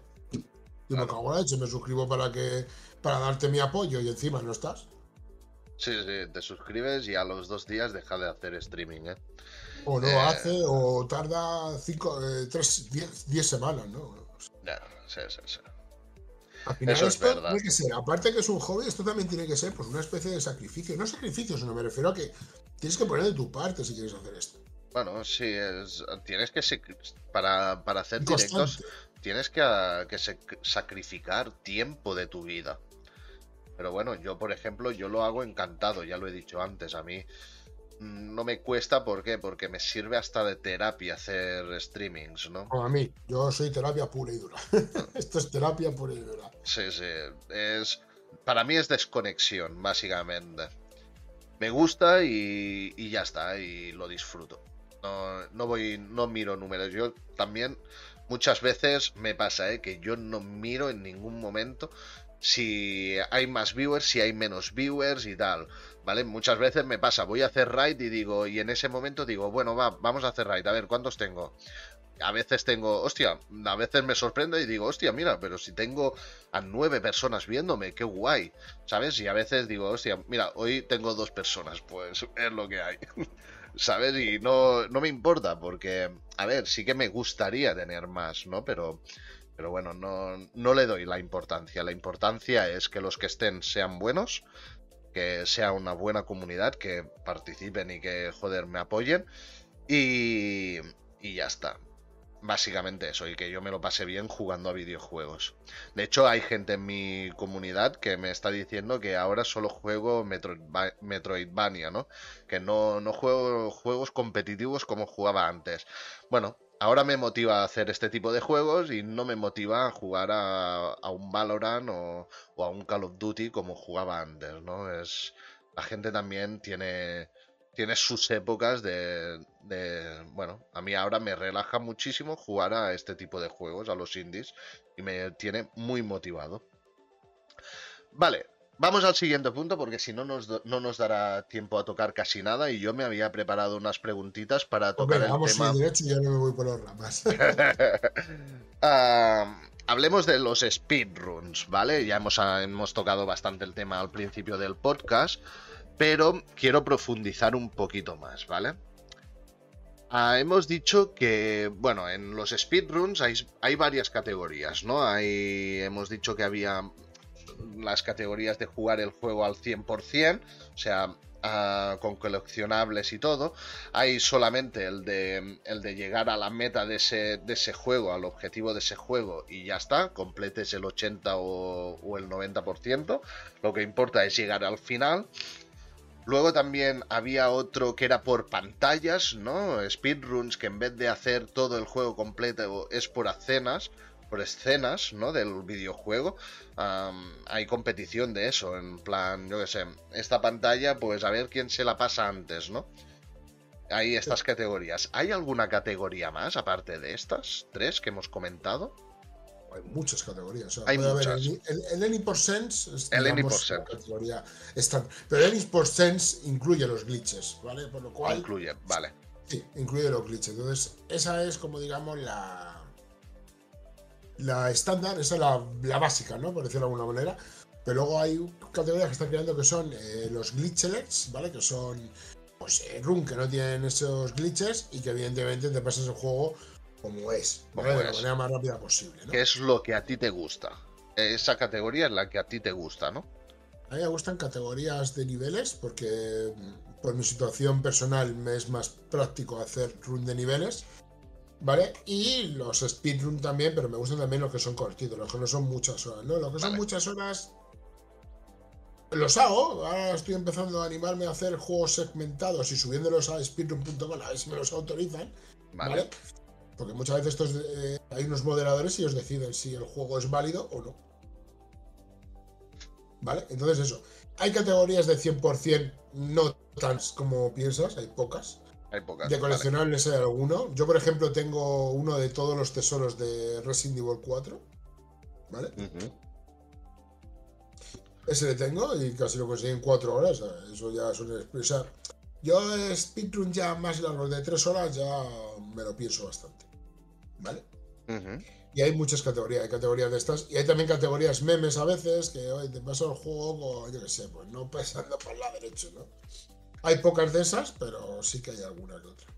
Yo me cago en la leche, me suscribo para que para darte mi apoyo y encima no estás. Sí, sí, te suscribes y a los dos días deja de hacer streaming, ¿eh? O no eh, hace, o tarda cinco, eh, tres, diez, semanas, ¿no? sí, sí, sí. Al final Eso esto tiene que ser, aparte que es un hobby, esto también tiene que ser pues una especie de sacrificio. No sacrificio, sino me refiero a que tienes que poner de tu parte si quieres hacer esto. Bueno, sí, es, tienes que para, para hacer directos tienes que, que sacrificar tiempo de tu vida. Pero bueno, yo por ejemplo, yo lo hago encantado, ya lo he dicho antes, a mí no me cuesta, ¿por qué? Porque me sirve hasta de terapia hacer streamings, ¿no? a mí, yo soy terapia pura y dura. Esto es terapia pura y dura. Sí, sí. Es, para mí es desconexión, básicamente. Me gusta y, y ya está, y lo disfruto. No, voy, no miro números. Yo también muchas veces me pasa, ¿eh? que yo no miro en ningún momento si hay más viewers, si hay menos viewers y tal. ¿Vale? Muchas veces me pasa, voy a hacer raid y digo, y en ese momento digo, bueno, va, vamos a hacer raid, a ver, ¿cuántos tengo? A veces tengo, hostia, a veces me sorprende y digo, hostia, mira, pero si tengo a nueve personas viéndome, qué guay, ¿sabes? Y a veces digo, hostia, mira, hoy tengo dos personas, pues es lo que hay. ¿sabes? Y no, no me importa porque, a ver, sí que me gustaría tener más, ¿no? Pero, pero bueno, no, no le doy la importancia. La importancia es que los que estén sean buenos, que sea una buena comunidad, que participen y que, joder, me apoyen. Y, y ya está. Básicamente eso, y que yo me lo pase bien jugando a videojuegos. De hecho, hay gente en mi comunidad que me está diciendo que ahora solo juego Metroidvania, ¿no? Que no, no juego juegos competitivos como jugaba antes. Bueno, ahora me motiva a hacer este tipo de juegos y no me motiva a jugar a, un Valorant o, o, a un Call of Duty como jugaba antes, ¿no? Es, la gente también tiene tiene sus épocas de, Bueno, a mí ahora me relaja muchísimo jugar a este tipo de juegos, a los indies, y me tiene muy motivado. Vale, vamos al siguiente punto porque si no nos, no nos dará tiempo a tocar casi nada y yo me había preparado unas preguntitas para tocar el vamos tema... derecho y ya no me voy por las ramas. Ah, hablemos de los speedruns, ¿vale? Ya hemos, hemos tocado bastante el tema al principio del podcast pero quiero profundizar un poquito más, ¿vale? Ah, hemos dicho que, bueno, en los speedruns hay, varias categorías, ¿no? Hay, hemos dicho que había las categorías de jugar el juego al 100%, o sea, ah, con coleccionables y todo. Hay solamente el de, el de llegar a la meta de ese, de ese juego, al objetivo de ese juego y ya está, completes el 80 o, o el 90%. Lo que importa es llegar al final. Luego también había otro que era por pantallas, ¿no? Speedruns, que en vez de hacer todo el juego completo es por escenas, por escenas, ¿no? Del videojuego. hay competición de eso, en plan, yo qué sé, esta pantalla, pues a ver quién se la pasa antes, ¿no? Hay estas categorías. ¿Hay alguna categoría más aparte de estas tres que hemos comentado? Hay muchas categorías. hay muchas. el, Any por Sense es el Any categoría Pero el Any por Sense incluye los glitches, ¿vale? Por lo cual. Incluye, vale. Sí, incluye los glitches. Entonces, esa es como digamos la. La estándar, esa es la, la, básica, ¿no? Por decirlo de alguna manera. Pero luego hay categorías que están creando que son eh, los glitchlets, ¿vale? Que son pues eh, run que no tienen esos glitches y que evidentemente te pasas el juego como es, de la manera más rápida posible. ¿no? ¿Qué es lo que a ti te gusta? Esa categoría es la que a ti te gusta, ¿no? A mí me gustan categorías de niveles porque mm, por mi situación personal me es más práctico hacer run de niveles. ¿Vale? Y los speedrun también, pero me gustan también los que son cortitos, los que no son muchas horas, ¿no? Los que son muchas horas los hago. Ahora estoy empezando a animarme a hacer juegos segmentados y subiéndolos a speedrun.com a ver si me los autorizan. ¿vale? Porque muchas veces estos, eh, hay unos moderadores y os deciden si el juego es válido o no. ¿Vale? Entonces eso. Hay categorías de 100% no tan como piensas, hay pocas. Hay pocas. De coleccionables hay alguno. Yo, por ejemplo, tengo uno de todos los tesoros de Resident Evil 4. ¿Vale? Ese le tengo y casi lo conseguí en 4 horas. Eso ya suele expresar. Yo speedrun ya más largo de 3 horas ya me lo pienso bastante. ¿vale? Y hay muchas categorías, hay categorías de estas, y hay también categorías memes a veces, que hoy te paso el juego, yo qué sé, pues no pasando por la derecha, ¿no? Hay pocas de esas, pero sí que hay algunas de otras.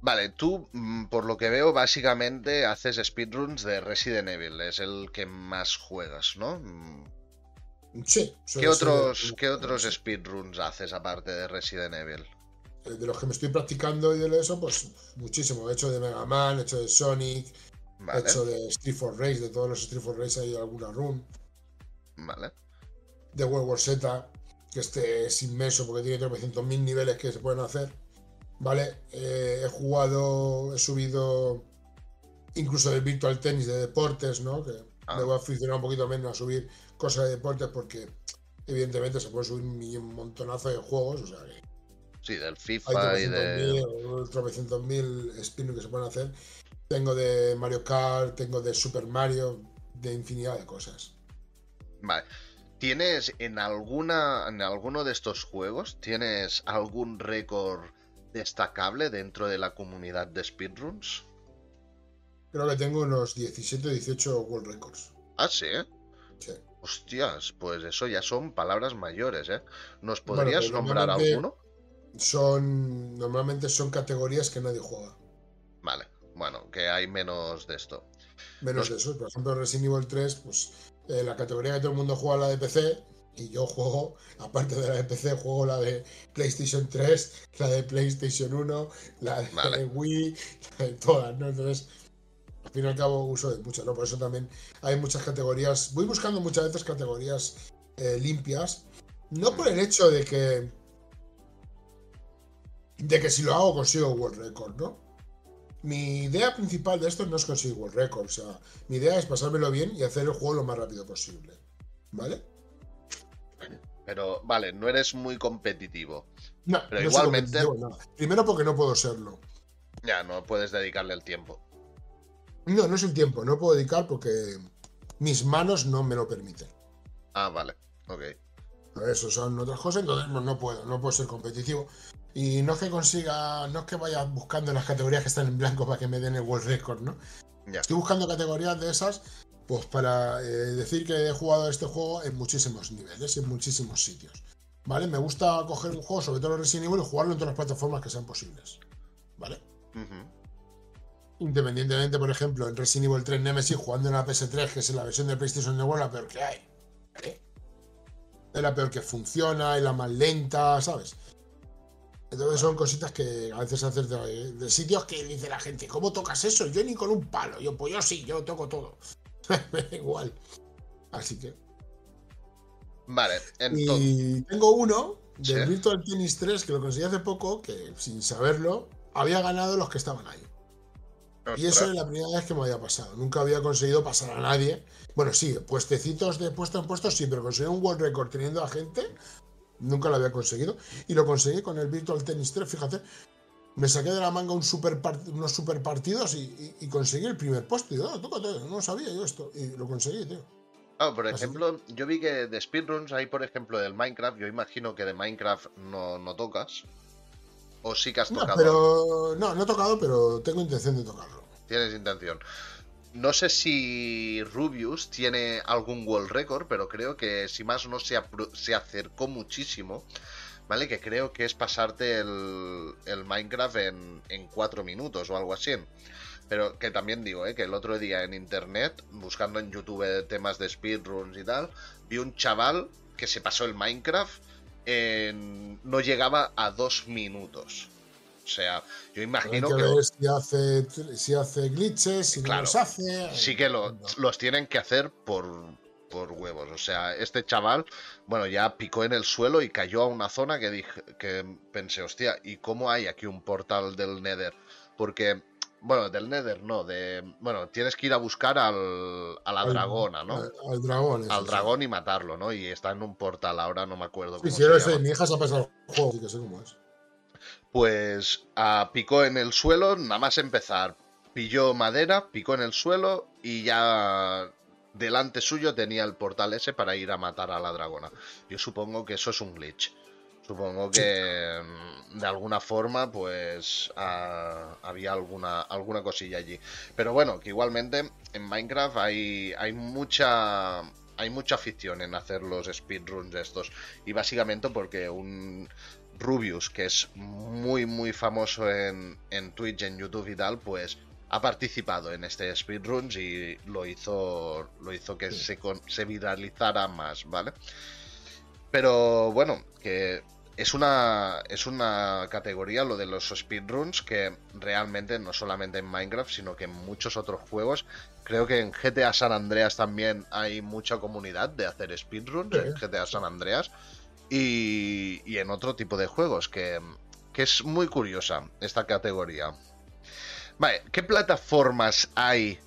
Vale, tú, mm, por lo que veo, básicamente haces speedruns de Resident Evil, es el que más juegas, ¿no? Mm. Sí. ¿Qué otros, ¿Qué otros speedruns haces aparte de Resident Evil? De los que me estoy practicando y de eso, pues muchísimo. He hecho de Mega Man, he hecho de Sonic, he hecho de Street for Race, de todos los Street for Race hay alguna run. Vale. De World War Z, que este es inmenso porque tiene 300.000 niveles que se pueden hacer. Vale, eh, he jugado, he subido incluso de Virtual Tennis de deportes, ¿no? Que ah. me voy a aficionar un poquito menos a subir cosas de deportes porque evidentemente se puede subir un montonazo de juegos, o sea que Sí, del FIFA y de. mil spin que se pueden hacer. Tengo de Mario Kart, tengo de Super Mario, de infinidad de cosas. Vale. ¿Tienes en alguna. en alguno de estos juegos? ¿Tienes algún récord destacable dentro de la comunidad de speedruns? Creo que tengo unos 17 o 18 World Records. Ah, sí. Sí. Hostias, pues eso ya son palabras mayores, ¿eh? ¿Nos podrías nombrar alguno? Son. Normalmente son categorías que nadie juega. Vale, bueno, que hay menos de esto. Menos de eso. Por ejemplo, Resident Evil 3, pues eh, la categoría que todo el mundo juega la de PC. Y yo juego, aparte de la de PC, juego la de PlayStation 3, la de PlayStation 1, la de Wii, la de todas, ¿no? Entonces, al fin y al cabo uso de muchas, ¿no? Por eso también hay muchas categorías. Voy buscando muchas veces categorías eh, limpias. No por el hecho de que. De que si lo hago consigo World Record, ¿no? Mi idea principal de esto no es conseguir World Record. O sea, mi idea es pasármelo bien y hacer el juego lo más rápido posible. ¿Vale? Pero, vale, no eres muy competitivo. No, pero igualmente. Primero porque no puedo serlo. Ya, no puedes dedicarle el tiempo. No, no es el tiempo, no puedo dedicar porque mis manos no me lo permiten. Ah, vale, ok. Eso son otras cosas, entonces pues, no puedo, no puedo ser competitivo. Y no es que consiga, no es que vaya buscando las categorías que están en blanco para que me den el World Record, ¿no? Ya. Estoy buscando categorías de esas, pues para eh, decir que he jugado este juego en muchísimos niveles, en muchísimos sitios. ¿Vale? Me gusta coger un juego, sobre todo los Resident Evil, y jugarlo en todas las plataformas que sean posibles. ¿Vale? Independientemente, por ejemplo, en Resident Evil 3 Nemesis, jugando en la PS3, que es la versión de PlayStation Network, la peor que hay. Es la peor que funciona, es la más lenta, ¿sabes? Entonces son cositas que a veces haces de, sitios que dice la gente, ¿cómo tocas eso? Yo ni con un palo. Yo, pues yo sí, yo toco todo. igual. Así que. Vale, entonces... Y tengo uno del Virtual Tennis 3 que lo conseguí hace poco, que sin saberlo, había ganado los que estaban ahí. Y eso es la primera vez que me había pasado. Nunca había conseguido pasar a nadie. Bueno, sí, puestecitos de puesto en puesto, sí, pero conseguir un World Record teniendo a gente, nunca lo había conseguido. Y lo conseguí con el Virtual Tennis 3, fíjate. Me saqué de la manga un super unos super partidos y, conseguí el primer puesto. Y oh, no sabía yo esto. Y lo conseguí, tío. Ah, por ejemplo, yo vi que de speedruns hay, por ejemplo, del Minecraft. Yo imagino que de Minecraft no, no tocas. ¿O sí que has tocado? No, pero, no, no he tocado, pero tengo intención de tocarlo. Tienes intención. No sé si Rubius tiene algún world record, pero creo que si más no se, se acercó muchísimo, ¿vale? Que creo que es pasarte el, el Minecraft en, en cuatro minutos o algo así. Pero que también digo, ¿eh? que el otro día en internet, buscando en YouTube temas de speedruns y tal, vi un chaval que se pasó el Minecraft no llegaba a dos minutos. O sea, yo imagino que. si, hace, si hace glitches, si no los hace. Sí que los tienen que hacer por, por huevos. O sea, este chaval, bueno, ya picó en el suelo y cayó a una zona que dije, que pensé, hostia, ¿y cómo hay aquí un portal del Nether? Porque bueno, del Nether no, de. Bueno, tienes que ir a buscar al, a la dragona, ¿no? Al, dragón. Al dragón y matarlo, ¿no? Y está en un portal, ahora no me acuerdo. Sí, si eres mi hija se ha pasado el juego, sí que sé cómo es. Pues ah, picó en el suelo, nada más empezar. Pilló madera, picó en el suelo y ya delante suyo tenía el portal ese para ir a matar a la dragona. Yo supongo que eso es un glitch. Supongo que mm, de alguna forma pues había alguna, alguna cosilla allí. Pero bueno, que igualmente en Minecraft hay, hay mucha hay mucha afición en hacer los speedruns estos. Y básicamente porque un Rubius, que es muy muy famoso en, en Twitch, en YouTube y tal, pues ha participado en este speedruns y lo hizo lo hizo que se, se viralizara más, ¿vale? Pero bueno, que es una, es una categoría, lo de los speedruns, que realmente no solamente en Minecraft, sino que en muchos otros juegos. Creo que en GTA San Andreas también hay mucha comunidad de hacer speedruns, en GTA San Andreas. Y, y, en otro tipo de juegos, que, que es muy curiosa esta categoría. Vale, ¿qué plataformas hay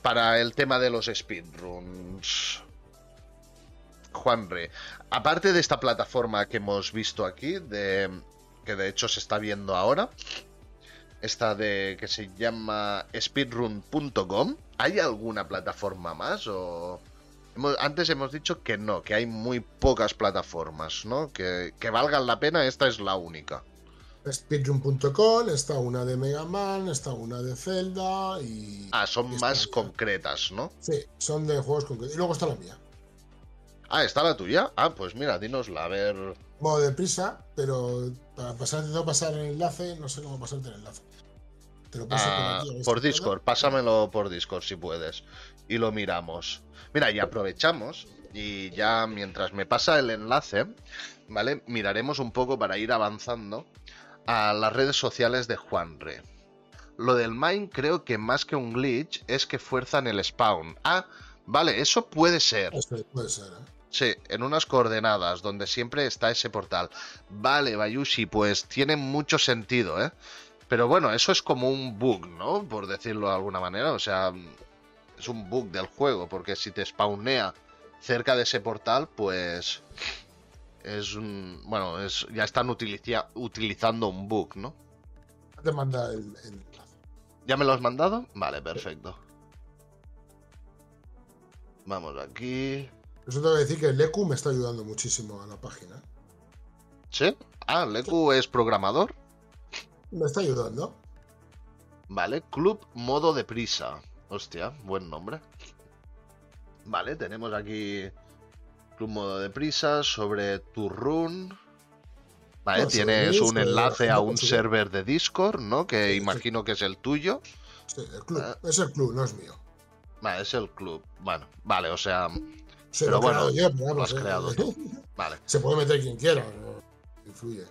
para el tema de los speedruns? Juanre, aparte de esta plataforma que hemos visto aquí, de, que de hecho se está viendo ahora, esta de que se llama speedrun.com, ¿hay alguna plataforma más o...? antes hemos dicho que no, que hay muy pocas plataformas, ¿no? Que, valgan la pena, esta es la única. Speedrun.com, está una de Mega Man, está una de Zelda y... Ah, son más concretas, ¿no? Sí, son de juegos concretos. Y luego está la mía. Ah, ¿está la tuya? Ah, pues mira, dinosla, a ver. Modo de prisa, pero para pasar, no pasar el enlace, no sé cómo pasarte el enlace. Te lo paso por, ah, aquí, por Discord, pásamelo por Discord si puedes. Y lo miramos. Mira, y aprovechamos. Y ya mientras me pasa el enlace, ¿vale? Miraremos un poco para ir avanzando a las redes sociales de Juanre. Lo del mine creo que más que un glitch es que fuerzan el spawn. Ah, vale, eso puede ser. puede ser, ¿eh? Sí, en unas coordenadas donde siempre está ese portal. Vale, Bayushi, pues tiene mucho sentido, ¿eh? Pero bueno, eso es como un bug, ¿no? Por decirlo de alguna manera. O sea, es un bug del juego, porque si te spawnea cerca de ese portal, pues es un... Bueno, es, ya están utilizando un bug, ¿no? Te manda el, ¿Ya me lo has mandado? Vale, perfecto. Vamos aquí. Eso te voy a decir que Leku me está ayudando muchísimo a la página. ¿Sí? Ah, Leku es programador. Me está ayudando. Vale, Club Modo de Prisa. Hostia, buen nombre. Vale, tenemos aquí Club Modo de Prisa sobre Turrun. Vale, tienes un enlace a un server de Discord, ¿no? Que imagino que es el tuyo. Sí, el club. Ah. Es el club, no es mío. Vale, es el club. Bueno, vale, o sea, pero bueno, lo has creado tú. Vale. Se puede meter quien quiera, influye.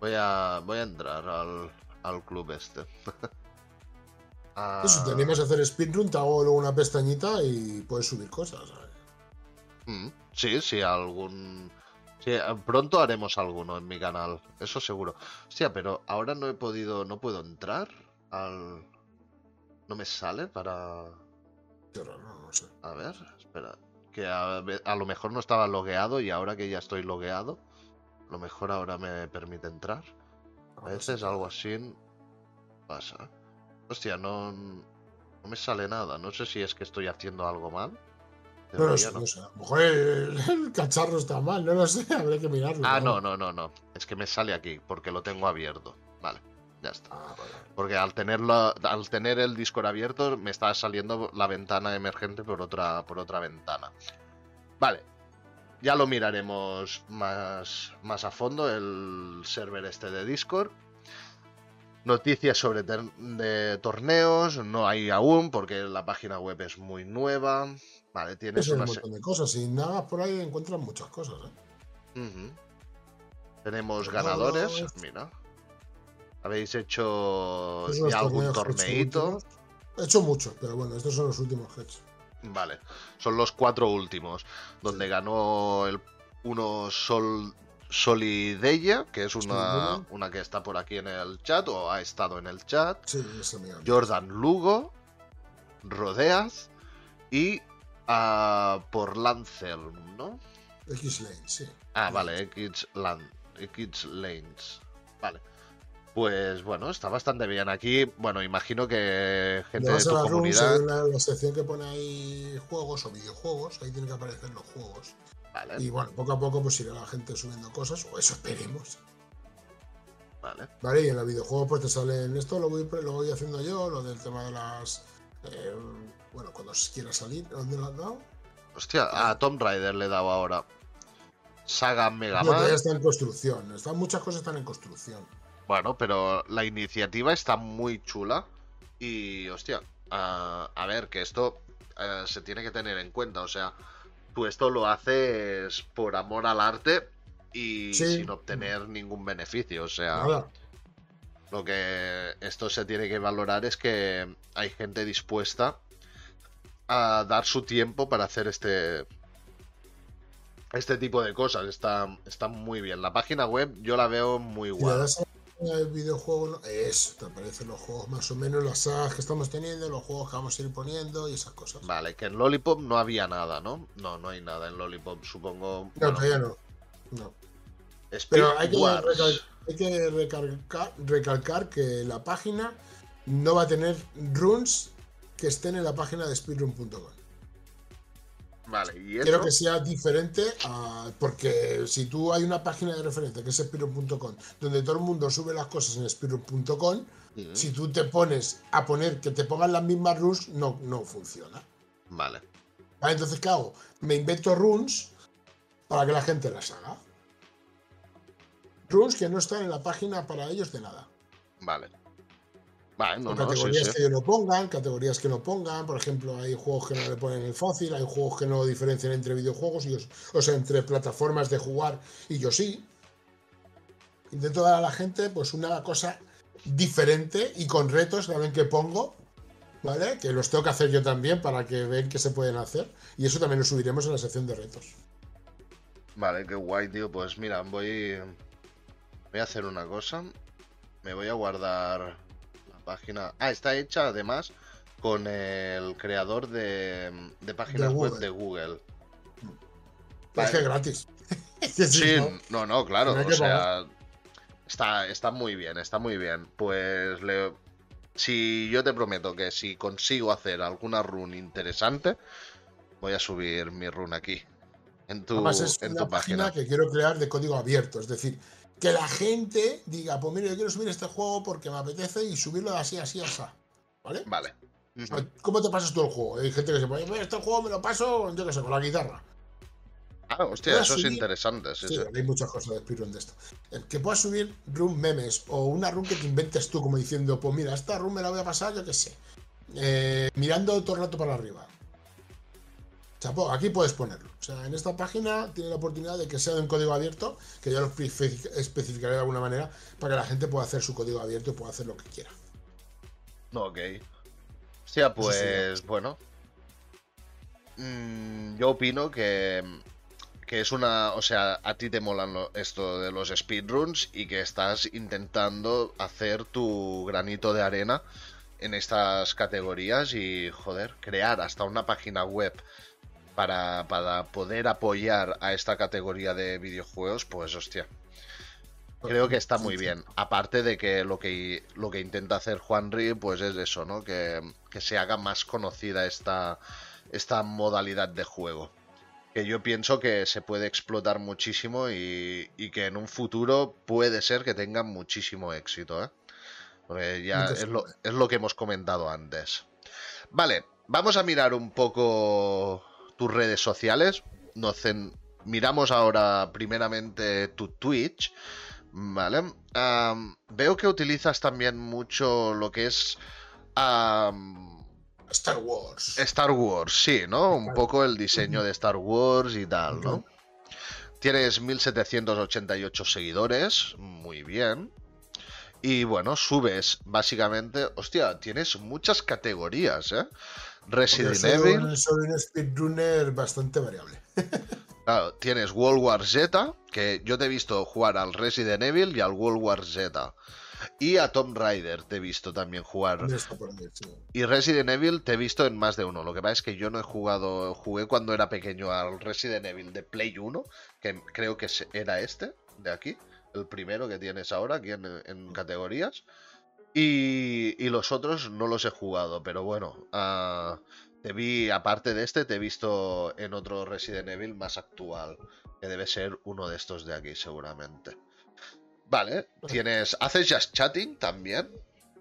Voy a, voy a entrar al, al club este. ah... Si te animas a hacer speedrun, te hago luego una pestañita y puedes subir cosas. Mm, sí, sí, algún. Sí, pronto haremos alguno en mi canal, eso seguro. Hostia, pero ahora no he podido, no puedo entrar al. No me sale para. no sé. A ver, espera que a, lo mejor no estaba logueado y ahora que ya estoy logueado, a lo mejor ahora me permite entrar. A veces algo así pasa. Hostia, no, no me sale nada. No sé si es que estoy haciendo algo mal. no, sé, no. sé. A lo mejor el, cacharro está mal, no lo sé, habría que mirarlo. Ah, no, no, no, no. Es que me sale aquí porque lo tengo abierto. Vale. Ya está. Ah, Porque al tenerlo, al tener el Discord abierto, me está saliendo la ventana emergente por otra, por otra ventana. Vale. Ya lo miraremos más, más a fondo, el server este de Discord. Noticias sobre de torneos, no hay aún porque la página web es muy nueva. Vale, tienes un montón de cosas. Si nada por ahí encuentran muchas cosas. ¿eh? Tenemos ganadores. Mira. ¿Habéis hecho ya algún torneito? He hecho muchos, pero bueno, estos son los últimos heads. Vale, son los cuatro últimos, donde ganó el uno Sol Solidella, que es una, una que está por aquí en el chat o ha estado en el chat. Sí, Jordan Lugo, Rodeaz y uh, por Lancel, ¿no? X Lanes, sí. Ah, vale, X, X Lanes. Vale. Pues bueno, está bastante bien. Aquí, bueno, imagino que gente de tu comunidad. la, sección que pone ahí juegos o videojuegos, ahí tienen que aparecer los juegos. Vale. Y bueno, poco a poco pues irá la gente subiendo cosas, o eso esperemos. Vale. Vale, y en los videojuegos pues te salen esto, lo voy, lo voy haciendo yo, lo del tema de las. Eh, bueno, cuando quiera salir, ¿dónde lo has dado? Hostia, a Tom Raider le he dado ahora. Saga Mega Man. ya está en construcción. Están, muchas cosas están en construcción. Bueno, pero la iniciativa está muy chula. Y, hostia, a ver, que esto eh, se tiene que tener en cuenta. O sea, tú esto lo haces por amor al arte y sin obtener ningún beneficio. O sea, lo que esto se tiene que valorar es que hay gente dispuesta a dar su tiempo para hacer este este tipo de cosas. Está, está muy bien. La página web yo la veo muy guay el videojuego es, te aparecen los juegos más o menos, las sagas que estamos teniendo, los juegos que vamos a ir poniendo y esas cosas. Vale, que en Lollipop no había nada, ¿no? No, no hay nada en Lollipop, supongo. No, todavía no. no. Pero hay que, recalcar, recalcar que la página no va a tener runes que estén en la página de speedrun.com. Quiero que sea diferente porque si tú hay una página de referencia que es Spiro.com, donde todo el mundo sube las cosas en Spiro.com, si tú te pones a poner que te pongan las mismas rules, no, no funciona. Vale. Vale, entonces, ¿qué hago? Me invento runes para que la gente las haga. Runes que no están en la página para ellos de nada. Vale. No, categorías sí. que ellos no pongan, categorías que no pongan. Por ejemplo, hay juegos que no le ponen el fácil, hay juegos que no diferencian entre videojuegos, y yo- o sea, entre plataformas de jugar y yo sí. Intento dar a la gente pues una cosa diferente y con retos también que pongo, ¿vale? Que los tengo que hacer yo también para que vean que se pueden hacer. Y eso también lo subiremos en la sección de retos. Vale, qué guay, tío. Pues mira, voy. Voy a hacer una cosa. Me voy a guardar página. Ah, está hecha además con el creador de, de páginas web de Google. Es Vale. que es gratis. Sí, Sí, ¿no? no, no, claro. O sea, está, está muy bien, está muy bien. Pues le, si yo te prometo que si consigo hacer alguna run interesante, voy a subir mi run aquí. En tu, Además, es en una tu página. página que quiero crear de código abierto. Es decir, que la gente diga, pues mira, yo quiero subir este juego porque me apetece y subirlo así, así, así. ¿Vale? Vale. ¿Cómo te pasas tú el juego? Hay gente que se pone, "Pues este juego me lo paso, yo qué sé, con la guitarra. Ah, hostia, eso es interesante. Sí, Sí, sí. hay muchas cosas de speedrun de esto. El que puedas subir run memes o una run que te inventes tú, como diciendo, pues mira, esta run me la voy a pasar, yo qué sé. eh, mirando todo el rato para arriba. Chapo, aquí puedes ponerlo. O sea, en esta página tiene la oportunidad de que sea de un código abierto, que yo lo espe- especificaré de alguna manera, para que la gente pueda hacer su código abierto y pueda hacer lo que quiera. No, ok. Hostia, Eso pues bueno. Mm, yo opino que, que es una. O sea, a ti te molan lo- esto de los speedruns y que estás intentando hacer tu granito de arena en estas categorías y, joder, crear hasta una página web para, para poder apoyar a esta categoría de videojuegos, pues hostia. Creo que está muy bien. Aparte de que lo que lo que intenta hacer Juanri, pues es eso, ¿no? Que, que se haga más conocida esta, esta modalidad de juego. Que yo pienso que se puede explotar muchísimo y, y que en un futuro puede ser que tenga muchísimo éxito, ¿eh? Porque ya es lo, es lo que hemos comentado antes. Vale, vamos a mirar un poco tus redes sociales. Nos miramos ahora primeramente tu Twitch. Vale. Veo que utilizas también mucho lo que es Star Wars. Star Wars, sí, ¿no? Un poco el diseño de Star Wars y tal, ¿no? Tienes 1788 seguidores, muy bien. Y bueno, subes básicamente. Hostia, tienes muchas categorías, ¿eh? Resident soy Evil. un- soy un speedrunner bastante variable. Claro, tienes World War Z, que yo te he visto jugar al Resident Evil y al World War Z. Y a Tomb Raider te he visto también jugar. Y Resident Evil te he visto en más de uno. Lo que pasa es que yo no he jugado. Jugué cuando era pequeño al Resident Evil de Play 1, que creo que era este, de aquí. El primero que tienes ahora, aquí en, en categorías. Y, y los otros no los he jugado, pero bueno. ah, te vi, aparte de este, te he visto en otro Resident Evil más actual. Que debe ser uno de estos de aquí, seguramente. Vale, tienes. ¿Haces just chatting también?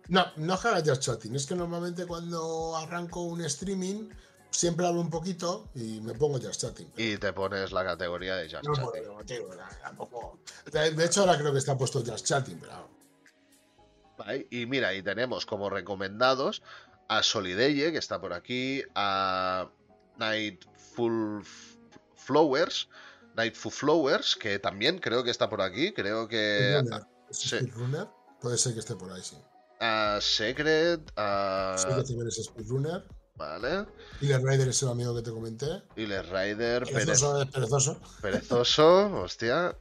No, no es que haga just chatting. Es que normalmente cuando arranco un streaming siempre hablo un poquito y me pongo just chatting. Y te pones la categoría de just No chatting. puedo, tío, tampoco. De hecho, ahora creo que está puesto just chatting, pero Vale, Y mira, y tenemos como recomendados a Solideye, que está por aquí, a Nightful Flowers, Nightful Flowers, que también creo que está por aquí, creo que. Puede ser que esté por ahí, sí. a Secret, a... También es Speedrunner. Vale, Y el Rider es el amigo que te comenté. y Les Rider, Perez- Perezoso es perezoso. Perezoso, hostia,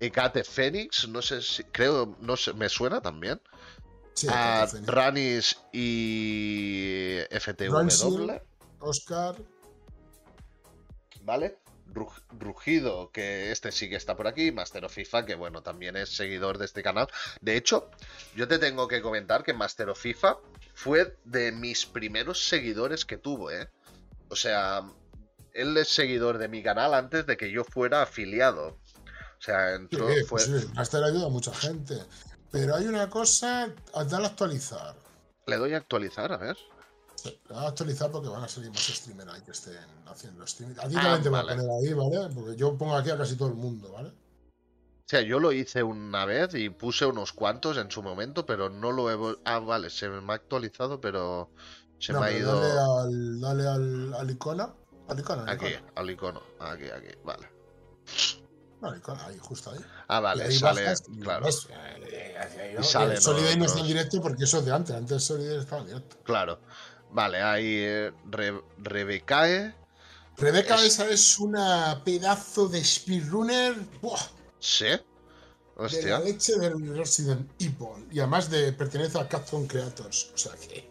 Ecate Fénix, no sé si, creo, no sé, me suena también, Sí, a Fénix. Ranis y FTW. Oscar. ¿Vale? Ru- Rugido, que este sí que está por aquí, Master of FIFA, que bueno, también es seguidor de este canal. De hecho, yo te tengo que comentar que Master of FIFA fue de mis primeros seguidores que tuvo, ¿eh? O sea, él es seguidor de mi canal antes de que yo fuera afiliado. O sea, Sí, entró, pues fue... sí, Master ayuda a mucha gente. Pero hay una cosa, dale a actualizar. Le doy a actualizar, a ver. Sí, lo voy a actualizar porque van a salir más streamers ahí que estén haciendo streaming. A ti también te voy a poner ahí, ¿vale? Porque yo pongo aquí a casi todo el mundo, ¿vale? O sea, yo lo hice una vez y puse unos cuantos en su momento, pero no lo he... Ah, vale, se me ha actualizado, pero se No, me ha ido Dale al, dale al, al aquí, al icono. Aquí, aquí, vale. No, ahí, justo ahí. Ah, Y vale, ahí sale, bajas y claro, ves, eh, ahí, Y ¿no? salen Eh, Soliday no está en directo porque eso es de antes. Antes Soliday estaba en directo. claro. Vale, hay eh, Re- Rebecae. Rebeca, Es- esa es una pedazo de speedrunner. ¡buah! Sí. De la Hostia. leche del Resident Evil. Y además de pertenece a Capcom Creators. O sea que.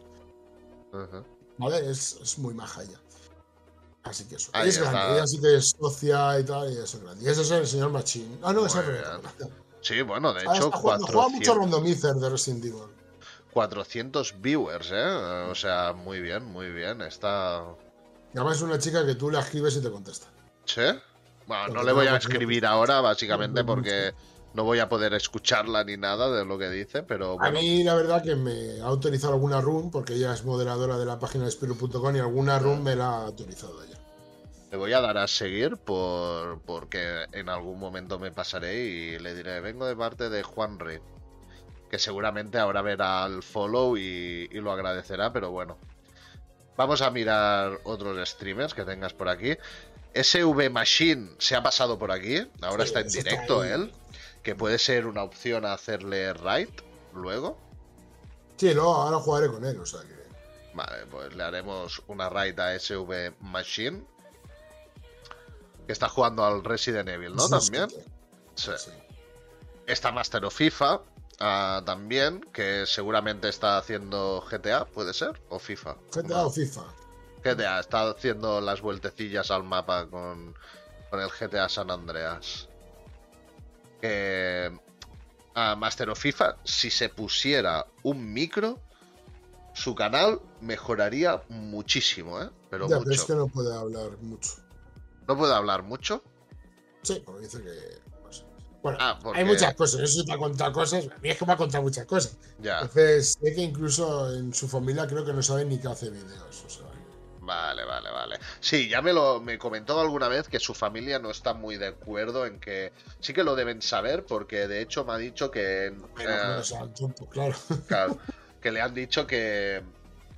Ujú. ¿Vale? Es, es muy maja ella. Así que eso. Ahí es grande. está. Ella sí que es socia y tal. Y eso es grande. Y ese es el señor Machín. Ah, no, esa es bien. Sí, bueno, de Ah, hecho, jugando- juega mucho 400, randomizer de Resident Evil. 400 viewers, ¿eh? O sea, muy bien, muy bien. Está... Y además es una chica que tú le escribes y te contesta. ¿Sí? Bueno, Porque no le voy a que- escribir ahora, básicamente, porque no voy a poder escucharla ni nada de lo que dice, pero A mí la verdad que me ha autorizado alguna room, porque ella es moderadora de la página de Spiru.com y alguna room me la ha autorizado ella. Le voy a dar a seguir por porque en algún momento me pasaré y le diré, vengo de parte de Juan Rey. Que seguramente ahora verá el follow y, y lo agradecerá, pero bueno. Vamos a mirar otros streamers que tengas por aquí. SV Machine se ha pasado por aquí. Ahora Sí, está en está directo él. Que puede ser una opción a hacerle raid luego. Sí, no, ahora jugaré con él, o sea que. Vale, pues le haremos una raid a SV Machine. Que está jugando al Resident Evil, ¿no? También. sí. Está Master of FIFA ah, también, que seguramente está haciendo GTA, ¿puede ser? ¿O FIFA? GTA o FIFA. GTA, está haciendo las vueltecillas al mapa con, con el GTA San Andreas. A Master of FIFA, si se pusiera un micro, su canal mejoraría muchísimo, ¿eh? Pero ya, mucho. pero es que no puede hablar mucho. ¿No puede hablar mucho? Sí, porque dice que. Bueno, Ah, porque... hay muchas cosas. Eso te ha contado cosas. A mí es que me ha contado muchas cosas. Ya, Entonces, sé que incluso en su familia creo que no saben ni que hace vídeos. O sea, vale, vale, vale. Sí, ya me lo me comentó alguna vez que su familia no está muy de acuerdo en que sí que lo deben saber porque de hecho me ha dicho que eh, claro. Claro, que le han dicho que,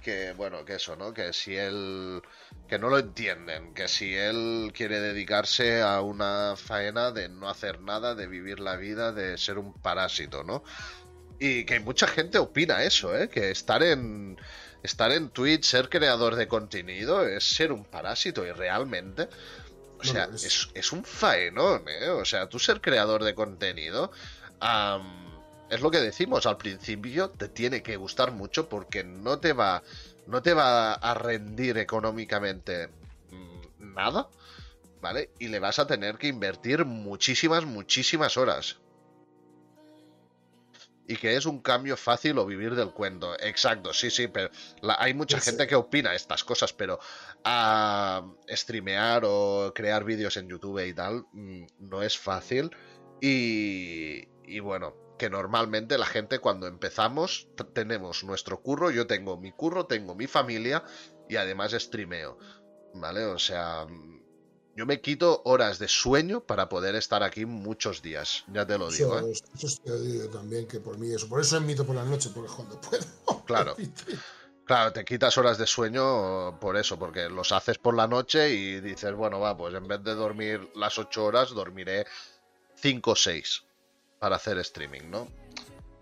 que, bueno, que eso, ¿no? Que si él, que no lo entienden, que si él quiere dedicarse a una faena de no hacer nada, de vivir la vida, de ser un parásito, ¿no? Y que mucha gente opina eso, ¿eh? Que estar en, estar en Twitch, ser creador de contenido, es ser un parásito y realmente... O sea, es- es, es un faenón, ¿eh? O sea, tú ser creador de contenido... es lo que decimos al principio, te tiene que gustar mucho porque no te va, no te va a rendir económicamente mm, nada, ¿vale? Y le vas a tener que invertir muchísimas, muchísimas horas. Y que es un cambio fácil o vivir del cuento. Exacto, sí, sí, pero la- hay mucha Sí, gente que opina estas cosas, pero a streamear o crear vídeos en YouTube y tal mm, no es fácil. Y, y bueno, que normalmente la gente cuando empezamos tenemos nuestro curro, yo tengo mi curro, tengo mi familia y además streameo, ¿vale? O sea, mm, yo me quito horas de sueño para poder estar aquí muchos días, ya te lo digo, ¿eh? eso también que por mí eso. Por eso emito por la noche, porque cuando puedo. Claro. Claro, te quitas horas de sueño por eso, porque los haces por la noche y dices, bueno, va, pues en vez de dormir las 8 horas, dormiré 5 o 6 para hacer streaming, ¿no?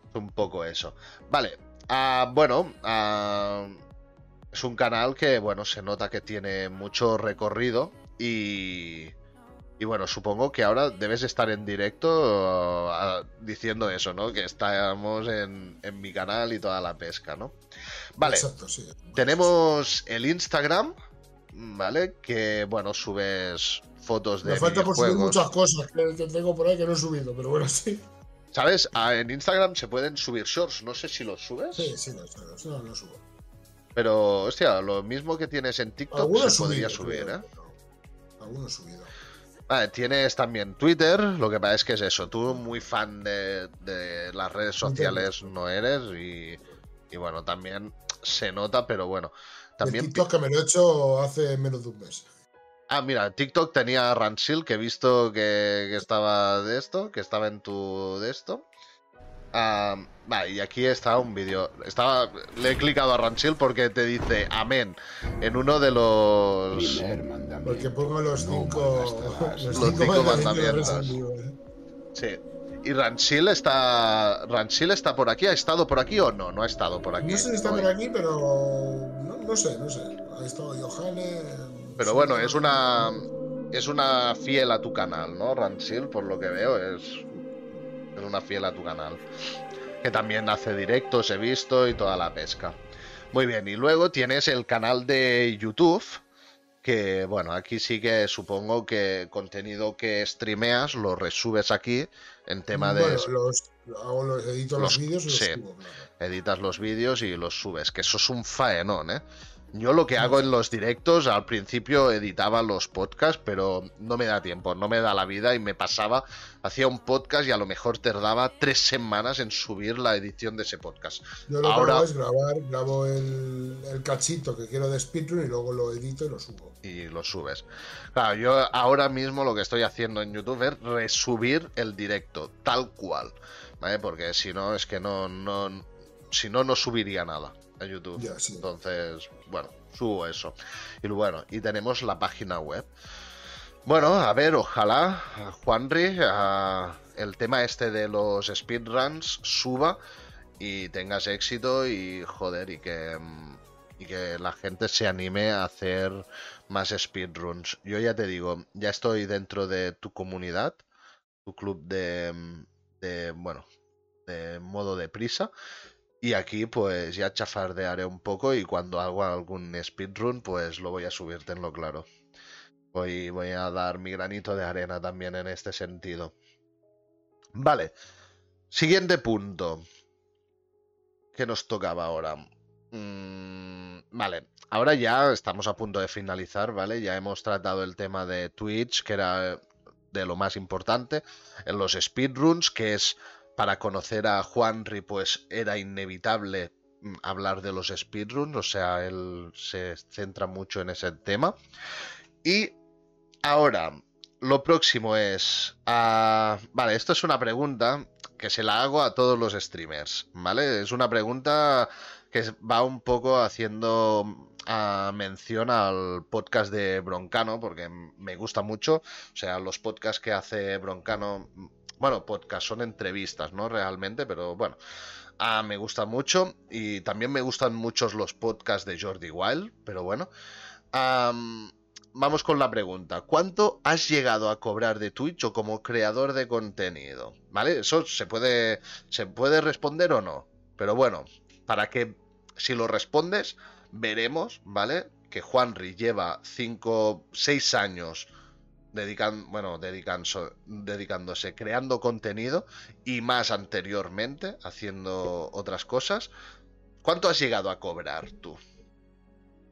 Es un poco eso. Vale, ah, bueno, ah, es un canal que, bueno, se nota que tiene mucho recorrido y... Y bueno, supongo que ahora debes estar en directo ah, diciendo eso, ¿no? Que estamos en, en mi canal y toda la pesca, ¿no? Vale, Exacto, sí. tenemos el Instagram, ¿vale? Que, bueno, subes fotos de Me falta por subir muchas cosas que, que tengo por ahí que no he subido, pero bueno, sí. ¿Sabes? Ah, en Instagram se pueden subir shorts, no sé si los subes, Sí, sí, no, sí, no, no subo. pero, hostia, lo mismo que tienes en TikTok Algunos se podría subido, subir, creo, ¿eh? Algunos subido. Vale, tienes también Twitter, lo que pasa es que es eso, tú muy fan de, de las redes sociales no eres y, y bueno, también se nota, pero bueno, También TikTok que me lo he hecho hace menos de un mes. Ah, mira, TikTok tenía Ransil, que he visto que, que, estaba de esto, que estaba en tu de esto. Vale, y aquí está un vídeo. Estaba, le he clicado a Ransil porque te dice amén en uno de los. Porque pongo los cinco, los, los cinco, cinco mandamientos. Sí. ¿Y Ransil está. Ransil está por aquí? ¿Ha estado por aquí o no? No ha estado por aquí. No sé si está por aquí, pero. No, no sé, no sé. Ha estado Johanne. Pero bueno, es una. Es una fiel a tu canal, ¿no? Ransil, por lo que veo, es. Es una fiel a tu canal. Que también hace directos, he visto, y toda la pesca. Muy bien, y luego tienes el canal de YouTube. Que bueno, aquí sí que supongo que contenido que streameas lo resubes aquí en tema de. Los, hago los, edito los, los vídeos y los sí, subo, claro. Editas los vídeos y los subes, que eso es un faenón, ¿eh? Yo lo que hago en los directos, al principio editaba los podcasts, pero no me da tiempo, no me da la vida y me pasaba, hacía un podcast y a lo mejor tardaba tres semanas en subir la edición de ese podcast. Yo lo Ahora... que hago es grabar, grabo el, el, cachito que quiero de speedrun y luego lo edito y lo subo. Y lo subes. Claro, yo ahora mismo lo que estoy haciendo en YouTube es resubir el directo, tal cual, ¿vale? Porque si no, es que no, no, si no, no subiría nada a YouTube. Ya, sí. Entonces, bueno, subo eso. Y bueno, y tenemos la página web. Bueno, a ver, ojalá, Juanri, el tema este de los speedruns suba y tengas éxito y joder, y que, y que la gente se anime a hacer más speedruns. Yo ya te digo, ya estoy dentro de tu comunidad, tu club de, de bueno, de modo de prisa. Y aquí pues ya chafardearé un poco y cuando haga algún speedrun pues lo voy a subir, tenlo claro. Voy, voy a dar mi granito de arena también en este sentido. Vale. Siguiente punto. ¿Qué nos tocaba ahora? Mm, vale. Ahora ya estamos a punto de finalizar, ¿vale? Ya hemos tratado el tema de Twitch, que era de lo más importante. En los speedruns, que es para conocer a Juanri, pues era inevitable hablar de los speedruns, o sea, él se centra mucho en ese tema. Y ahora, lo próximo es... Vale, esto es una pregunta que se la hago a todos los streamers, ¿vale? Es una pregunta que va un poco haciendo uh, mención al podcast de Broncano, porque me gusta mucho. O sea, los podcasts que hace Broncano bueno, podcast, son entrevistas, ¿no? Realmente, pero bueno. Ah, me gusta mucho y también me gustan muchos los podcasts de Jordi Wild, pero bueno. Vamos con la pregunta. ¿Cuánto has llegado a cobrar de Twitch o como creador de contenido? ¿Vale? Eso se puede, se puede responder o no. Pero bueno, para que si lo respondes, veremos, ¿vale? Que Juanri lleva 5, 6 años dedican, bueno, dedicándose, creando contenido y más anteriormente haciendo otras cosas. ¿Cuánto has llegado a cobrar tú?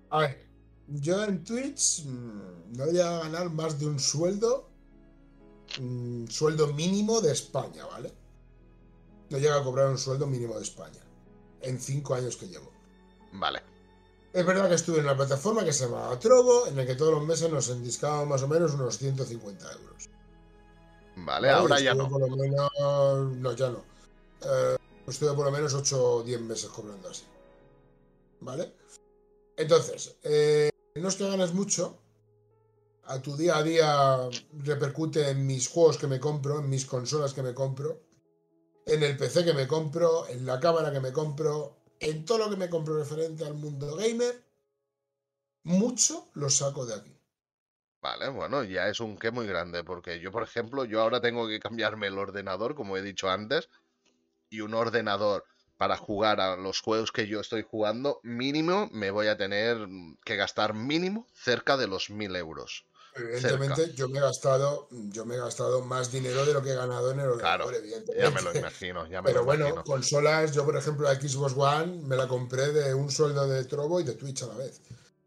A ver, yo en Twitch no voy a ganar más de un sueldo, un sueldo mínimo de España, ¿vale? No llega a cobrar un sueldo mínimo de España en cinco años que llevo. Vale. Es verdad que estuve en una plataforma que se llama Trovo, en la que todos los meses nos endiscábamos más o menos unos 150 euros. Vale, ahora ya no. Por lo menos, no, ya no. Eh, estuve por lo menos 8 o 10 meses cobrando así. ¿Vale? Entonces, eh, no es que ganes mucho. A tu día a día repercute en mis juegos que me compro, en mis consolas que me compro, en el PC que me compro, en la cámara que me compro, en todo lo que me compro referente al mundo gamer, mucho lo saco de aquí. Vale, bueno, ya es un qué muy grande, porque yo, por ejemplo, yo ahora tengo que cambiarme el ordenador, como he dicho antes, y un ordenador para jugar a los juegos que yo estoy jugando, mínimo me voy a tener que gastar mínimo cerca de los mil euros. Evidentemente, cerca. yo me he gastado, yo me he gastado más dinero de lo que he ganado en el ordenador, claro, evidentemente. Ya me lo imagino, ya me Pero lo bueno, imagino. consolas, yo por ejemplo la Xbox One me la compré de un sueldo de Trovo y de Twitch a la vez.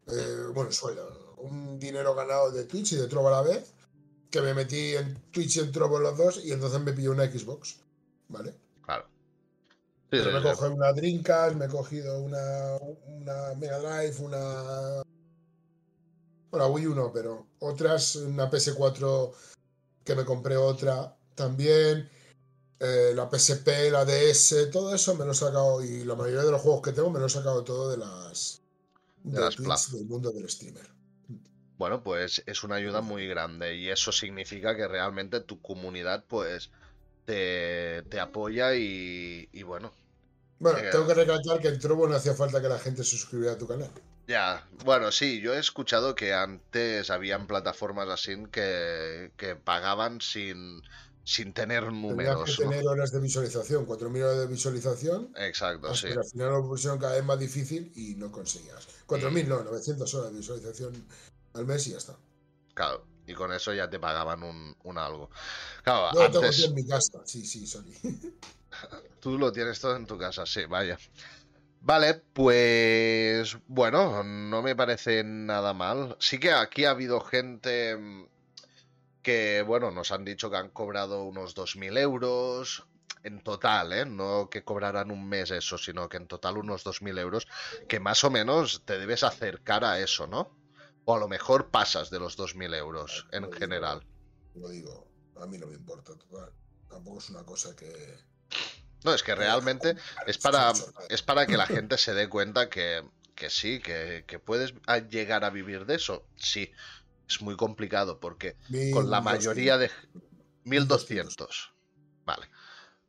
Eh, bueno, sueldo, un dinero ganado de Twitch y de Trovo a la vez, que me metí en Twitch y en Trovo los dos y entonces me pillé una Xbox, ¿vale? Claro. Pero me he cogido una Dreamcast, me he cogido una, una Mega Drive, una. Bueno, Wii U no, pero otras, una PS4 que me compré otra también. Eh, la PSP, la DS, todo eso me lo he sacado y la mayoría de los juegos que tengo me lo he sacado todo de las, de, las del mundo del streamer. Bueno, pues es una ayuda muy grande y eso significa que realmente tu comunidad pues te, apoya y, bueno. Bueno, tengo que recalcar que en Trovo no hacía falta que la gente se suscribiera a tu canal. Ya, bueno, sí, yo he escuchado que antes habían plataformas así que, que pagaban sin, sin tener números. Tenías que tener horas de visualización, 4.000 horas de visualización. Exacto, sí. Pero al final lo pusieron cada vez más difícil y no conseguías. 4.000 no, 900 horas de visualización al mes y ya está. Claro, y con eso ya te pagaban un, algo. Claro, Yo antes... tengo en mi casa, sí, sí, sorry. Tú lo tienes todo en tu casa, sí, vaya. Vale, pues bueno, no me parece nada mal. Sí que aquí ha habido gente que, bueno, nos han dicho que han cobrado unos 2.000 euros en total, ¿eh? No que cobrarán un mes eso, sino que en total unos 2.000 euros, que más o menos te debes acercar a eso, ¿no? O a lo mejor pasas de los 2.000 euros en general. lo digo, a mí no me importa, total. Tampoco es una cosa que... No, es que realmente es para, es para que la gente se dé cuenta que, que sí, que, que puedes llegar a vivir de eso. Sí, es muy complicado porque con la mayoría de... 1200. Vale.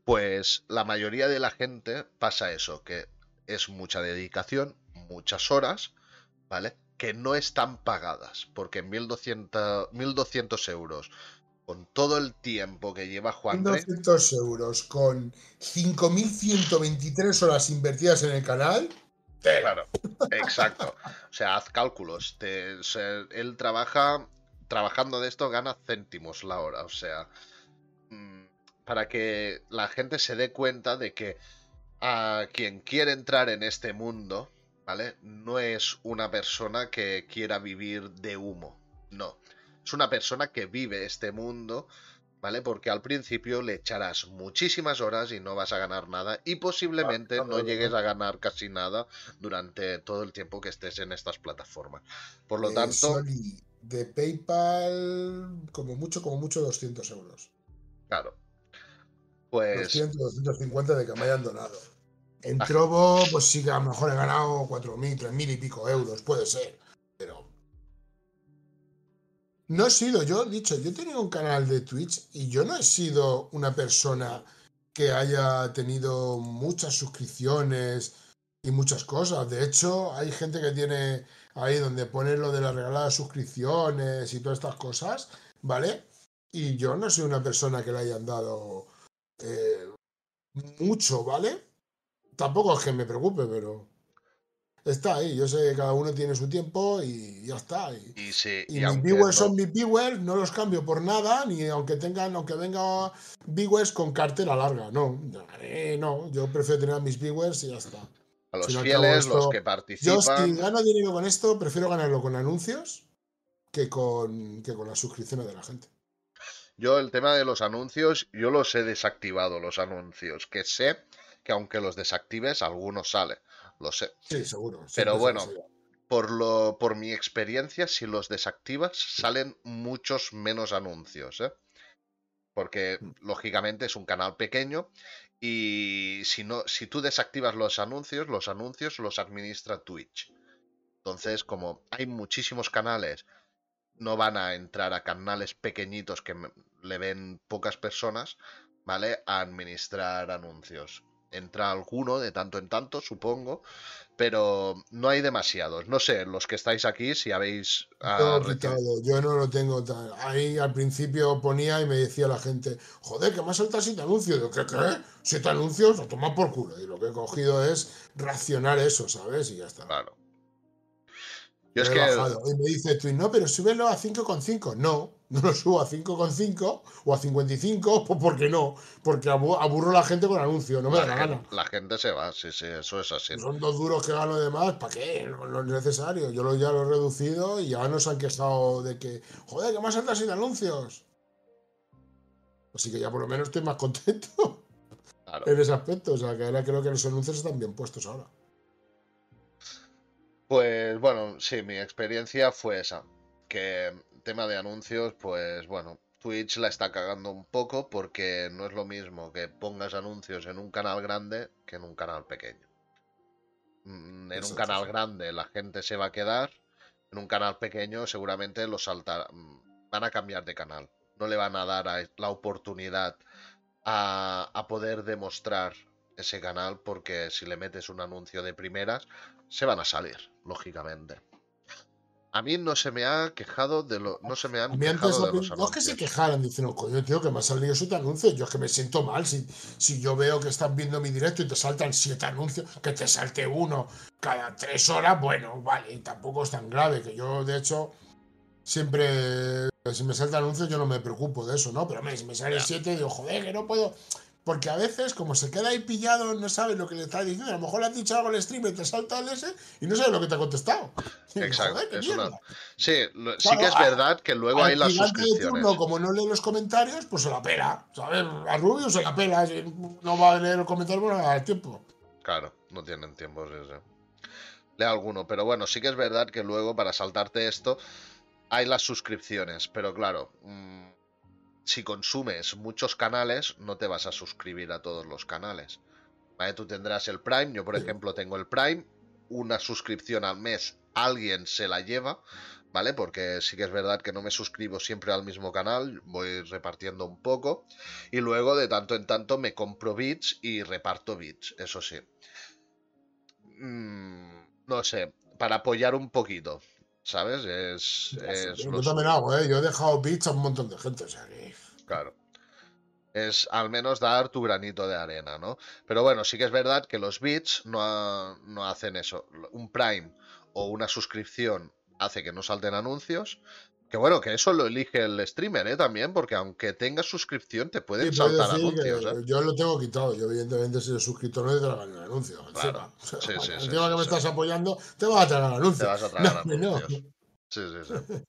Pues la mayoría de la gente pasa eso, que es mucha dedicación, muchas horas, ¿vale? Que no están pagadas, porque 1200, 1200 euros con todo el tiempo que lleva Juan. 1200 euros con 5123 horas invertidas en el canal. Claro, exacto. O sea, haz cálculos. él trabaja, trabajando de esto gana céntimos la hora. O sea, mm, para que la gente se dé cuenta de que a quien quiere entrar en este mundo, ¿vale? No es una persona que quiera vivir de humo. No. Es una persona que vive este mundo ¿vale? Porque al principio le echarás muchísimas horas y no vas a ganar nada y posiblemente no llegues a ganar casi nada durante todo el tiempo que estés en estas plataformas. Por lo tanto... de PayPal, como mucho, como mucho 200 euros. Claro. Pues... 200, 250 de que me hayan donado. En Trovo, pues sí que a lo mejor he ganado 4.000, 3.000 y pico euros, puede ser. No he sido, yo he dicho, yo tenido un canal de Twitch y yo no he sido una persona que haya tenido muchas suscripciones y muchas cosas. De hecho, hay gente que tiene ahí donde pone lo de las regaladas suscripciones y todas estas cosas, ¿vale? Y yo no soy una persona que le hayan dado eh, mucho, ¿vale? Tampoco es que me preocupe, pero está ahí. Yo sé que cada uno tiene su tiempo y ya está. Y, y, mis viewers son mis viewers, no los cambio por nada, ni aunque tengan, aunque venga viewers con cartera larga. No, eh, no, yo prefiero tener a mis viewers y ya está. A los fieles, los que participan. Yo si gano dinero con esto, prefiero ganarlo con anuncios que con, que con las suscripciones de la gente. Yo el tema de los anuncios, yo los he desactivado, los anuncios, que sé que aunque los desactives, algunos sale lo sé. Sí, seguro. Pero bueno, por, lo, por mi experiencia, si los desactivas, salen muchos menos anuncios, ¿eh? Porque mm. lógicamente es un canal pequeño y si, no, si tú desactivas los anuncios, los anuncios los administra Twitch. Entonces, como hay muchísimos canales, no van a entrar a canales pequeñitos que le ven pocas personas, ¿vale? A administrar anuncios entra alguno de tanto en tanto, supongo, pero no hay demasiados. No sé, los que estáis aquí, si habéis... Ah, yo no lo tengo tal. Ahí al principio ponía y me decía la gente, joder, que más salta siete anuncios. Yo, ¿qué, qué? Siete anuncios, lo toma por culo. Y lo que he cogido es racionar eso, ¿sabes? Y ya está. Claro. Yo es que... Y me dice tú, no, pero súbelo a 5,5. No, no lo subo a 5,5 o a 55, pues porque no, porque aburro a la gente con anuncios, no me da la gana. La gente se va, sí, sí, eso es así. Son dos duros que gano de más, ¿para qué? No, es necesario. Yo lo, ya lo he reducido y ya nos han quejado de que, joder, que más altas sin anuncios. Así que ya por lo menos estoy más contento. en ese aspecto. O sea, que ahora creo que los anuncios están bien puestos ahora. Pues bueno, sí, mi experiencia fue esa. Que tema de anuncios, pues bueno, Twitch la está cagando un poco porque no es lo mismo que pongas anuncios en un canal grande que en un canal pequeño. Mm, en un canal grande la gente se va a quedar, en un canal pequeño seguramente los saltar, mm, van a cambiar de canal. No le van a dar la oportunidad a, a poder demostrar ese canal porque si le metes un anuncio de primeras se van a salir, lógicamente. A mí no se me ha quejado de lo. No se me han quejado de los No es que se quejaran diciendo, coño, tío, que me ha salido siete anuncios. Yo es que me siento mal. Si, si yo veo que estás viendo mi directo y te saltan siete anuncios, que te salte uno cada tres horas, bueno, vale, tampoco es tan grave. Que yo, de hecho, siempre. Si me salta anuncios, yo no me preocupo de eso, ¿no? Pero me, si me sale siete, digo, joder, que no puedo. Porque a veces, como se queda ahí pillado, no sabe lo que le está diciendo. A lo mejor le has dicho algo al stream y te salta el ese y no sabe lo que te ha contestado. Exacto. Sí, sí que es verdad que luego hay las suscripciones. De como no lee los comentarios, pues se la pela. ¿Sabes? A Rubio se la pela. No va a leer los comentarios, pues no va a tiempo. Claro, no tienen tiempo. Sí, Lee alguno. Pero bueno, sí que es verdad que luego para saltarte esto hay las suscripciones. Pero claro. Mmm si consumes muchos canales, no te vas a suscribir a todos los canales. Tú tendrás el Prime, yo por ejemplo tengo el Prime, una suscripción al mes, alguien se la lleva, ¿vale? Porque sí que es verdad que no me suscribo siempre al mismo canal, voy repartiendo un poco. Y luego de tanto en tanto me compro bits y reparto bits, eso sí. Mm, no sé, para apoyar un poquito, ¿sabes? Es, yo también hago, ¿eh? Yo he dejado bits a un montón de gente, o sea Claro. Es al menos dar tu granito de arena, ¿no? Pero bueno, sí que es verdad que los bits no, no hacen eso. Un Prime o una suscripción hace que no salten anuncios. Que bueno, que eso lo elige el streamer, ¿eh? También, porque aunque tengas suscripción, te pueden saltar anuncios. ¿eh? Yo lo tengo quitado. Yo, evidentemente, si eres suscriptor, no te tragan el anuncio. Claro. sí, sí, encima que me estás apoyando, te vas a tragar anuncios. Te vas a tragar anuncios. Sí, sí, sí.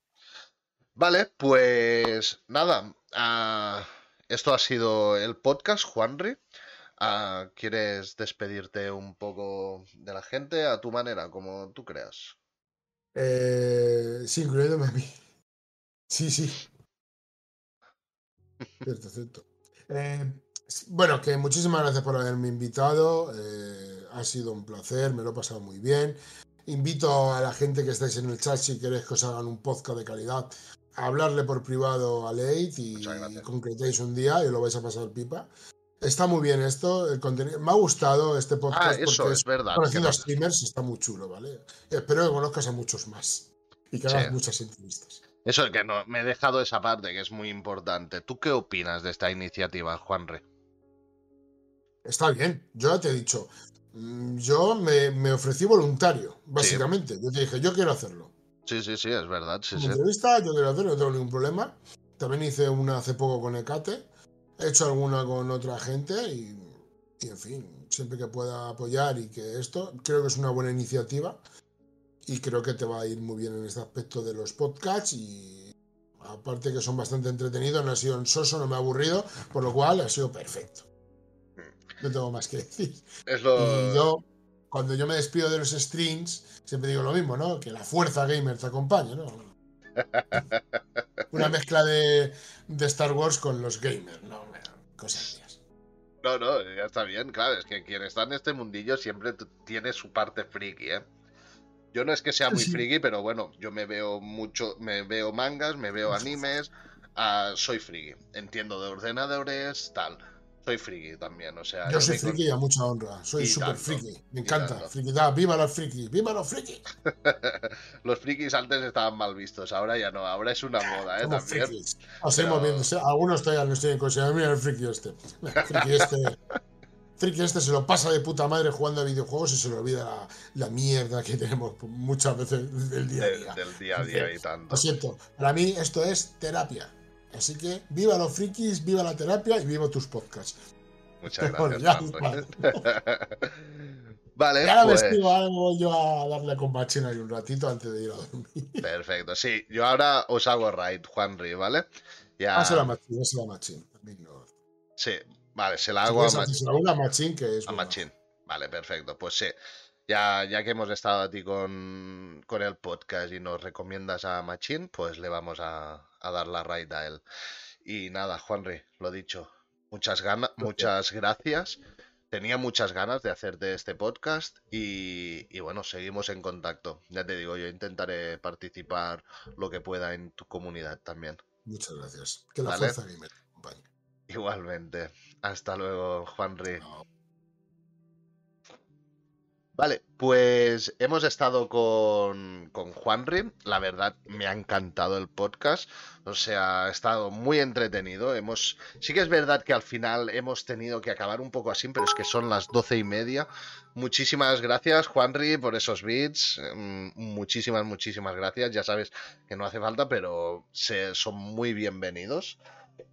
vale, pues nada. Ah, esto ha sido el podcast, Juanri. Ah, ¿Quieres despedirte un poco de la gente a tu manera, como tú creas? Eh, sí, incluyéndome a mí. Sí, sí. cierto, cierto. Eh, bueno, que muchísimas gracias por haberme invitado. Eh, ha sido un placer, me lo he pasado muy bien. Invito a la gente que estáis en el chat si queréis que os hagan un podcast de calidad hablarle por privado a Leith y, concretéis un día y lo vais a pasar pipa. Está muy bien esto, el contenido. Me ha gustado este podcast. Ah, eso es verdad. Conociendo a streamers está muy chulo, ¿vale? Espero que conozcas a muchos más y que hagas muchas entrevistas. Eso es que no, me he dejado esa parte que es muy importante. ¿Tú qué opinas de esta iniciativa, Juanre? Está bien, yo ya te he dicho. Mm, yo me, ofrecí voluntario, básicamente. Yo te dije, yo quiero hacerlo. Sí, sí, sí, es verdad. Sí, sí. entrevista, yo quiero hacer, no tengo ningún problema. También hice una hace poco con Ecate. He hecho alguna con otra gente y, en fin, siempre que pueda apoyar y que esto, creo que es una buena iniciativa y creo que te va a ir muy bien en este aspecto de los podcasts y aparte que son bastante entretenidos, no ha sido soso, no me ha aburrido, por lo cual ha sido perfecto. No tengo más que decir. Es lo... Y yo, cuando yo me despido de los streams, siempre digo lo mismo, ¿no? Que la fuerza gamer te acompañe, ¿no? Una mezcla de, Star Wars con los gamers, ¿no? Cosas mías. No, no, ya está bien, claro, es que quien está en este mundillo siempre tiene su parte friki, ¿eh? Yo no es que sea muy friki, pero bueno, yo me veo mucho, me veo mangas, me veo animes, uh, soy friki. Entiendo de ordenadores, tal soy friki también, o sea. Yo, soy friki a mucha honra, soy súper friki, me encanta. Frikidad, viva los frikis, viva los frikis. los frikis antes estaban mal vistos, ahora ya no, ahora es una moda, ¿eh? Somos también. Frikis. Pero... algunos todavía no estoy en cosa, mira el friki este. Friki este. Friki este se lo pasa de puta madre jugando a videojuegos y se le olvida la, la mierda que tenemos muchas veces del día a día. del día a día y tanto. Lo siento, para mí esto es terapia. Así que viva los frikis, viva la terapia y viva tus podcasts. Muchas gracias. vale. ahora pues... me ahora voy yo a darle con machina ahí un ratito antes de ir a dormir. Perfecto, sí. Yo ahora os hago raid, Juanri, ¿vale? Ya... Ah, será machín, será machín. Sí, Vale, se la hago a, Machín, que es. A Machín. Vale, perfecto. Pues sí. Ya, ya que hemos estado a ti con, con el podcast y nos recomiendas a Machín, pues le vamos a, dar la raid a él. Y nada, Juanri, lo dicho. Muchas ganas, muchas gracias. Tenía muchas ganas de hacerte este podcast y, y, bueno, seguimos en contacto. Ya te digo, yo intentaré participar lo que pueda en tu comunidad también. Muchas gracias. Que la fuerza me acompañe. Igualmente. Hasta luego, Juanri. Vale, pues hemos estado con, con Juanri. La verdad, me ha encantado el podcast. O sea, ha estado muy entretenido. Hemos. Sí que es verdad que al final hemos tenido que acabar un poco así, pero es que son las doce y media. Muchísimas gracias, Juanri, por esos beats. Mm, muchísimas, muchísimas gracias. Ya sabes que no hace falta, pero se, son muy bienvenidos.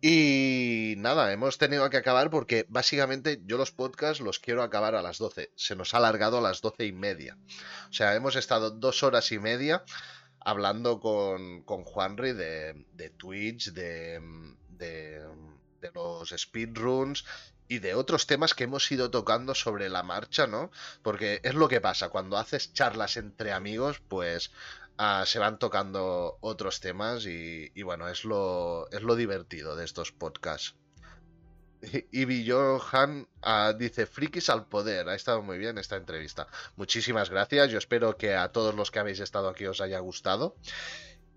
Y nada, hemos tenido que acabar porque básicamente yo los podcasts los quiero acabar a las 12. Se nos ha alargado a las doce y media. O sea, hemos estado dos horas y media hablando con, con Juanri de, de Twitch, de, de, de los speedruns y de otros temas que hemos ido tocando sobre la marcha, ¿no? Porque es lo que pasa, cuando haces charlas entre amigos, pues Ah, se van tocando otros temas y, bueno, es lo, es lo divertido de estos podcasts. Y Johan uh, dice, frikis al poder. Ha estado muy bien esta entrevista. Muchísimas gracias. Yo espero que a todos los que habéis estado aquí os haya gustado.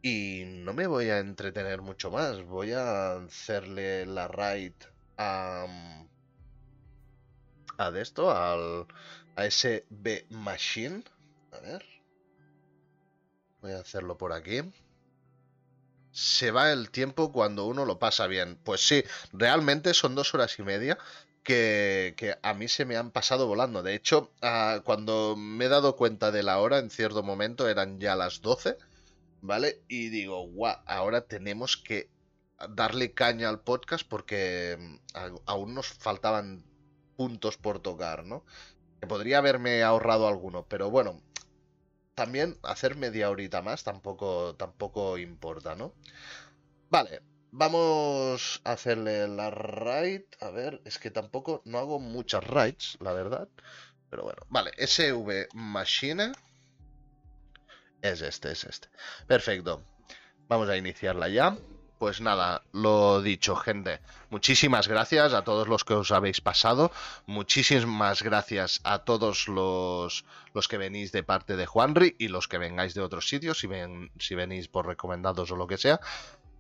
Y no me voy a entretener mucho más. Voy a hacerle la raid a... A de esto, al, a ese B Machine. A ver. Voy a hacerlo por aquí. Se va el tiempo cuando uno lo pasa bien. Pues sí, realmente son dos horas y media que, a mí se me han pasado volando. De hecho, ah, cuando me he dado cuenta de la hora, en cierto momento eran ya las 12, ¿vale? Y digo, guau, ahora tenemos que darle caña al podcast porque mm, aún nos faltaban puntos por tocar, ¿no? Que podría haberme ahorrado alguno, pero bueno, también hacer media horita más tampoco, tampoco importa, ¿no? Vale, vamos a hacerle la raid. A ver, es que tampoco, no hago muchas raids, la verdad. Pero bueno, vale, SV Machine. Es este, es este. Perfecto. Vamos a iniciarla ya. Pues nada, lo dicho, gente. Muchísimas gracias a todos los que os habéis pasado. Muchísimas gracias a todos los, los que venís de parte de Juanri y los que vengáis de otros sitios, si, ven, si venís por recomendados o lo que sea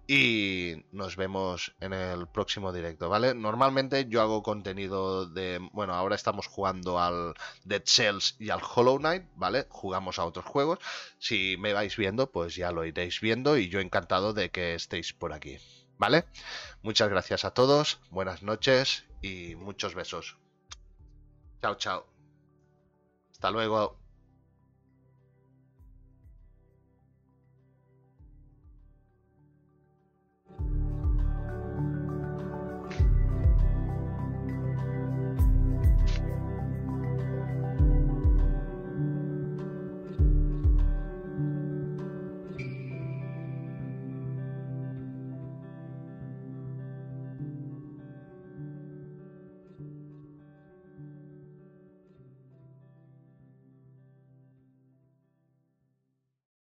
y nos vemos en el próximo directo, ¿vale? Normalmente yo hago contenido de, bueno, ahora estamos jugando al Dead Cells y al Hollow Knight, ¿vale? Jugamos a otros juegos. Si me vais viendo, pues ya lo iréis viendo y yo encantado de que estéis por aquí, ¿vale? Muchas gracias a todos, buenas noches y muchos besos. Chao, chao. Hasta luego.